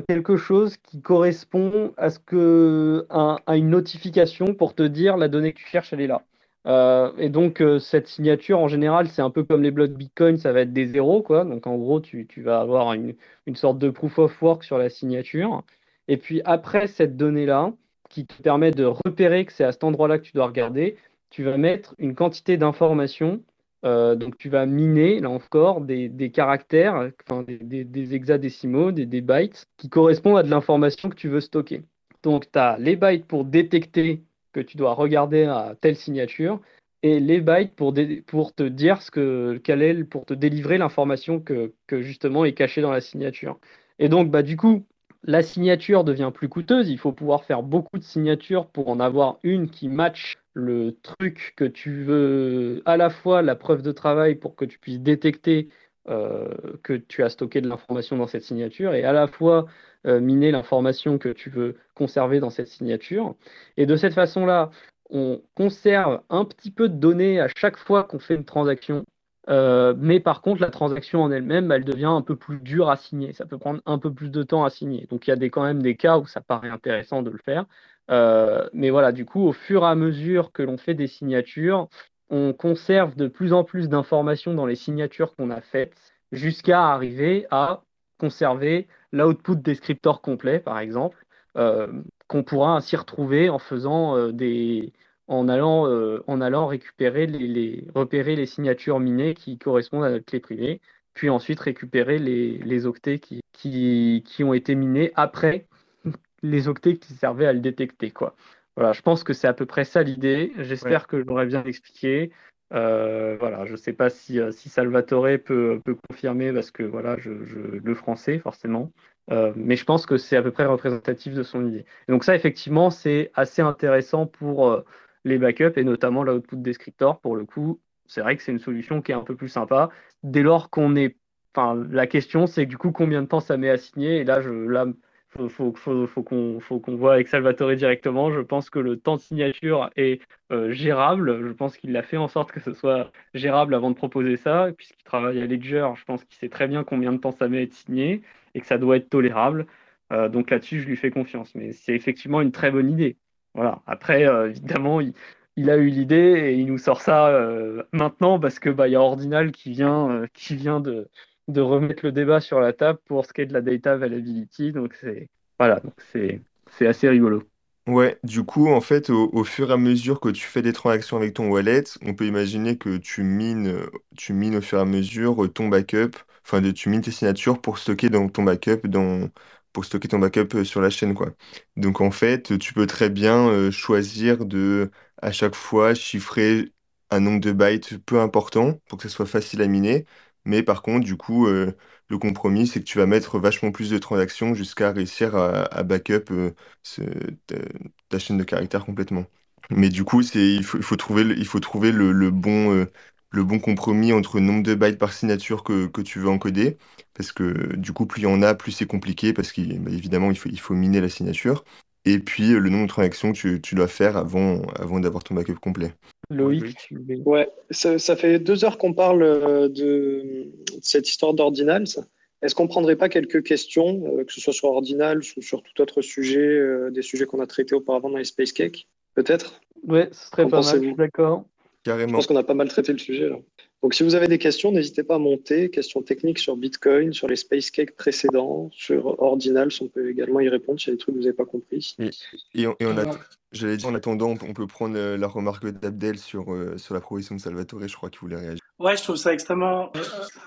quelque chose qui correspond à, ce que, à, une notification pour te dire la donnée que tu cherches, elle est là. Euh, et donc, euh, cette signature, en général, c'est un peu comme les blocs Bitcoin, ça va être des zéros, quoi. Donc, en gros, tu, tu vas avoir une, une, sorte de proof of work sur la signature. Et puis, après cette donnée-là, qui te permet de repérer que c'est à cet endroit-là que tu dois regarder, tu vas mettre une quantité d'informations euh, donc tu vas miner, là encore, des, caractères, des, hexadécimaux, des, bytes, qui correspondent à de l'information que tu veux stocker. Donc tu as les bytes pour détecter que tu dois regarder à telle signature, et les bytes pour, te dire ce que, est, pour te délivrer l'information que, que, justement est cachée dans la signature. Et donc, bah, du coup, la signature devient plus coûteuse. Il faut pouvoir faire beaucoup de signatures pour en avoir une qui matche le truc que tu veux, à la fois la preuve de travail pour que tu puisses détecter euh, que tu as stocké de l'information dans cette signature et à la fois euh, miner l'information que tu veux conserver dans cette signature. Et de cette façon-là, on conserve un petit peu de données à chaque fois qu'on fait une transaction. Euh, mais par contre, la transaction en elle-même, elle devient un peu plus dure à signer. Ça peut prendre un peu plus de temps à signer. Donc il y a quand même des cas où ça paraît intéressant de le faire. Euh, mais voilà, du coup, au fur et à mesure que l'on fait des signatures, on conserve de plus en plus d'informations dans les signatures qu'on a faites jusqu'à arriver à conserver l'output descriptor complet, par exemple, euh, qu'on pourra ainsi retrouver en faisant des en allant, en allant récupérer les, repérer les signatures minées qui correspondent à notre clé privée, puis ensuite récupérer les, les octets qui, qui, qui, ont été minés après les octets qui servaient à le détecter. Quoi. Voilà, je pense que c'est à peu près ça l'idée. J'espère que je l'aurais bien expliqué. Euh, voilà, je ne sais pas si, euh, si Salvatore peut, peut, confirmer parce que voilà, je, le français forcément, euh, mais je pense que c'est à peu près représentatif de son idée. donc ça, effectivement, c'est assez intéressant pour les backups et notamment l'output descriptor. Pour le coup, c'est vrai que c'est une solution qui est un peu plus sympa dès lors qu'on est. Enfin, la question, c'est du coup combien de temps ça met à signer. Et là, je, là faut, faut, faut, qu'on voit avec Salvatore directement. Je pense que le temps de signature est euh, gérable. Je pense qu'il a fait en sorte que ce soit gérable avant de proposer ça. Puisqu'il travaille à Ledger, je pense qu'il sait très bien combien de temps ça met à être signé et que ça doit être tolérable. Euh, donc là-dessus, je lui fais confiance. Mais c'est effectivement une très bonne idée. Voilà. Après, euh, évidemment, il, a eu l'idée et il nous sort ça maintenant parce que bah, y a Ordinal qui vient, qui vient de remettre le débat sur la table pour ce qui est de la data availability. Donc c'est voilà, c'est c'est assez rigolo. Ouais, du coup, en fait, au, fur et à mesure que tu fais des transactions avec ton wallet, on peut imaginer que tu mines, tu mines au fur et à mesure ton backup, enfin, tu mines tes signatures pour stocker dans ton backup, dans, pour stocker ton backup sur la chaîne, quoi. Donc, en fait, tu peux très bien euh, choisir de, à chaque fois, chiffrer un nombre de bytes peu important pour que ce soit facile à miner. Mais par contre, du coup, euh, le compromis, c'est que tu vas mettre vachement plus de transactions jusqu'à réussir à, backup euh, ta, chaîne de caractères complètement. Mais du coup, c'est, il faut, trouver, le, bon, euh, le bon compromis entre le nombre de bytes par signature que, que tu veux encoder. Parce que du coup, plus il y en a, plus c'est compliqué, parce qu'évidemment, il faut, il faut miner la signature. Et puis, le nombre de transactions que tu, tu dois faire avant, avant d'avoir ton backup complet. Loïc, Ouais, ça, fait deux heures qu'on parle euh, de, cette histoire d'Ordinals. Est-ce qu'on ne prendrait pas quelques questions, euh, que ce soit sur Ordinals ou sur tout autre sujet, euh, des sujets qu'on a traités auparavant dans les Space Cake Peut-être? Ouais, ce serait pas mal, d'accord. Carrément. Je pense qu'on a pas mal traité le sujet là. Donc, si vous avez des questions, n'hésitez pas à monter. Questions techniques sur Bitcoin, sur les Space Cake précédents, sur Ordinals, on peut également y répondre s'il y a des trucs que vous n'avez pas compris. Et, on, a, j'allais dire, en attendant, on peut prendre euh, la remarque d'Abdel sur, euh, sur la proposition de Salvatore, je crois qu'il voulait réagir. Ouais, je trouve ça extrêmement.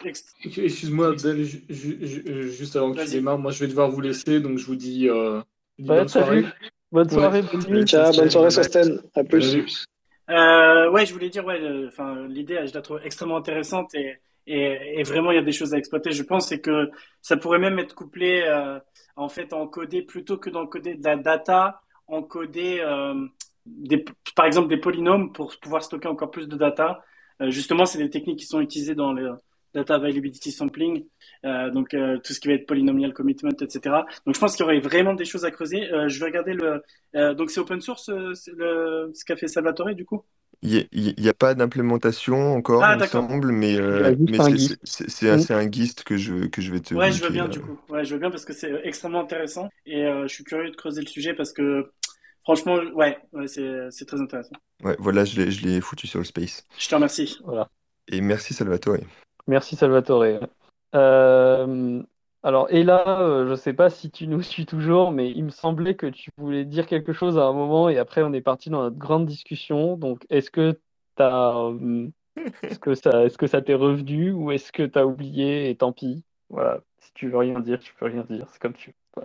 Excuse-moi, Abdel, juste avant que tu démarres, moi je vais devoir vous laisser, donc je vous dis, euh, bonne soirée. Bonne soirée, bonne nuit. Ciao, bonne soirée, Sosten. À plus. Euh, ouais, je voulais dire, ouais, enfin, l'idée, je la trouve extrêmement intéressante et, Et, vraiment, il y a des choses à exploiter. Je pense c'est que ça pourrait même être couplé, euh, en fait, encoder plutôt que d'encoder de la data, encoder euh, des, par exemple des polynômes pour pouvoir stocker encore plus de data. Euh, justement, c'est des techniques qui sont utilisées dans le data availability sampling, euh, donc euh, tout ce qui va être polynomial commitment, etc. Donc je pense qu'il y aurait vraiment des choses à creuser. Euh, je vais regarder le. donc c'est open source le, ce qu'a fait Salvatore du coup? Il n'y a, pas d'implémentation encore, ah, il me semble, mais, mais c'est un GIST que je, que je vais te. Ouais, je veux bien du coup. Ouais, je veux bien parce que c'est extrêmement intéressant et je suis curieux de creuser le sujet parce que franchement, ouais, ouais c'est très intéressant. Ouais, voilà, je l'ai foutu sur le space. Je te remercie. Voilà. Et merci Salvatore. Merci Salvatore. Euh, alors, et là, euh, je ne sais pas si tu nous suis toujours, mais il me semblait que tu voulais dire quelque chose à un moment et après on est parti dans notre grande discussion. Donc, est-ce que euh, ça t'est revenu ou est-ce que tu as oublié et tant pis? Voilà. Si tu veux rien dire, tu peux rien dire. C'est comme tu veux.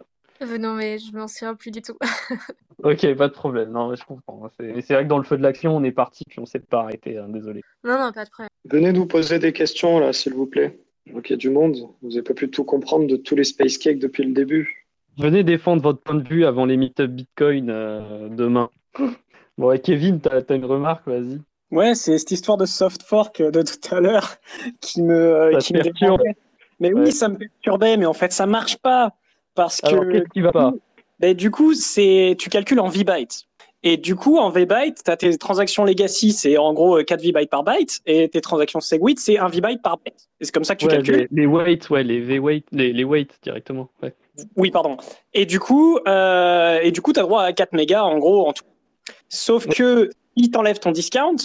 Non, mais je m'en souviens plus du tout. ok, pas de problème. Non, mais je comprends. C'est, vrai que dans le feu de l'action, on est parti puis on s'est pas arrêté. Hein, désolé. Non, non, pas de problème. Venez nous poser des questions là, s'il vous plaît. Donc il y a du monde. Vous n'avez pas pu tout comprendre de tous les space cakes depuis le début. Venez défendre votre point de vue avant les meet-up Bitcoin euh, demain. Bon, et Kevin, tu as, une remarque, vas-y. Ouais, c'est cette histoire de soft fork de tout à l'heure qui me, qui me Mais oui, ça me perturbait, mais en fait, ça marche pas. Parce Alors, que. Qu'est-ce qui va pas ben, Du coup, c'est tu calcules en V-bytes. Et du coup, en V-byte, tu as tes transactions legacy, c'est en gros 4 V-bytes par byte, et tes transactions Segwit, c'est 1 V-byte par byte. Et c'est comme ça que tu calcules. Les, weights, ouais, les V-weights, les, les weights directement. Ouais. Oui, pardon. Et du coup, euh, et du coup, tu as droit à 4 mégas en gros en tout. Sauf que si t'enlèves ton discount,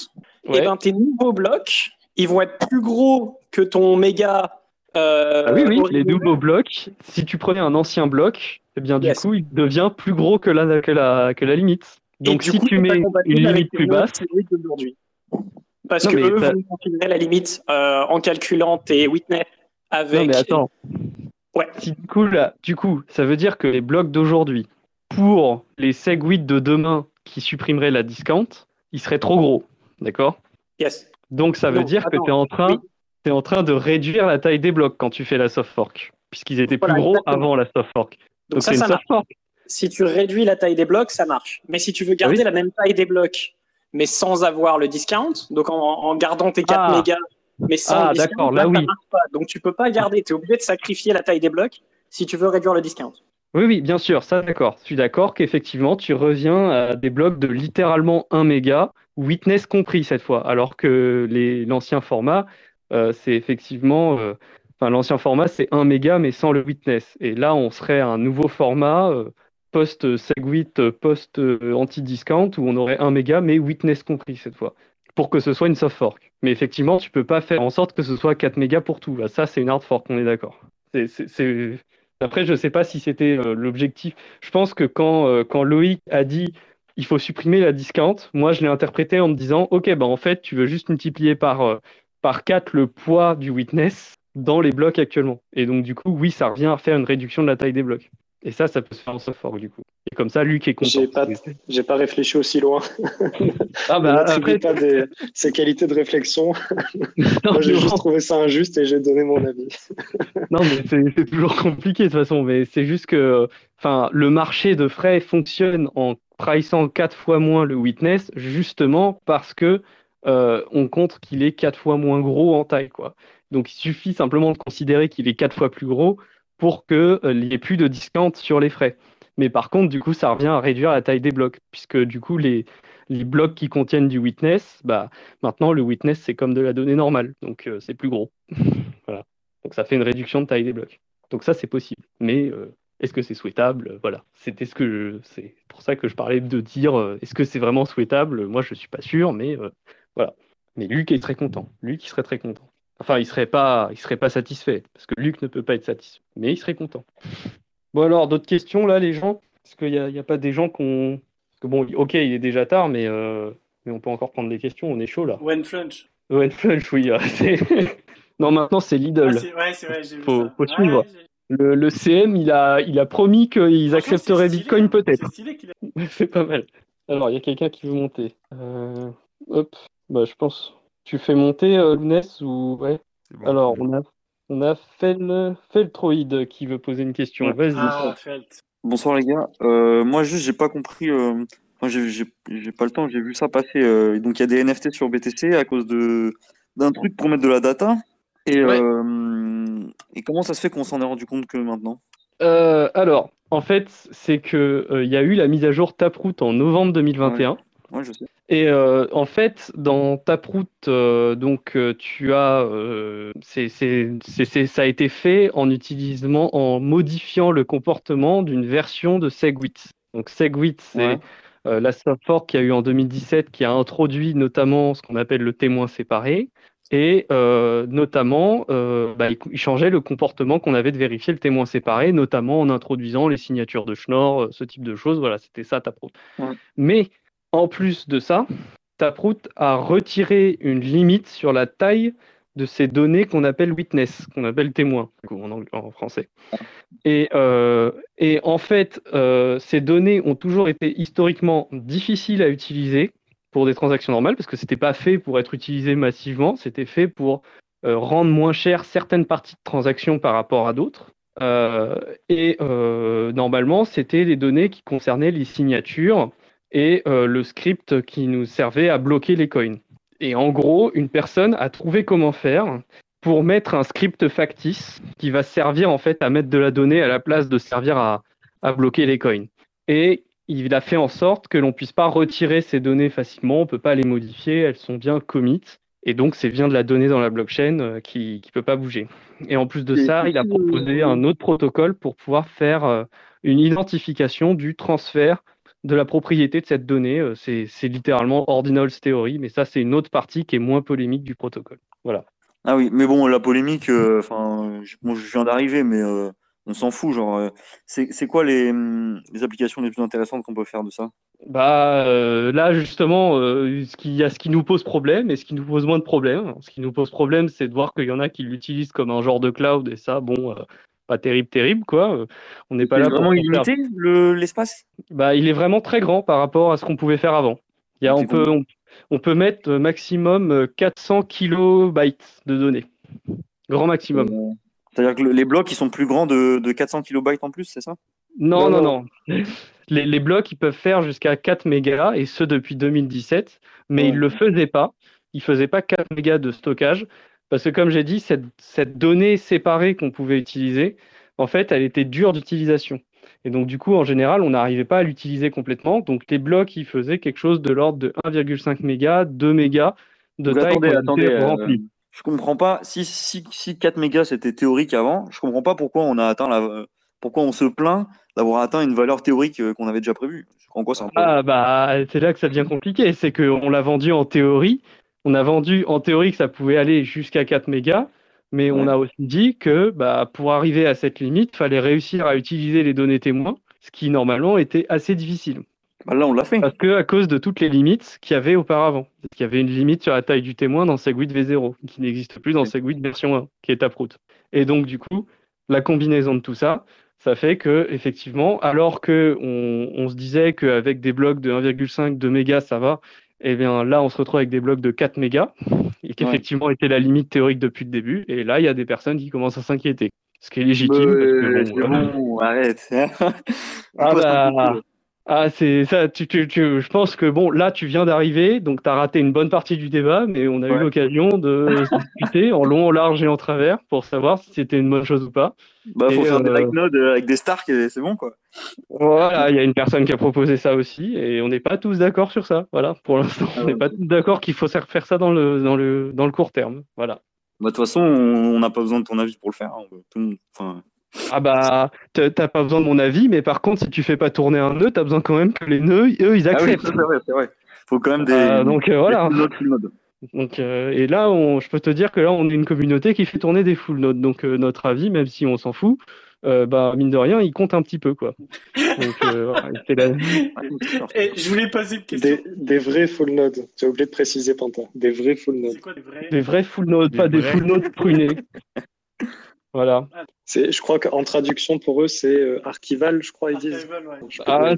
et eh ben tes nouveaux blocs, ils vont être plus gros que ton méga. Euh, ah oui, oui, les nouveaux blocs. Si tu prenais un ancien bloc, eh bien du coup, il devient plus gros que la, que la, que la limite. Donc si tu mets une limite plus basse. Parce que eux vont configurer la limite euh, en calculant tes witness avec. Non, mais attends. Ouais. Si, du, coup, là, du coup, ça veut dire que les blocs d'aujourd'hui, pour les segwits de demain qui supprimeraient la discount, ils seraient trop gros. D'accord? Yes. Donc ça veut dire que tu es, en train, es en train de réduire la taille des blocs quand tu fais la soft fork, puisqu'ils étaient plus gros avant la soft fork. Donc, c'est une soft fork si tu réduis la taille des blocs, ça marche. Mais si tu veux garder la même taille des blocs, mais sans avoir le discount, donc en, gardant tes 4 ah. mégas, mais sans ah, le discount, là, oui. marche pas. Donc tu peux pas garder, tu es obligé de sacrifier la taille des blocs si tu veux réduire le discount. Oui, oui, bien sûr, ça d'accord. Je suis d'accord qu'effectivement, tu reviens à des blocs de littéralement 1 méga, witness compris cette fois, alors que l'ancien format, c'est effectivement... Euh, enfin, l'ancien format, c'est 1 méga, mais sans le witness. Et là, on serait à un nouveau format... Euh, post-Segwit, post-anti-discount, où on aurait un méga, mais witness compris cette fois, pour que ce soit une soft fork. Mais effectivement, tu peux pas faire en sorte que ce soit 4 mégas pour tout. ça, c'est une hard fork, on est d'accord. Après, je sais pas si c'était euh, l'objectif. Je pense que quand, euh, quand Loïc a dit il faut supprimer la discount, moi, je l'ai interprété en me disant ok, bah, en fait, tu veux juste multiplier par, euh, par 4 le poids du witness dans les blocs actuellement. Et donc, du coup, oui, ça revient à faire une réduction de la taille des blocs. Et ça, ça peut se faire en soft fork du coup. Et comme ça, Luc est content. J'ai pas, j'ai pas réfléchi aussi loin. Ah bah après, pas des, ses qualités de réflexion. Moi, j'ai juste trouvé ça injuste et j'ai donné mon avis. non, mais c'est toujours compliqué de toute façon. Mais c'est juste que, enfin, le marché de frais fonctionne en priceant quatre fois moins le witness, justement parce que euh, on compte qu'il est quatre fois moins gros en taille, quoi. Donc, il suffit simplement de considérer qu'il est quatre fois plus gros pour qu'il euh, n'y ait plus de discount sur les frais. Mais par contre, du coup, ça revient à réduire la taille des blocs, puisque du coup, les, blocs qui contiennent du witness, bah, maintenant, le witness, c'est comme de la donnée normale, donc euh, c'est plus gros. voilà. Donc ça fait une réduction de taille des blocs. Donc ça, c'est possible. Mais est-ce que c'est souhaitable? Voilà. C'était ce que c'est pour ça que je parlais de dire est-ce que c'est vraiment souhaitable? Moi, je ne suis pas sûr, mais voilà. Mais Luc est très content. Luc, il serait très content. Enfin, il serait pas, il serait pas satisfait parce que Luc ne peut pas être satisfait, mais il serait content. Bon alors, d'autres questions là, les gens? Est-ce qu'il n'y a, pas des gens qu'on, que bon, ok, il est déjà tard, mais euh, mais on peut encore prendre des questions. On est chaud là. When Flunch. When Flunch, oui. non, maintenant c'est Lidl. Ah, ouais, c'est vrai, j'ai faut, faut suivre. le, le, CM, il a, il a promis qu'ils accepteraient Bitcoin peut-être. C'est pas mal. Alors, il y a quelqu'un qui veut monter. Euh, hop, bah, je pense. Tu fais monter euh, ou ouais Alors, on a, on a Fel, Feltroid qui veut poser une question. Vas-y. Ah, Bonsoir les gars. Euh, moi, juste, j'ai pas compris. Euh, moi, j'ai pas le temps. J'ai vu ça passer. Euh, donc, il y a des NFT sur BTC à cause de d'un truc pour mettre de la data. Et, et comment ça se fait qu'on s'en est rendu compte que maintenant? Alors, en fait, c'est que il y a eu la mise à jour Taproot en novembre 2021. Ouais, je sais. Et euh, en fait, dans Taproot, euh, donc euh, tu as, c'est, ça a été fait en utilisant, en modifiant le comportement d'une version de Segwit. Donc Segwit, c'est la software qui a eu en 2017, qui a introduit notamment ce qu'on appelle le témoin séparé. Et notamment, bah, il, changeait le comportement qu'on avait de vérifier le témoin séparé, notamment en introduisant les signatures de Schnorr, ce type de choses. Voilà, c'était ça Taproot. Mais en plus de ça, Taproot a retiré une limite sur la taille de ces données qu'on appelle witness, qu'on appelle témoin en, français. Et, euh, en fait, euh, ces données ont toujours été historiquement difficiles à utiliser pour des transactions normales, parce que ce n'était pas fait pour être utilisé massivement, c'était fait pour euh, rendre moins cher certaines parties de transactions par rapport à d'autres. et normalement, c'était les données qui concernaient les signatures, et euh, le script qui nous servait à bloquer les coins. Et en gros, une personne a trouvé comment faire pour mettre un script factice qui va servir en fait à mettre de la donnée à la place de servir à, bloquer les coins. Et il a fait en sorte que l'on puisse pas retirer ces données facilement, on peut pas les modifier, elles sont bien commit. Et donc, c'est bien de la donnée dans la blockchain euh, qui ne peut pas bouger. Et en plus de ça, il a proposé un autre protocole pour pouvoir faire euh, une identification du transfert de la propriété de cette donnée. Euh, c'est littéralement ordinals theory, mais ça, c'est une autre partie qui est moins polémique du protocole. Voilà. Ah oui, mais bon, la polémique, euh, enfin, je, je viens d'arriver, mais euh, on s'en fout. Genre, c'est quoi les, hum, les, applications les plus intéressantes qu'on peut faire de ça? Bah là, justement, ce qui, y a ce qui nous pose problème et ce qui nous pose moins de problèmes. Ce qui nous pose problème, c'est de voir qu'il y en a qui l'utilisent comme un genre de cloud, et ça, bon pas terrible, terrible, quoi. Euh, on n'est pas là vraiment illimité l'espace? Bah, il est vraiment très grand par rapport à ce qu'on pouvait faire avant. Il y a, on, peut, on, peut mettre euh, maximum 400 euh, kilobytes de données. Grand maximum. C'est-à-dire que les blocs, ils sont plus grands de, de 400 kilobytes en plus, c'est ça? Non, non, non, Les, les, blocs, ils peuvent faire jusqu'à 4 mégas, et ce depuis 2017, mais ils ne le faisaient pas. Ils ne faisaient pas 4 mégas de stockage. Parce que comme j'ai dit, cette, donnée séparée qu'on pouvait utiliser, en fait, elle était dure d'utilisation. Et donc, du coup, en général, on n'arrivait pas à l'utiliser complètement. Donc, les blocs, ils faisaient quelque chose de l'ordre de 1,5 mégas, 2 mégas de taille attendez, attendez, euh, je comprends pas. Si, si, 4 mégas c'était théorique avant, je comprends pas pourquoi on a atteint la, pourquoi on se plaint d'avoir atteint une valeur théorique euh, qu'on avait déjà prévue. Je crois quoi, c'est Ah bah c'est là que ça devient compliqué, c'est qu'on l'a vendu en théorie, on a vendu en théorie que ça pouvait aller jusqu'à 4 mégas, mais on a aussi dit que bah, pour arriver à cette limite, il fallait réussir à utiliser les données témoins, ce qui normalement était assez difficile. Bah, là, on l'a fait. Parce que à cause de toutes les limites qu'il y avait auparavant. Il y avait une limite sur la taille du témoin dans Segwit V0, qui n'existe plus dans Segwit version 1, qui est Taproot. Et donc, du coup, la combinaison de tout ça, ça fait que, effectivement, alors qu'on on se disait qu'avec des blocs de 1,5, 2 mégas, ça va, et eh bien là, on se retrouve avec des blocs de 4 mégas, et qui effectivement était la limite théorique depuis le début. Et là, il y a des personnes qui commencent à s'inquiéter. Ce qui est légitime. bon, arrête. ah bah, ah, c'est ça. Tu, tu, tu, je pense que bon, là, tu viens d'arriver, donc tu as raté une bonne partie du débat, mais on a eu l'occasion de discuter en long, en large et en travers pour savoir si c'était une bonne chose ou pas. Bah, faut faire des like nodes euh, avec des stars, c'est bon, quoi. Voilà, il y a une personne qui a proposé ça aussi, et on n'est pas tous d'accord sur ça. Voilà, pour l'instant, ah on n'est pas tous d'accord qu'il faut faire ça dans le, dans le, dans le court terme. Voilà. Bah, de toute façon, on n'a pas besoin de ton avis pour le faire. Hein. Tout enfin, ah bah, t'as pas besoin de mon avis, mais par contre, si tu fais pas tourner un nœud, t'as besoin quand même que les nœuds, eux, ils acceptent. Ah oui, c'est vrai, c'est vrai. Faut quand même des. Euh, donc euh, voilà. Donc, euh, et là, on, je peux te dire que là, on est une communauté qui fait tourner des full nodes. Donc, notre avis, même si on s'en fout, bah, mine de rien, il compte un petit peu, quoi. Donc, et je voulais poser une question. Des, vrais full nodes. J'ai oublié de préciser, Panta. Des vrais full nodes. Quoi, des vrais Des vrais full nodes, pas des full nodes prunés. Voilà. Je crois qu'en traduction pour eux, c'est euh, archival, je crois, ils disent. Ah,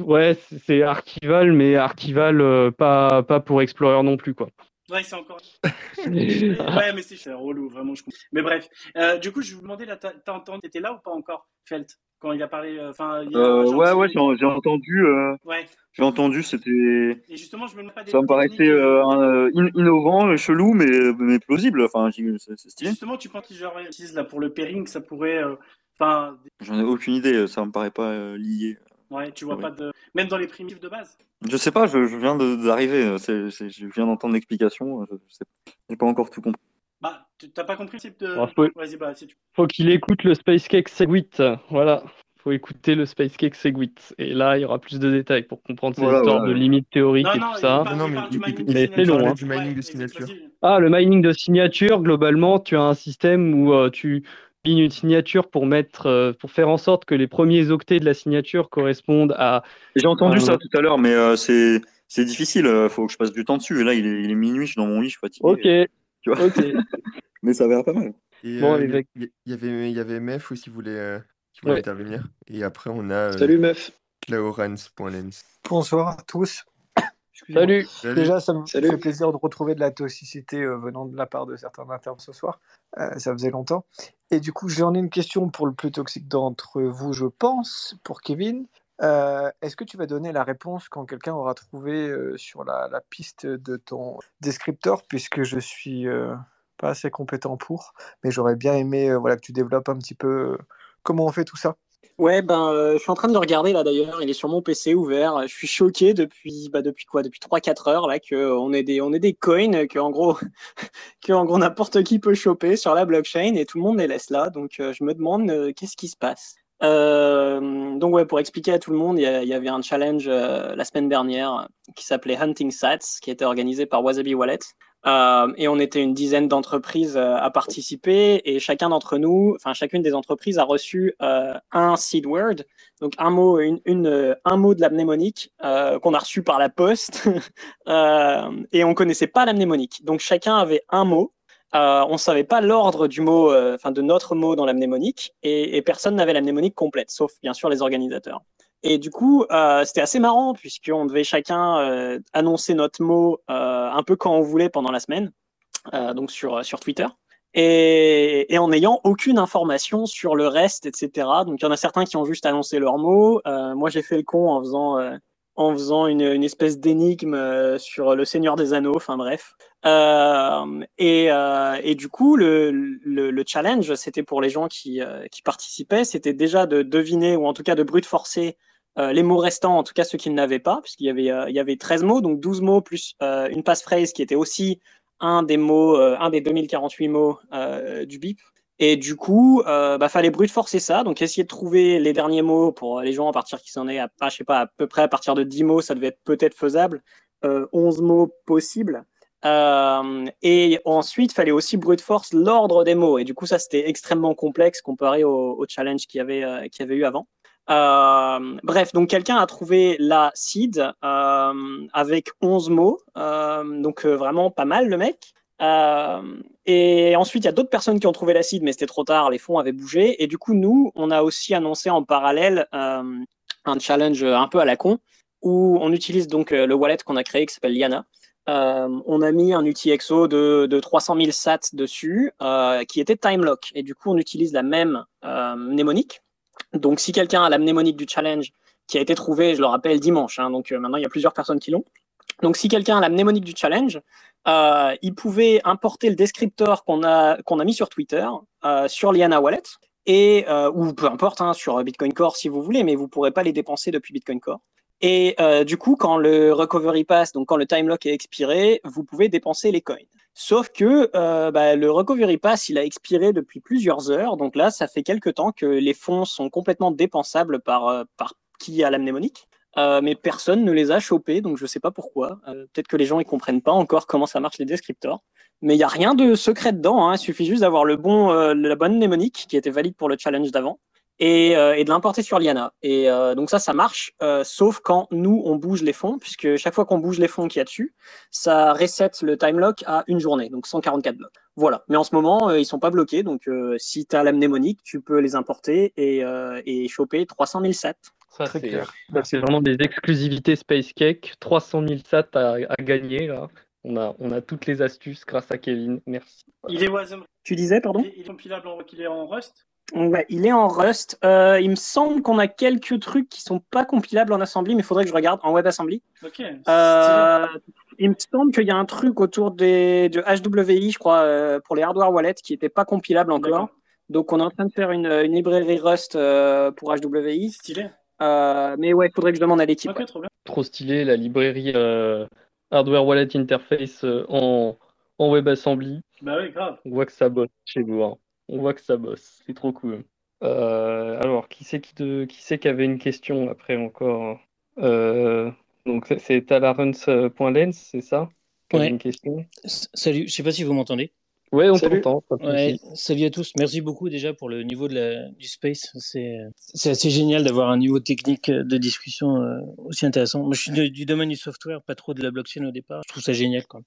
ouais, c'est archival, mais archival, euh, pas, pas pour Explorer non plus, quoi. Ouais, c'est encore. ouais, mais c'est relou, vraiment. Je... Mais bref, euh, du coup, je vous demandais, là, t'as entendu, t'étais là ou pas encore, Felt, quand il a parlé euh, Enfin, euh, ouais, ouais, j'ai entendu. Euh, ouais. J'ai entendu, c'était. Et justement, je me pas des Ça me paraissait innovant, chelou, mais, mais plausible. Enfin, c'est stylé. Justement, tu penses qu'ils genre là pour le pairing, ça pourrait. Enfin. J'en ai aucune idée. Ça me paraît pas lié. Ouais, tu vois pas de. Même dans les primitives de base Je sais pas, je, je viens d'arriver. Euh, je viens d'entendre l'explication. Euh, je n'ai pas encore tout compris. T'as pas compris le type de. faut... Vas-y, bah, si tu... Faut qu'il écoute le Space Cake Segwit. Voilà. Faut écouter le Space Cake Segwit. Et là, il y aura plus de détails pour comprendre ces histoires de limites théoriques et tout ça. Non, mais il, c'est long. Hein. du mining de signature. Ah, le mining de signature, globalement, tu as un système où euh, tu une signature pour mettre, euh, pour faire en sorte que les premiers octets de la signature correspondent à. J'ai entendu ça tout à l'heure, mais euh, c'est c'est difficile. Il faut que je passe du temps dessus. Et là, il est, il est minuit, je suis dans mon lit, je suis fatigué. Ok. Tu vois mais ça va pas mal. bon, euh, il, y avait, il y avait Mef aussi qui voulait, qui voulait intervenir. Et après, on a. Salut Mef. Claorens.lens. Bonsoir à tous. Salut. Déjà, ça me fait plaisir de retrouver de la toxicité euh, venant de la part de certains internes ce soir. Euh, ça faisait longtemps. Et du coup, j'en ai une question pour le plus toxique d'entre vous, je pense, pour Kevin. Euh, est-ce que tu vas donner la réponse quand quelqu'un aura trouvé sur la, piste de ton descripteur, puisque je suis pas assez compétent pour, mais j'aurais bien aimé voilà, que tu développes un petit peu comment on fait tout ça? Ouais, ben, euh, je suis en train de le regarder là d'ailleurs. Il est sur mon PC ouvert. Je suis choqué depuis, bah, depuis quoi? Depuis 3-4 heures là qu'on ait des, on est des coins que gros, que n'importe qui peut choper sur la blockchain et tout le monde les laisse là. Donc euh, je me demande euh, qu'est-ce qui se passe? Donc ouais, pour expliquer à tout le monde, il y, avait un challenge la semaine dernière qui s'appelait Hunting Sats, qui était organisé par Wasabi Wallet. Euh, et on était une dizaine d'entreprises euh, à participer et chacun d'entre nous, enfin chacune des entreprises a reçu euh, un seed word, donc un mot, une un mot de la mnémonique qu'on a reçu par la poste et on connaissait pas la mnémonique. Donc chacun avait un mot. On savait pas l'ordre du mot, enfin de notre mot dans la mnémonique et, personne n'avait la mnémonique complète, sauf bien sûr les organisateurs. Et du coup, euh, c'était assez marrant puisqu'on devait chacun euh, annoncer notre mot euh, un peu quand on voulait pendant la semaine, donc sur, sur Twitter. Et, et, en n'ayant aucune information sur le reste, etc. Donc il y en a certains qui ont juste annoncé leur mot. moi, j'ai fait le con en faisant en faisant une, une espèce d'énigme sur le Seigneur des Anneaux, enfin bref. Euh, et, euh, et, du coup, le, le, le challenge, c'était pour les gens qui, qui participaient, c'était déjà de deviner, ou en tout cas de brute forcer euh, les mots restants, en tout cas ceux qui n'avaient pas, puisqu'il y avait, euh, il y avait 13 mots, donc 12 mots plus euh, une passphrase qui était aussi un des mots, un des 2048 mots du BIP. Et du coup, euh, bah, fallait brute forcer ça. Donc, essayer de trouver les derniers mots pour les gens à partir qui s'en est à, je sais pas, à peu près à partir de 10 mots, ça devait être peut-être faisable. Euh, 11 mots possibles. Euh, et ensuite, fallait aussi brute force l'ordre des mots. Et du coup, ça, c'était extrêmement complexe comparé au, challenge qu'il y avait, qu'il y avait eu avant. Euh, bref, donc quelqu'un a trouvé la seed euh, avec 11 mots, euh, donc euh, vraiment pas mal le mec. Euh, et ensuite, il y a d'autres personnes qui ont trouvé la seed, mais c'était trop tard, les fonds avaient bougé. Et du coup, nous, on a aussi annoncé en parallèle un challenge un peu à la con, où on utilise donc le wallet qu'on a créé qui s'appelle Liana. on a mis un UTXO de, de 300 000 sats dessus, qui était time lock. Et du coup, on utilise la même mnémonique donc, si quelqu'un a la mnémonique du challenge qui a été trouvée, je le rappelle, dimanche, hein, donc euh, maintenant il y a plusieurs personnes qui l'ont. Donc, si quelqu'un a la mnémonique du challenge, euh, il pouvait importer le descripteur qu'on a, a mis sur Twitter, euh, sur Liana Wallet, et, euh, ou peu importe, hein, sur Bitcoin Core si vous voulez, mais vous ne pourrez pas les dépenser depuis Bitcoin Core. Et du coup, quand le recovery pass, donc quand le time lock est expiré, vous pouvez dépenser les coins. Sauf que bah, le recovery pass, il a expiré depuis plusieurs heures. Donc là, ça fait quelques temps que les fonds sont complètement dépensables par, par qui a la mnémonique. Euh, mais personne ne les a chopés, donc je sais pas pourquoi. Euh, peut-être que les gens ils comprennent pas encore comment ça marche les descriptors. Mais il y a rien de secret dedans. Hein. Il suffit juste d'avoir le bon, euh, la bonne mnémonique qui était valide pour le challenge d'avant et, de l'importer sur Liana. Et donc ça, ça marche, sauf quand nous, on bouge les fonds, puisque chaque fois qu'on bouge les fonds qu'il y a dessus, ça reset le time lock à une journée, donc 144 blocs. Voilà. Mais en ce moment, ils sont pas bloqués, donc si tu as la mnémonique, tu peux les importer et, et choper 300 000 sats. Ça, c'est vraiment des exclusivités Space Cake, 300 000 sats à, à gagner là. On a, on a toutes les astuces grâce à Kevin. Merci. Il est Tu disais, pardon? Il est compilable en, il est en Rust? Ouais, il est en Rust. Euh, il me semble qu'on a quelques trucs qui sont pas compilables en assembly, mais il faudrait que je regarde en WebAssembly. Ok. Euh, il me semble qu'il y a un truc autour des, de HWI, je crois, euh, pour les hardware wallets qui n'était pas compilable encore. Donc on est en train de faire une, une librairie Rust euh, pour HWI. Stylé. Euh, mais ouais, il faudrait que je demande à l'équipe. Ouais. trop stylé, la librairie euh, Hardware Wallet Interface euh, en, en WebAssembly. Bah oui, grave. On voit que ça bosse chez vous. hein. On voit que ça bosse. C'est trop cool. Euh, alors, qui c'est qui, de- qui qui avait une question après encore Euh, Donc, c'est- talarens.lens, c'est ça? Qui avait Ouais. une question? Salut, je sais pas si vous m'entendez. Ouais, on t'entend. Ouais, salut à tous. Merci beaucoup déjà pour le niveau de la, du space. C'est c'est assez génial d'avoir un niveau technique de discussion euh, aussi intéressant. Moi, je suis de- du domaine du software, pas trop de la blockchain au départ. Je trouve ça génial. Quoi.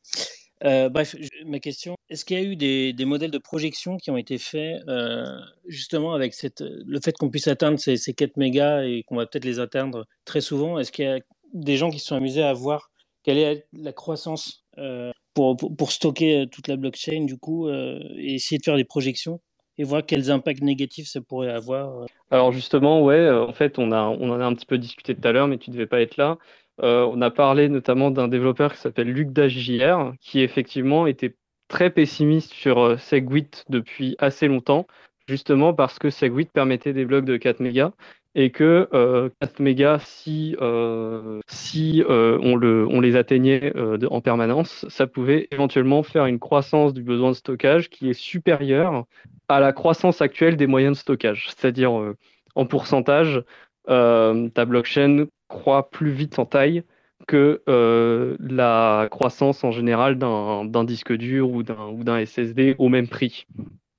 Euh, bref, je- ma question, est-ce qu'il y a eu des, des modèles de projection qui ont été faits euh, justement avec cette, le fait qu'on puisse atteindre ces, ces 4 mégas et qu'on va peut-être les atteindre très souvent? Est-ce qu'il y a des gens qui se sont amusés à voir quelle est la croissance euh, pour, stocker euh, toute la blockchain du coup euh, et essayer de faire des projections et voir quels impacts négatifs ça pourrait avoir. euh. Alors justement, ouais, en fait, on a, on en a un petit peu discuté tout à l'heure, mais tu devais pas être là. On a parlé notamment d'un développeur qui s'appelle Luc Dagier, qui effectivement était très pessimiste sur SegWit depuis assez longtemps, justement parce que SegWit permettait des blocs de 4 mégas et que euh, 4 mégas, si, euh, si euh, on, le, on les atteignait euh, en permanence, ça pouvait éventuellement faire une croissance du besoin de stockage qui est supérieure à la croissance actuelle des moyens de stockage. C'est-à-dire, euh, en pourcentage, euh, ta blockchain croît plus vite en taille que euh, la croissance en général d'un disque dur ou d'un SSD au même prix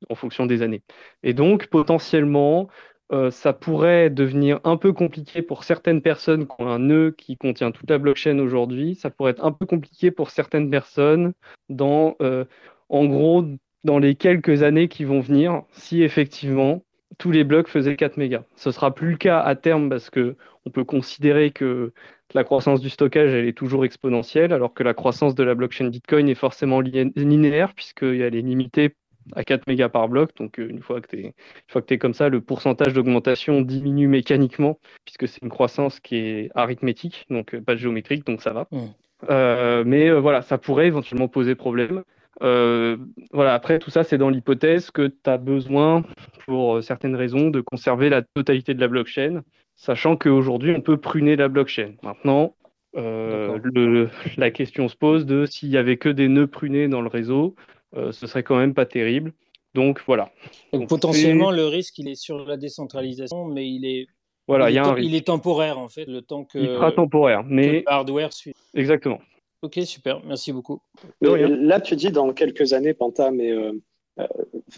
en fonction des années. Et donc, potentiellement, euh, ça pourrait devenir un peu compliqué pour certaines personnes qui ont un nœud qui contient toute la blockchain aujourd'hui. Ça pourrait être un peu compliqué pour certaines personnes dans, euh, en gros, dans les quelques années qui vont venir, si effectivement tous les blocs faisaient 4 mégas. Ce sera plus le cas à terme parce que on peut considérer que la croissance du stockage elle est toujours exponentielle, alors que la croissance de la blockchain Bitcoin est forcément li- linéaire puisqu'elle est limitée à 4 mégas par bloc. Donc euh, une fois que tu es, comme ça, le pourcentage d'augmentation diminue mécaniquement puisque c'est une croissance qui est arithmétique, donc euh, pas géométrique, donc ça va. Mm. Euh, mais euh, voilà, ça pourrait éventuellement poser problème. Euh, voilà, après, tout ça, c'est dans l'hypothèse que tu as besoin, pour certaines raisons, de conserver la totalité de la blockchain, sachant qu'aujourd'hui, on peut pruner la blockchain. Maintenant, le- la question se pose de s'il y avait que des nœuds prunés dans le réseau, ce serait quand même pas terrible. Donc voilà. Donc, Donc, potentiellement, le risque, il est sur la décentralisation, mais il est, Voilà, il y est, a un risque. il est temporaire en fait, le temps que, Il sera temporaire, que mais le hardware suit. exactement. Ok, super, merci beaucoup. Là, tu dis dans quelques années, Panta, mais euh, euh,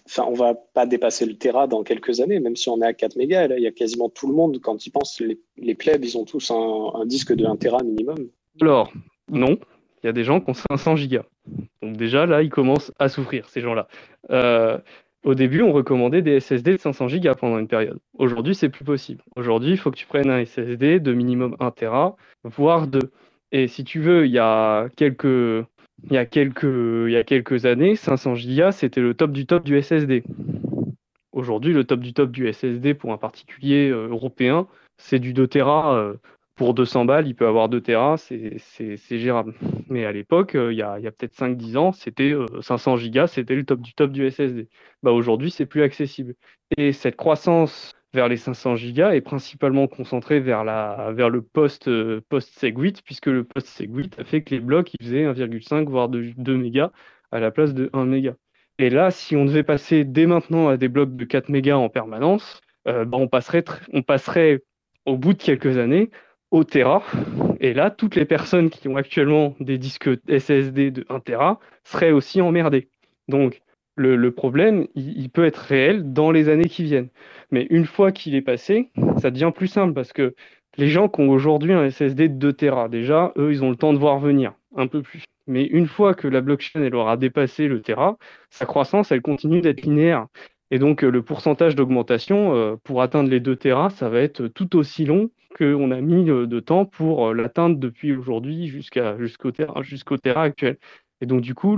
enfin, on va pas dépasser le Tera dans quelques années, même si on est à 4 mégas. Là, il y a quasiment tout le monde, quand ils pensent, les, les plebs, ils ont tous un, un disque de 1 Tera minimum. Alors, non, il y a des gens qui ont 500 gigas. Donc déjà, là, ils commencent à souffrir, ces gens-là. Euh, au début, on recommandait des SSD de 500 gigas pendant une période. Aujourd'hui, c'est plus possible. Aujourd'hui, il faut que tu prennes un SSD de minimum 1 Tera, voire 2. Et si tu veux, il y a quelques, il y a quelques, il y a quelques années, 500 gigas, c'était le top du top du SSD. Aujourd'hui, le top du top du SSD pour un particulier euh, européen, c'est du 2 Tera. Euh, pour 200 balles, il peut avoir 2 Tera, c'est gérable. Mais à l'époque, euh, il y a, a peut-être 5-10 ans, c'était euh, 500 gigas, c'était le top du top du SSD. Bah, aujourd'hui, c'est plus accessible. Et cette croissance vers les 500 gigas est principalement concentrée vers, la, le post, euh, post-SegWit, puisque le post-SegWit a fait que les blocs ils faisaient 1,5 voire 2, 2 mégas à la place de 1 méga. Et là, si on devait passer dès maintenant à des blocs de 4 mégas en permanence, euh, bah, on, passerait on passerait au bout de quelques années au Tera. Et là, toutes les personnes qui ont actuellement des disques SSD de 1 Tera seraient aussi emmerdées. Donc, le, problème, il, il peut être réel dans les années qui viennent. Mais une fois qu'il est passé, ça devient plus simple parce que les gens qui ont aujourd'hui un SSD de 2 Tera, déjà, eux, ils ont le temps de voir venir un peu plus. Mais une fois que la blockchain elle aura dépassé le Tera, sa croissance, elle continue d'être linéaire. Et donc, euh, le pourcentage d'augmentation euh, pour atteindre les 2 Tera, ça va être tout aussi long qu'on a mis euh, de temps pour euh, l'atteindre depuis aujourd'hui jusqu'au Tera actuel. Et donc, du coup,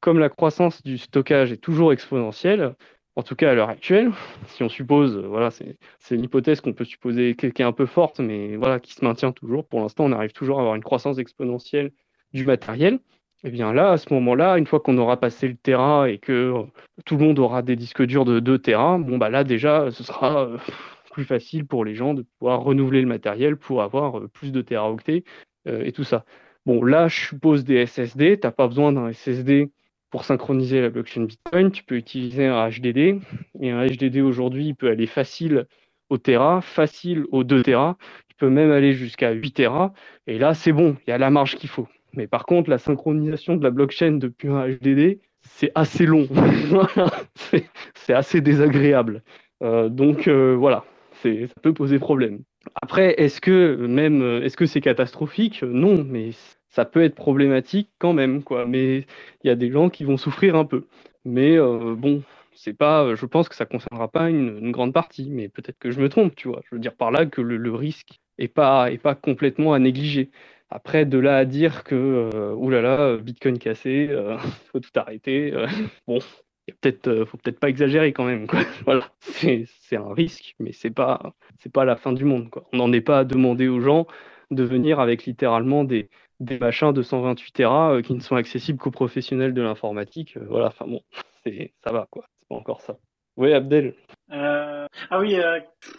comme la croissance du stockage est toujours exponentielle, en tout cas à l'heure actuelle, si on suppose, voilà, c'est une hypothèse qu'on peut supposer qui est un peu forte, mais voilà, qui se maintient toujours. Pour l'instant, on arrive toujours à avoir une croissance exponentielle du matériel. Et eh bien là, à ce moment-là, une fois qu'on aura passé le Tera et que euh, tout le monde aura des disques durs de 2 Tera, bon bah là déjà, ce sera euh, plus facile pour les gens de pouvoir renouveler le matériel pour avoir euh, plus de teraoctets et tout ça. Bon, là, je suppose des SSD. Tu n'as pas besoin d'un SSD pour synchroniser la blockchain Bitcoin. Tu peux utiliser un HDD. Et un HDD aujourd'hui, il peut aller facile au Tera, facile au 2 Tera. Il peut même aller jusqu'à 8 Tera. Et là, c'est bon, il y a la marge qu'il faut. Mais par contre, la synchronisation de la blockchain depuis un HDD, c'est assez long. c'est assez désagréable. Euh, donc euh, voilà, ça peut poser problème. Après, est-ce que même est-ce que c'est catastrophique? Non, mais ça peut être problématique quand même, quoi. Mais il y a des gens qui vont souffrir un peu. Mais euh, bon, c'est pas, je pense que ça concernera pas une, grande partie, mais peut-être que je me trompe, tu vois. Je veux dire par là que le, risque est pas est pas complètement à négliger. Après, de là à dire que, euh, oulala, Bitcoin cassé, euh, faut tout arrêter. Euh, bon, il peut-être, faut peut-être pas exagérer quand même. Quoi. Voilà, c'est, un risque, mais c'est pas, c'est pas la fin du monde. Quoi. On n'en est pas à demander aux gens de venir avec littéralement des, des machins de 128 Tera qui ne sont accessibles qu'aux professionnels de l'informatique. voilà, enfin bon, c'est, ça va quoi. C'est pas encore ça. Oui, Abdel. ah oui,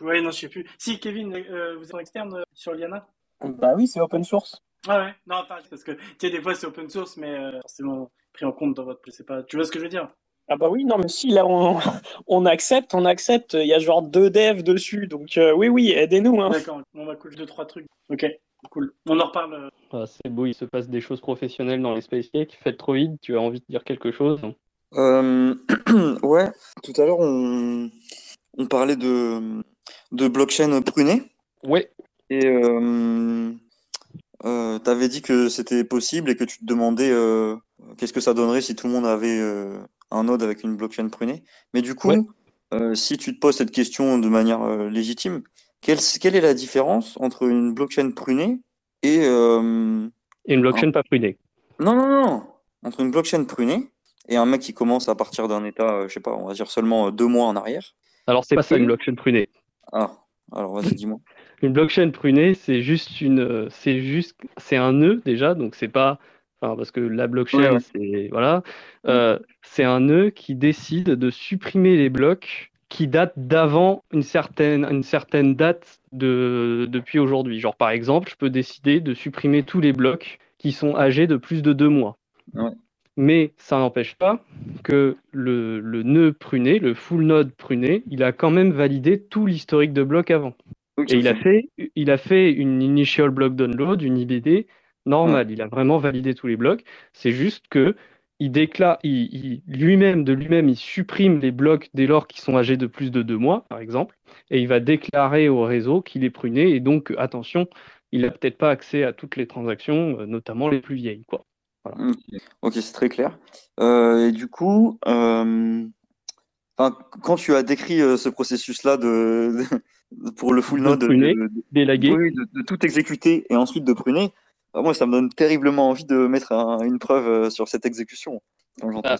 ouais, non, je sais plus. Si, Kevin, vous êtes en externe sur Liana? Bah oui, c'est open source. Ah ouais, non, parce que tu sais, des fois c'est open source, mais euh, forcément pris en compte dans votre. C'est pas... Tu vois ce que je veux dire? Ah bah oui, non, mais si, là on, on accepte, on accepte, il y a genre deux devs dessus, donc euh, oui, oui, aidez-nous. Hein. D'accord, on va coucher deux, trois trucs. Ok, cool. On en reparle. Euh. Ah, c'est beau, il se passe des choses professionnelles dans les Space Cake. Faites trop vite, tu as envie de dire quelque chose Ouais, tout à l'heure on, on parlait de, de blockchain pruné. Ouais. Et euh, tu avais dit que c'était possible et que tu te demandais euh, qu'est-ce que ça donnerait si tout le monde avait euh, un node avec une blockchain prunée. Mais du coup, si tu te poses cette question de manière légitime, quelle, quelle, est la différence entre une blockchain prunée et, et une blockchain pas prunée Non, non, non. Entre une blockchain prunée et un mec qui commence à partir d'un état, je sais pas, on va dire seulement deux mois en arrière. Alors c'est pas ça une blockchain prunée. Ah, alors vas-y, dis-moi. Une blockchain prunée, c'est juste une, c'est juste, c'est un nœud déjà, donc c'est pas, enfin, parce que la blockchain, c'est voilà, euh, c'est un nœud qui décide de supprimer les blocs qui datent d'avant une certaine, une certaine date de, depuis aujourd'hui. Genre par exemple, je peux décider de supprimer tous les blocs qui sont âgés de plus de deux mois. Mais ça n'empêche pas que le, le, nœud pruné, le full node pruné, il a quand même validé tout l'historique de blocs avant. Et il a, fait, il a fait une initial block download, une IBD normale. Il a vraiment validé tous les blocs. C'est juste que il déclare, il, lui-même, de lui-même, il supprime les blocs dès lors qu'ils sont âgés de plus de deux mois, par exemple, et il va déclarer au réseau qu'il est pruné. Et donc, attention, il n'a peut-être pas accès à toutes les transactions, euh, notamment les plus vieilles. Quoi. Ok, c'est très clair. Euh, et du coup, euh, quand tu as décrit ce processus-là de, pour le full node, de, de, tout exécuter et ensuite de pruner, bah, moi, ça me donne terriblement envie de mettre une preuve euh, sur cette exécution. Ah,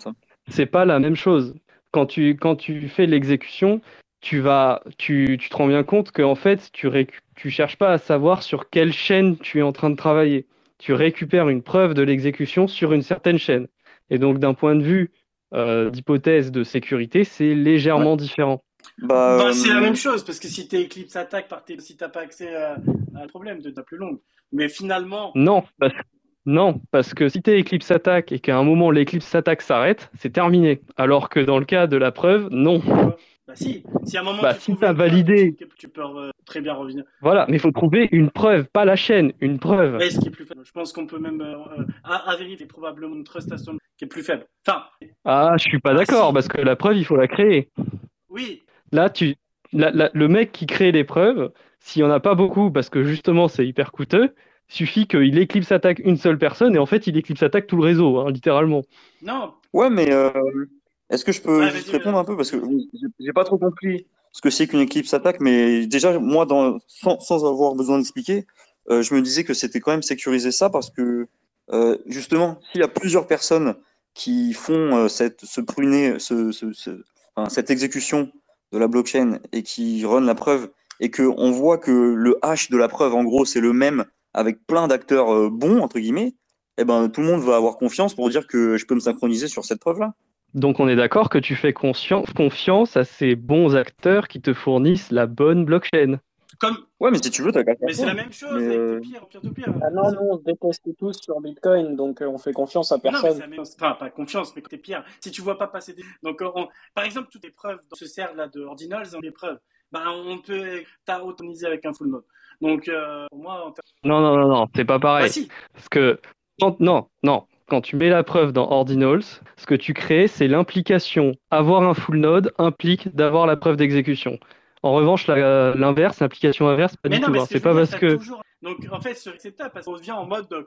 c'est pas la même chose. Quand tu, quand tu fais l'exécution, tu vas, tu, tu, te rends bien compte qu'en fait, tu, tu cherches pas à savoir sur quelle chaîne tu es en train de travailler. Tu récupères une preuve de l'exécution sur une certaine chaîne. Et donc, d'un point de vue euh, d'hypothèse de sécurité, c'est légèrement différent. Bah, bah, c'est la euh, même chose, parce que si tes Eclipse attaque, si t'as pas accès à, un problème, de ta plus longue. Mais finalement. Non, parce, non, parce que si tes Eclipse attaque et qu'à un moment l'Eclipse attaque s'arrête, c'est terminé. Alors que dans le cas de la preuve, non. Bah si, si à un moment bah, tu as validé, tu peux euh, très bien revenir. Voilà, mais il faut trouver une preuve, pas la chaîne, une preuve. ce qui est plus faible. Je pense qu'on peut même euh, à, vérifier probablement une trustation qui est plus faible. Enfin. Ah, je suis pas ah, d'accord parce que la preuve, il faut la créer. Oui, Là, tu, le mec qui crée l'épreuve, s'il n'y en a pas beaucoup, parce que justement c'est hyper coûteux, suffit qu'il éclipse attaque une seule personne et en fait il éclipse attaque tout le réseau, hein, littéralement. Non. Ouais, mais euh, est-ce que je peux juste répondre un peu? Parce que j'ai pas trop compris ce que c'est qu'une éclipse attaque, mais déjà moi dans, sans, avoir besoin d'expliquer, euh, je me disais que c'était quand même sécuriser ça parce que justement, s'il y a plusieurs personnes qui font cette, ce pruner, ce, cette exécution de la blockchain et qui run la preuve, et qu'on voit que le hash de la preuve, en gros, c'est le même avec plein d'acteurs bons, entre guillemets, eh ben, tout le monde va avoir confiance pour dire que je peux me synchroniser sur cette preuve-là. Donc on est d'accord que tu fais confiance à ces bons acteurs qui te fournissent la bonne blockchain. Comme... Ouais, mais si tu veux, t'as Mais c'est la même chose avec euh... pire, pire, pire. Ah non, nous, on se déteste tous sur Bitcoin, donc euh, on fait confiance à personne. Non, mais Enfin, pas confiance, mais t'es pire. Si tu vois pas passer des. Donc, euh, on... par exemple, toutes les preuves dans ce cercle là de Ordinals, des preuves. Ben, on peut tarotoniser avec un full node. Donc, euh, pour moi. Non, non, non, non, c'est pas pareil. Bah, si. Parce que. Non, non, quand tu mets la preuve dans Ordinals, ce que tu crées, c'est l'implication. Avoir un full node implique d'avoir la preuve d'exécution. En revanche, l'inverse, l'implication inverse, pas mais du non, tout. hein. C'est pas parce que. Toujours... Donc en fait, c'est acceptable parce qu'on revient en mode euh,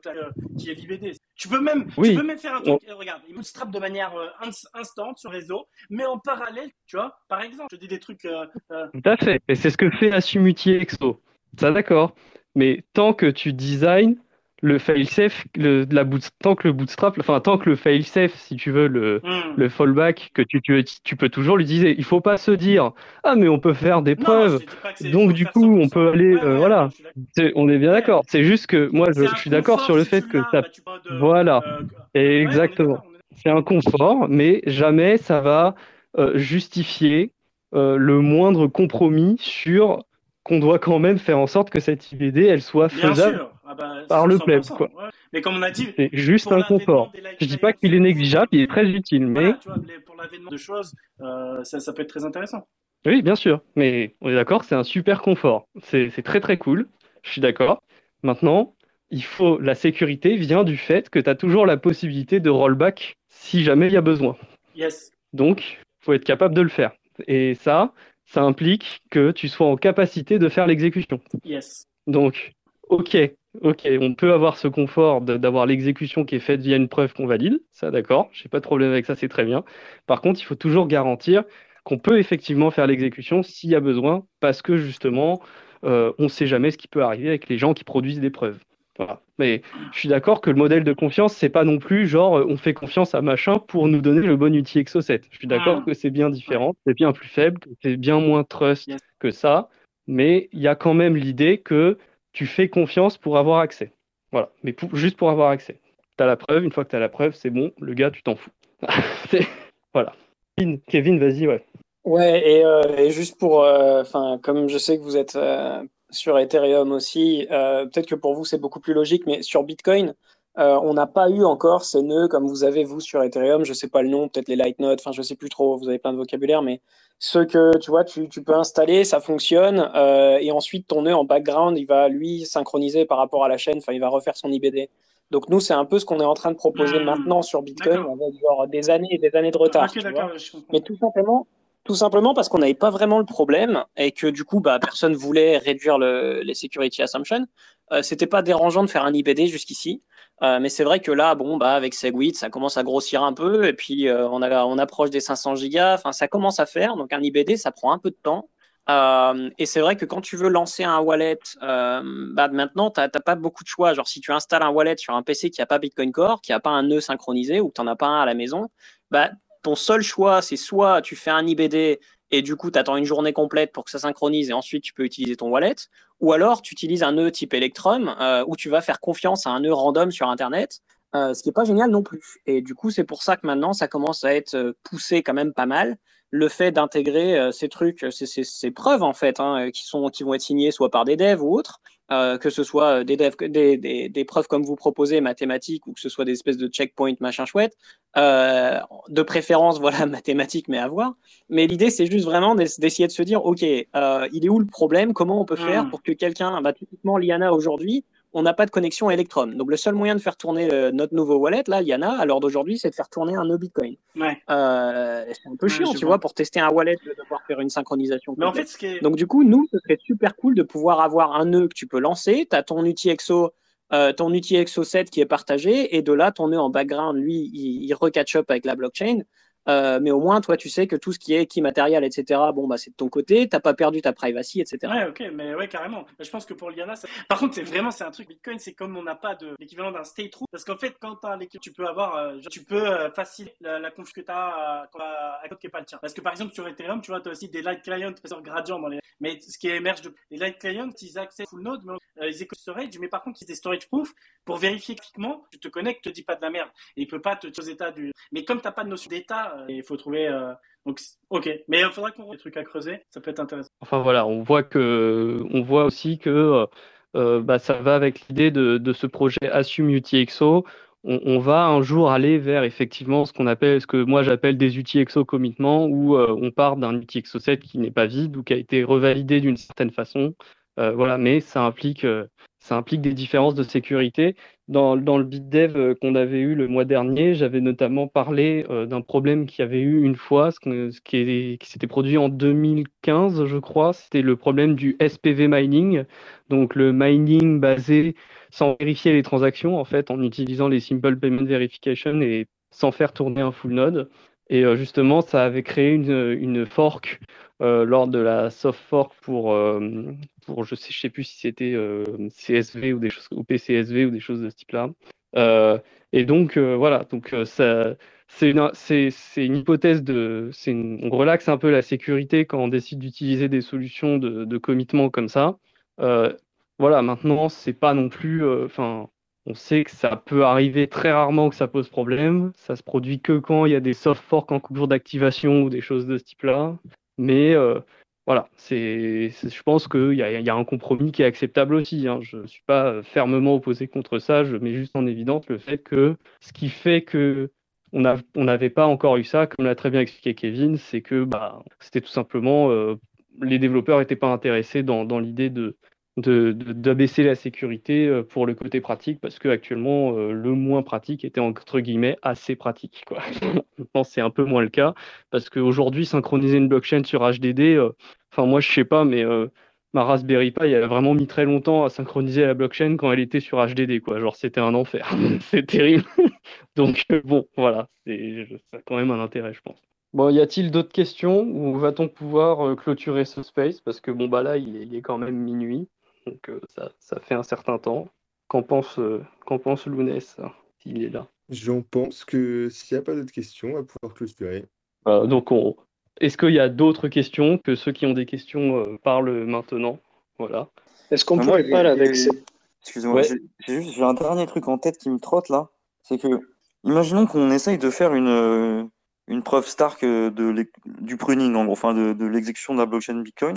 qui est l'IBD. Tu peux même, oui. tu peux même faire un truc. On... Regarde, il bootstrap de manière euh, instant sur réseau, mais en parallèle, tu vois, par exemple, je dis des trucs. Euh, Tout à fait. Et c'est ce que fait Assumutier Exo. Ça d'accord. Mais tant que tu designs le failsafe, le, la boot, tant que le bootstrap, enfin tant que le failsafe, si tu veux, le, mm. le fallback, que tu, tu, tu, peux toujours l'utiliser. Il faut pas se dire ah mais on peut faire des non, preuves, donc du coup on peut aller, ouais, euh, ouais, voilà. Est on est bien d'accord. C'est juste que moi je, je suis d'accord sur le fait que ça, de, voilà, euh, exactement. C'est un confort, mais jamais ça va euh, justifier le moindre compromis sur qu'on doit quand même faire en sorte que cette IBD elle soit faisable. Ah bah, par le pleb. Quoi. Ouais. Mais comme on a dit, c'est juste un confort. Je dis pas qu'il est négligeable, il est très utile, mais voilà, tu vois, pour l'avènement de choses, euh, ça, ça, peut être très intéressant. Oui, bien sûr, mais on est d'accord, c'est un super confort. C'est très très cool. Je suis d'accord. Maintenant, il faut la sécurité vient du fait que tu as toujours la possibilité de rollback si jamais il y a besoin. Yes. Donc, faut être capable de le faire. Et ça, ça implique que tu sois en capacité de faire l'exécution. Yes. Donc, ok, ok, on peut avoir ce confort d'avoir l'exécution qui est faite via une preuve qu'on valide, ça d'accord, j'ai pas de problème avec ça, c'est très bien. Par contre, il faut toujours garantir qu'on peut effectivement faire l'exécution s'il y a besoin, parce que justement, euh, on ne sait jamais ce qui peut arriver avec les gens qui produisent des preuves. Voilà. Mais je suis d'accord que le modèle de confiance, c'est pas non plus genre on fait confiance à machin pour nous donner le bon outil Exo 7. Je suis d'accord que c'est bien différent, c'est bien plus faible, c'est bien moins trust yes. que ça, mais il y a quand même l'idée que tu fais confiance pour avoir accès. Voilà, mais juste pour avoir accès. Tu as la preuve, une fois que tu as la preuve, c'est bon, le gars, tu t'en fous. voilà. Kevin, vas-y, ouais. Ouais, et, euh, juste pour, enfin, euh, comme je sais que vous êtes euh, sur Ethereum aussi, peut-être que pour vous c'est beaucoup plus logique, mais sur Bitcoin, on n'a pas eu encore ces nœuds comme vous avez vous sur Ethereum. Je sais pas le nom, peut-être les light nodes, enfin je sais plus trop. Vous avez plein de vocabulaire, mais ceux que tu vois, tu, tu peux installer, ça fonctionne, et ensuite ton nœud en background, il va lui synchroniser par rapport à la chaîne. Enfin, il va refaire son IBD. Donc nous, c'est un peu ce qu'on est en train de proposer Mmh. maintenant sur Bitcoin, avec genre des années et des années de retard. Vois. Mais tout simplement, tout simplement parce qu'on n'avait pas vraiment le problème et que du coup, bah, personne voulait réduire le, les security assumptions. Euh, C'était pas dérangeant de faire un IBD jusqu'ici. Euh, mais c'est vrai que là, bon, bah, avec Segwit, ça commence à grossir un peu et puis euh, on, a, on approche des 500 gigas. Enfin, ça commence à faire. Donc un IBD, ça prend un peu de temps. Et c'est vrai que quand tu veux lancer un wallet, bah maintenant, tu n'as pas beaucoup de choix. Genre, si tu installes un wallet sur un PC qui n'a pas Bitcoin Core, qui n'a pas un nœud synchronisé ou que tu n'en as pas un à la maison, bah, ton seul choix, c'est soit tu fais un IBD et du coup, tu attends une journée complète pour que ça synchronise et ensuite tu peux utiliser ton wallet, ou alors tu utilises un nœud type Electrum euh, où tu vas faire confiance à un nœud random sur Internet, euh, ce qui n'est pas génial non plus. Et du coup, c'est pour ça que maintenant, ça commence à être euh, poussé quand même pas mal le fait d'intégrer ces trucs, ces, preuves en fait, hein, qui, sont, qui vont être signées soit par des devs ou autres, euh, que ce soit des, devs, des, des, des, preuves comme vous proposez, mathématiques, ou que ce soit des espèces de checkpoints, machin chouette, euh, de préférence, voilà, mathématiques, mais à voir. Mais l'idée, c'est juste vraiment d'essayer de se dire, OK, euh, il est où le problème? Comment on peut faire Mm. pour que quelqu'un, bah, typiquement Liana aujourd'hui, on n'a pas de connexion Electrum. Donc, le seul moyen de faire tourner euh, notre nouveau wallet, là, Liana, à l'heure d'aujourd'hui, c'est de faire tourner un nœud Bitcoin. Ouais. Euh, c'est un peu Ouais, chiant, tu vois. vois, pour tester un wallet, de devoir faire une synchronisation. Mais en fait, ce qui est. Donc, du coup, nous, ce serait super cool de pouvoir avoir un nœud que tu peux lancer. Tu as ton UTXO, euh, ton UTXO 7 qui est partagé, et de là, ton nœud en background, lui, il, il recatch up avec la blockchain. Euh, mais au moins, toi, tu sais que tout ce qui est qui matériel, etc., bon, bah, c'est de ton côté, t'as pas perdu ta privacy, etc. Ouais, ok, mais ouais, carrément. Je pense que pour Liana, ça... par contre, c'est vraiment, c'est un truc Bitcoin, c'est comme on n'a pas de l'équivalent d'un state root, parce qu'en fait, quand t'as tu peux avoir, euh, tu peux euh, faciliter la, la conf que t'as à, à, code qui est pas le tien. Parce que par exemple, sur Ethereum, tu vois, t'as aussi des light clients, gradient dans les, mais ce qui émerge de, les light clients, ils accèdent full node, mais ils écoutent storage, mais par contre, ils des storage proof pour vérifier effectivement, tu te connectes, te dis pas de la merde. Il peut pas te aux états du, mais comme t'as pas de notion d'état, il faut trouver, donc, ok, mais il faudra qu'on voit des trucs à creuser, ça peut être intéressant. Enfin voilà, on voit que, on voit aussi que euh, bah, ça va avec l'idée de, de, ce projet Assume UTXO. On, on, va un jour aller vers effectivement ce qu'on appelle, ce que moi j'appelle des UTXO commitments, où euh, on part d'un UTXO 7 qui n'est pas vide ou qui a été revalidé d'une certaine façon. Euh, voilà, mais ça implique, ça implique des différences de sécurité. Dans, le BitDev euh, qu'on avait eu le mois dernier, j'avais notamment parlé euh, d'un problème qu'il y avait eu une fois, ce, qui, s'était produit en 2015, je crois. C'était le problème du SPV mining, donc le mining basé sans vérifier les transactions, en fait, en utilisant les Simple Payment Verification et sans faire tourner un full node. Et euh, justement, ça avait créé une fork euh, lors de la soft fork pour, euh, pour je sais, je sais plus si c'était euh, CSV ou des choses ou PCSV ou des choses de ce type-là. et donc voilà, donc ça, c'est une, c'est, c'est une hypothèse de, c'est on relaxe un peu la sécurité quand on décide d'utiliser des solutions de, de commitment comme ça. voilà, maintenant c'est pas non plus. On sait que ça peut arriver très rarement que ça pose problème. Ça se produit que quand il y a des soft forks en cours d'activation ou des choses de ce type-là. Mais euh, voilà, c'est, je pense qu'il y, y, a un compromis qui est acceptable aussi. Hein. Je ne suis pas fermement opposé contre ça. Je mets juste en évidence le fait que ce qui fait que on n'avait pas encore eu ça, comme l'a très bien expliqué Kevin, c'est que bah, c'était tout simplement euh, les développeurs n'étaient pas intéressés dans l'idée de, d'abaisser la sécurité euh, pour le côté pratique parce que actuellement euh, le moins pratique était entre guillemets assez pratique quoi. Maintenant c'est un peu moins le cas parce qu'aujourd'hui synchroniser une blockchain sur HDD, euh, enfin moi je sais pas mais ma Raspberry Pi elle a vraiment mis très longtemps à synchroniser la blockchain quand elle était sur HDD quoi. Genre c'était un enfer, c'est terrible. Donc bon voilà, c'est ça a quand même un intérêt je pense. Bon, y a-t-il d'autres questions? Ou va-t-on pouvoir clôturer ce space? Parce que bon bah là il est quand même minuit. Donc euh, ça, ça, fait un certain temps. Qu'en pense, euh, qu'en pense Lounès, s'il est là? J'en pense que s'il n'y a pas d'autres questions, on va pouvoir clôturer. Euh, donc, on... est-ce qu'il y a d'autres questions que ceux qui ont des questions euh, parlent maintenant? Voilà. Est-ce qu'on pourrait pas avec Excusez-moi, ouais. j'ai juste un dernier truc en tête qui me trotte là. C'est que, imaginons qu'on essaye de faire une, une preuve Stark de du pruning, en gros, enfin de, de l'exécution de la blockchain Bitcoin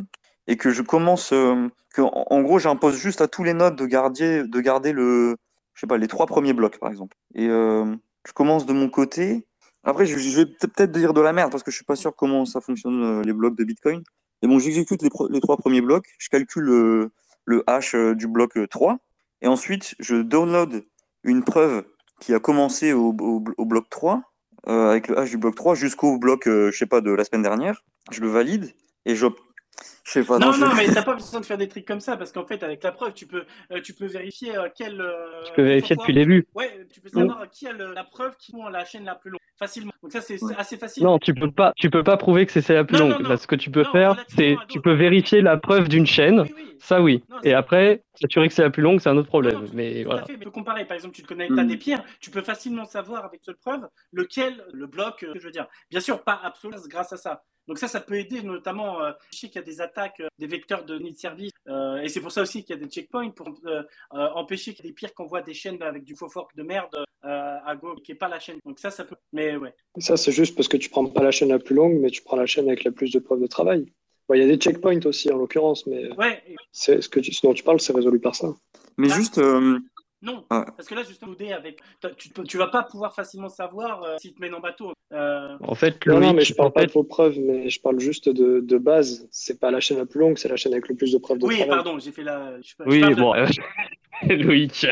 et que je commence, euh, en, gros, j'impose juste à tous les nodes de garder, de garder le, je sais pas, les trois premiers blocs, par exemple. Et euh, je commence de mon côté. Après, je, vais peut-être dire de la merde parce que je suis pas sûr comment ça fonctionne euh, les blocs de Bitcoin. Et bon, j'exécute les, trois premiers blocs, je calcule le, le hash du bloc 3, et ensuite je download une preuve qui a commencé au, bloc 3, euh, avec le hash du bloc 3 jusqu'au bloc, je sais pas, de la semaine dernière. Je le valide et je je sais pas. Non, non, non mais t'as pas besoin de faire des trucs comme ça parce qu'en fait, avec la preuve, tu peux, euh, tu peux vérifier euh, quel. Euh, tu peux vérifier depuis le début. Ouais, tu peux savoir qui a le, la preuve qui est la chaîne la plus longue facilement. Donc ça, c'est assez facile. Non, tu peux pas, tu peux pas prouver que c'est celle la plus non, longue. Non, non. ce que tu peux faire, c'est, tu peux vérifier la preuve d'une chaîne. Oui, oui. Ça, oui. Et après, s'assurer que c'est la plus longue, c'est un autre problème. mais voilà. Fait, mais tu peux comparer. Par exemple, tu te connais l'état mmh. des pierres, tu peux facilement savoir avec cette preuve lequel le bloc. je veux dire, bien sûr, pas absolument grâce à ça. Donc ça, ça peut aider notamment, euh, je sais qu'il y a des attaques euh, des vecteurs de nid service, euh, et c'est pour ça aussi qu'il y a des checkpoints pour euh, euh, empêcher qu'il y ait des pires qu'on voit des chaînes avec du faux fork de merde euh, à gauche, qui n'est pas la chaîne. Donc ça, ça peut... Mais ouais. Ça, c'est juste parce que tu prends pas la chaîne la plus longue, mais tu prends la chaîne avec la plus de preuves de travail. Il bon, y a des checkpoints aussi, en l'occurrence, mais ouais. c'est ce, que tu, ce dont tu parles, c'est résolu par ça. Mais ah. juste... Euh, non, ah. parce que là, justement, avec, tu, tu vas pas pouvoir facilement savoir euh, s'il te mène en bateau. Euh... En fait, non, non, mais je parle pas de vos preuves, mais je parle juste de, de base. C'est pas la chaîne la plus longue, c'est la chaîne avec le plus de preuves de oui, travail. pardon, j'ai fait la. Je, oui, je bon, de... Loïc.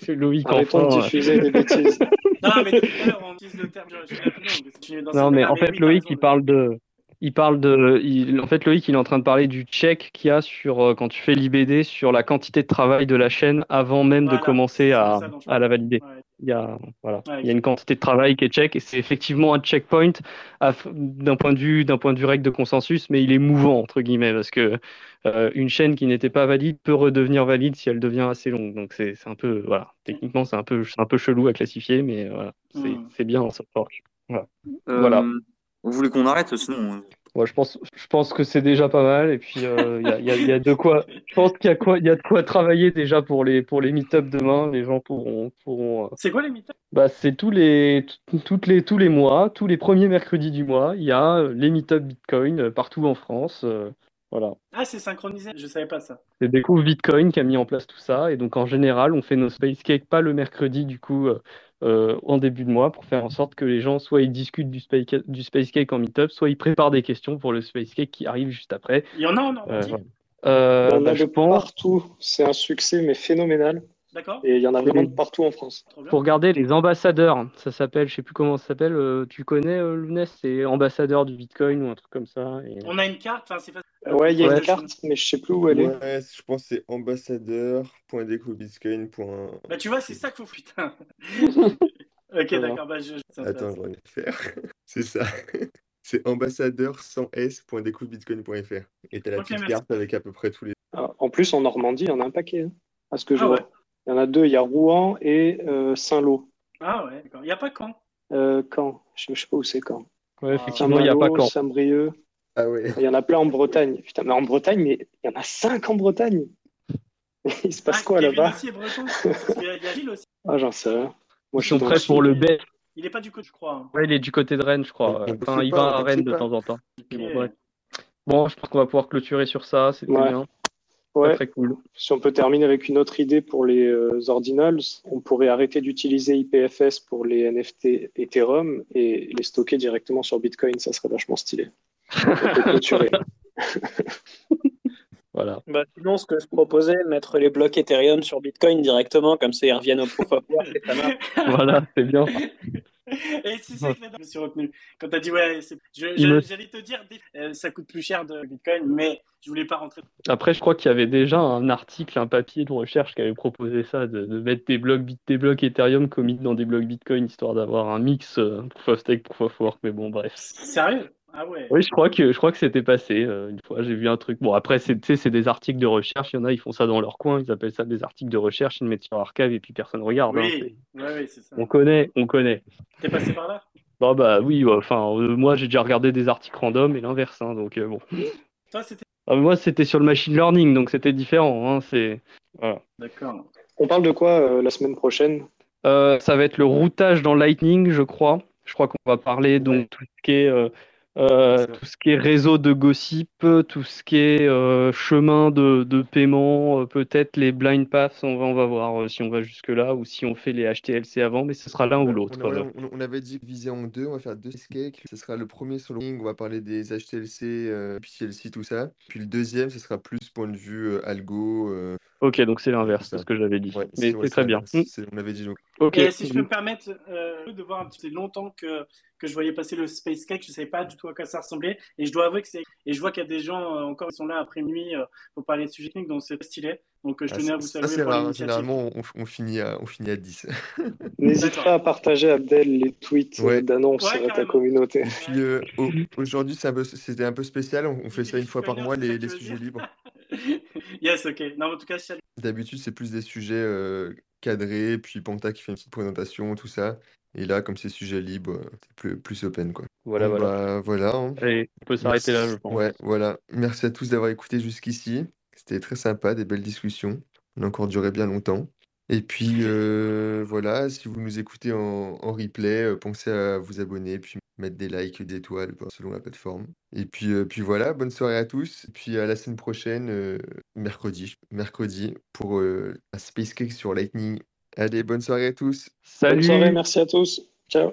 c'est Loïc Arrêtons enfin. de diffuser des bêtises. non, mais tout à l'heure, on utilise le terme chaîne la plus longue. Non, mais en fait, Loïc, il parle de il parle de. Il, en fait, Loïc, il est en train de parler du check qu'il y a sur euh, quand tu fais l'IBD sur la quantité de travail de la chaîne avant même voilà, de commencer à, à, la valider. Ouais. il y a, voilà, il y a une quantité de travail qui est check et c'est effectivement un checkpoint d'un point de vue d'un point de vue règle de consensus, mais il est mouvant entre guillemets parce que euh, une chaîne qui n'était pas valide peut redevenir valide si elle devient assez longue. Donc c'est un peu voilà, techniquement c'est un peu un peu chelou à classifier, mais voilà, c'est hmm. bien en SoftWorks. Voilà. Euh, voilà. Vous voulez qu'on arrête sinon je pense, je pense que c'est déjà pas mal. Et puis, euh, il y, a, y, a, de quoi. Je pense qu'il y a quoi, il y a de quoi travailler déjà pour les pour les meet-up demain. Les gens pourront pourront. Euh, c'est quoi les meet-up? Bah, c'est tous les toutes les tous les mois, tous les premiers mercredis du mois. Il y a les meet-up Bitcoin partout en France. Voilà. Ah, c'est synchronisé, je savais pas ça. C'est Découvre Bitcoin qui a mis en place tout ça. Et donc, en général, on fait nos Space Cake pas le mercredi, du coup, euh, en début de mois pour faire en sorte que les gens, soit ils discutent du Space, du space Cake en meetup, soit ils préparent des questions pour le Space Cake qui arrive juste après. Il y en a en Normandie euh, bah, partout. C'est un succès, mais phénoménal. D'accord. Et il y en a vraiment de partout en France. Pour regarder les ambassadeurs, ça s'appelle, je sais plus comment ça s'appelle, euh, tu connais Lunes, c'est ambassadeur du Bitcoin ou un truc comme ça. On a une carte, c'est facile. Ouais, il y a une carte, mais je sais plus où elle est. Ouais, je pense que c'est ambassadeur.decobitcoin. Bah, tu vois, c'est ça qu'il faut, putain. ok, d'accord. Bah, je... Attends, je vais le faire. c'est ça. C'est ambassadeur sans s.decobitcoin.fr. Et t'as la petite carte avec à peu près tous les. Ah, en plus, en Normandie, il y en a un paquet. Hein, à ce que je ah vois. Il y en a deux. Il y a Rouen et euh, Saint-Lô. Ah ouais, d'accord. Il n'y a pas Caen euh, Caen. Je ne sais pas où c'est Caen. Ouais, effectivement, il n'y a pas Caen. Saint-Brieuc. Ah ouais. Il y en a plein en Bretagne. Putain, mais en Bretagne, mais il y en a cinq en Bretagne. Il se passe ah, quoi là-bas. Ah, j'en sais rien. Moi, je suis prêt pour le B. Il est pas du côté, je crois. Hein. Ouais, il est du côté de Rennes, je crois. Enfin, il va à Rennes de temps en temps. Bon, je pense qu'on va pouvoir clôturer sur ça. C'était bien. Ouais. Très cool. Si on peut terminer avec une autre idée pour les euh, ordinals, on pourrait arrêter d'utiliser IPFS pour les NFT Ethereum et les stocker directement sur Bitcoin. Ça serait vachement stylé. voilà. Bah, sinon, ce que je proposais, mettre les blocs Ethereum sur Bitcoin directement, comme ça ils reviennent au proof of work Voilà, c'est bien. Et c'est ça que je me suis retenu. Quand tu as dit, ouais, j'allais te dire, euh, ça coûte plus cher de Bitcoin, mais je voulais pas rentrer. Après, je crois qu'il y avait déjà un article, un papier de recherche qui avait proposé ça, de, mettre des blocs, des blocs Ethereum commit dans des blocs Bitcoin, histoire d'avoir un mix euh, proof of stake, proof of work, mais bon, bref. Sérieux? Ah ouais. Oui, je crois que je crois que c'était passé euh, une fois. J'ai vu un truc. Bon, après, c'est c'est des articles de recherche. Il y en a, ils font ça dans leur coin. Ils appellent ça des articles de recherche. Ils le mettent sur archive et puis personne regarde. Hein, oui, oui, c'est ça. On connaît, on connaît. T'es passé par là? Bah bah oui. Enfin, euh, moi, j'ai déjà regardé des articles random et l'inverse. Hein, donc euh, bon. Toi, c'était. Ah, moi, c'était sur le machine learning, donc c'était différent. Hein, c'est voilà. D'accord. On parle de quoi la semaine prochaine? Ça va être le routage dans Lightning, je crois. Je crois qu'on va parler donc tout ce qui est euh, tout ce qui est réseau de gossip, tout ce qui est euh, chemin de, de paiement, euh, peut-être les blind paths, on va, on va voir si on va jusque-là ou si on fait les HTLC avant, mais ce sera l'un ou l'autre. On, on, avait dit viser en deux, on va faire deux cakes. Ce sera le premier sur le ring, on va parler des HTLC, tout ça. Puis le deuxième, ce sera plus point de vue algo. Ok, donc c'est l'inverse, c'est ce que j'avais dit. mais c'est très bien. On avait dit donc. Ok. si je peux me permettre de voir un petit longtemps que que je voyais passer le Space Cake, je ne savais pas du tout à quoi ça ressemblait. Et je dois avouer que c'est. Et je vois qu'il y a des gens euh, encore qui sont là après nuit euh, pour parler de sujets techniques, donc c'est stylé. Donc euh, je ah, tenais à vous saluer. Ça, généralement, on, finit à, on finit à 10. N'hésite pas à partager, Abdel, les tweets d'annonce sur ta communauté. puis aujourd'hui, c'était un, peu spécial. On, fait ça une fois par mois, les, sujets libres. yes, ok. Non, en tout cas, D'habitude, c'est plus des sujets cadrés, puis Panta qui fait une petite présentation, tout ça. Et là, comme c'est sujet libre, c'est plus, plus open, quoi. Voilà, voilà. Bah, voilà. Hein. Allez, on peut s'arrêter là, je pense. Ouais, voilà. Merci à tous d'avoir écouté jusqu'ici. C'était très sympa, des belles discussions. On a encore duré bien longtemps. Et puis euh, voilà, si vous nous écoutez en, en replay, euh, pensez à vous abonner, puis mettre des likes, des étoiles selon la plateforme. Et puis, euh, puis voilà, bonne soirée à tous. Et puis à la semaine prochaine, mercredi, mercredi, pour un Space Cake sur Lightning Allez, bonne soirée à tous. Salut. Bonne soirée, merci à tous. Ciao.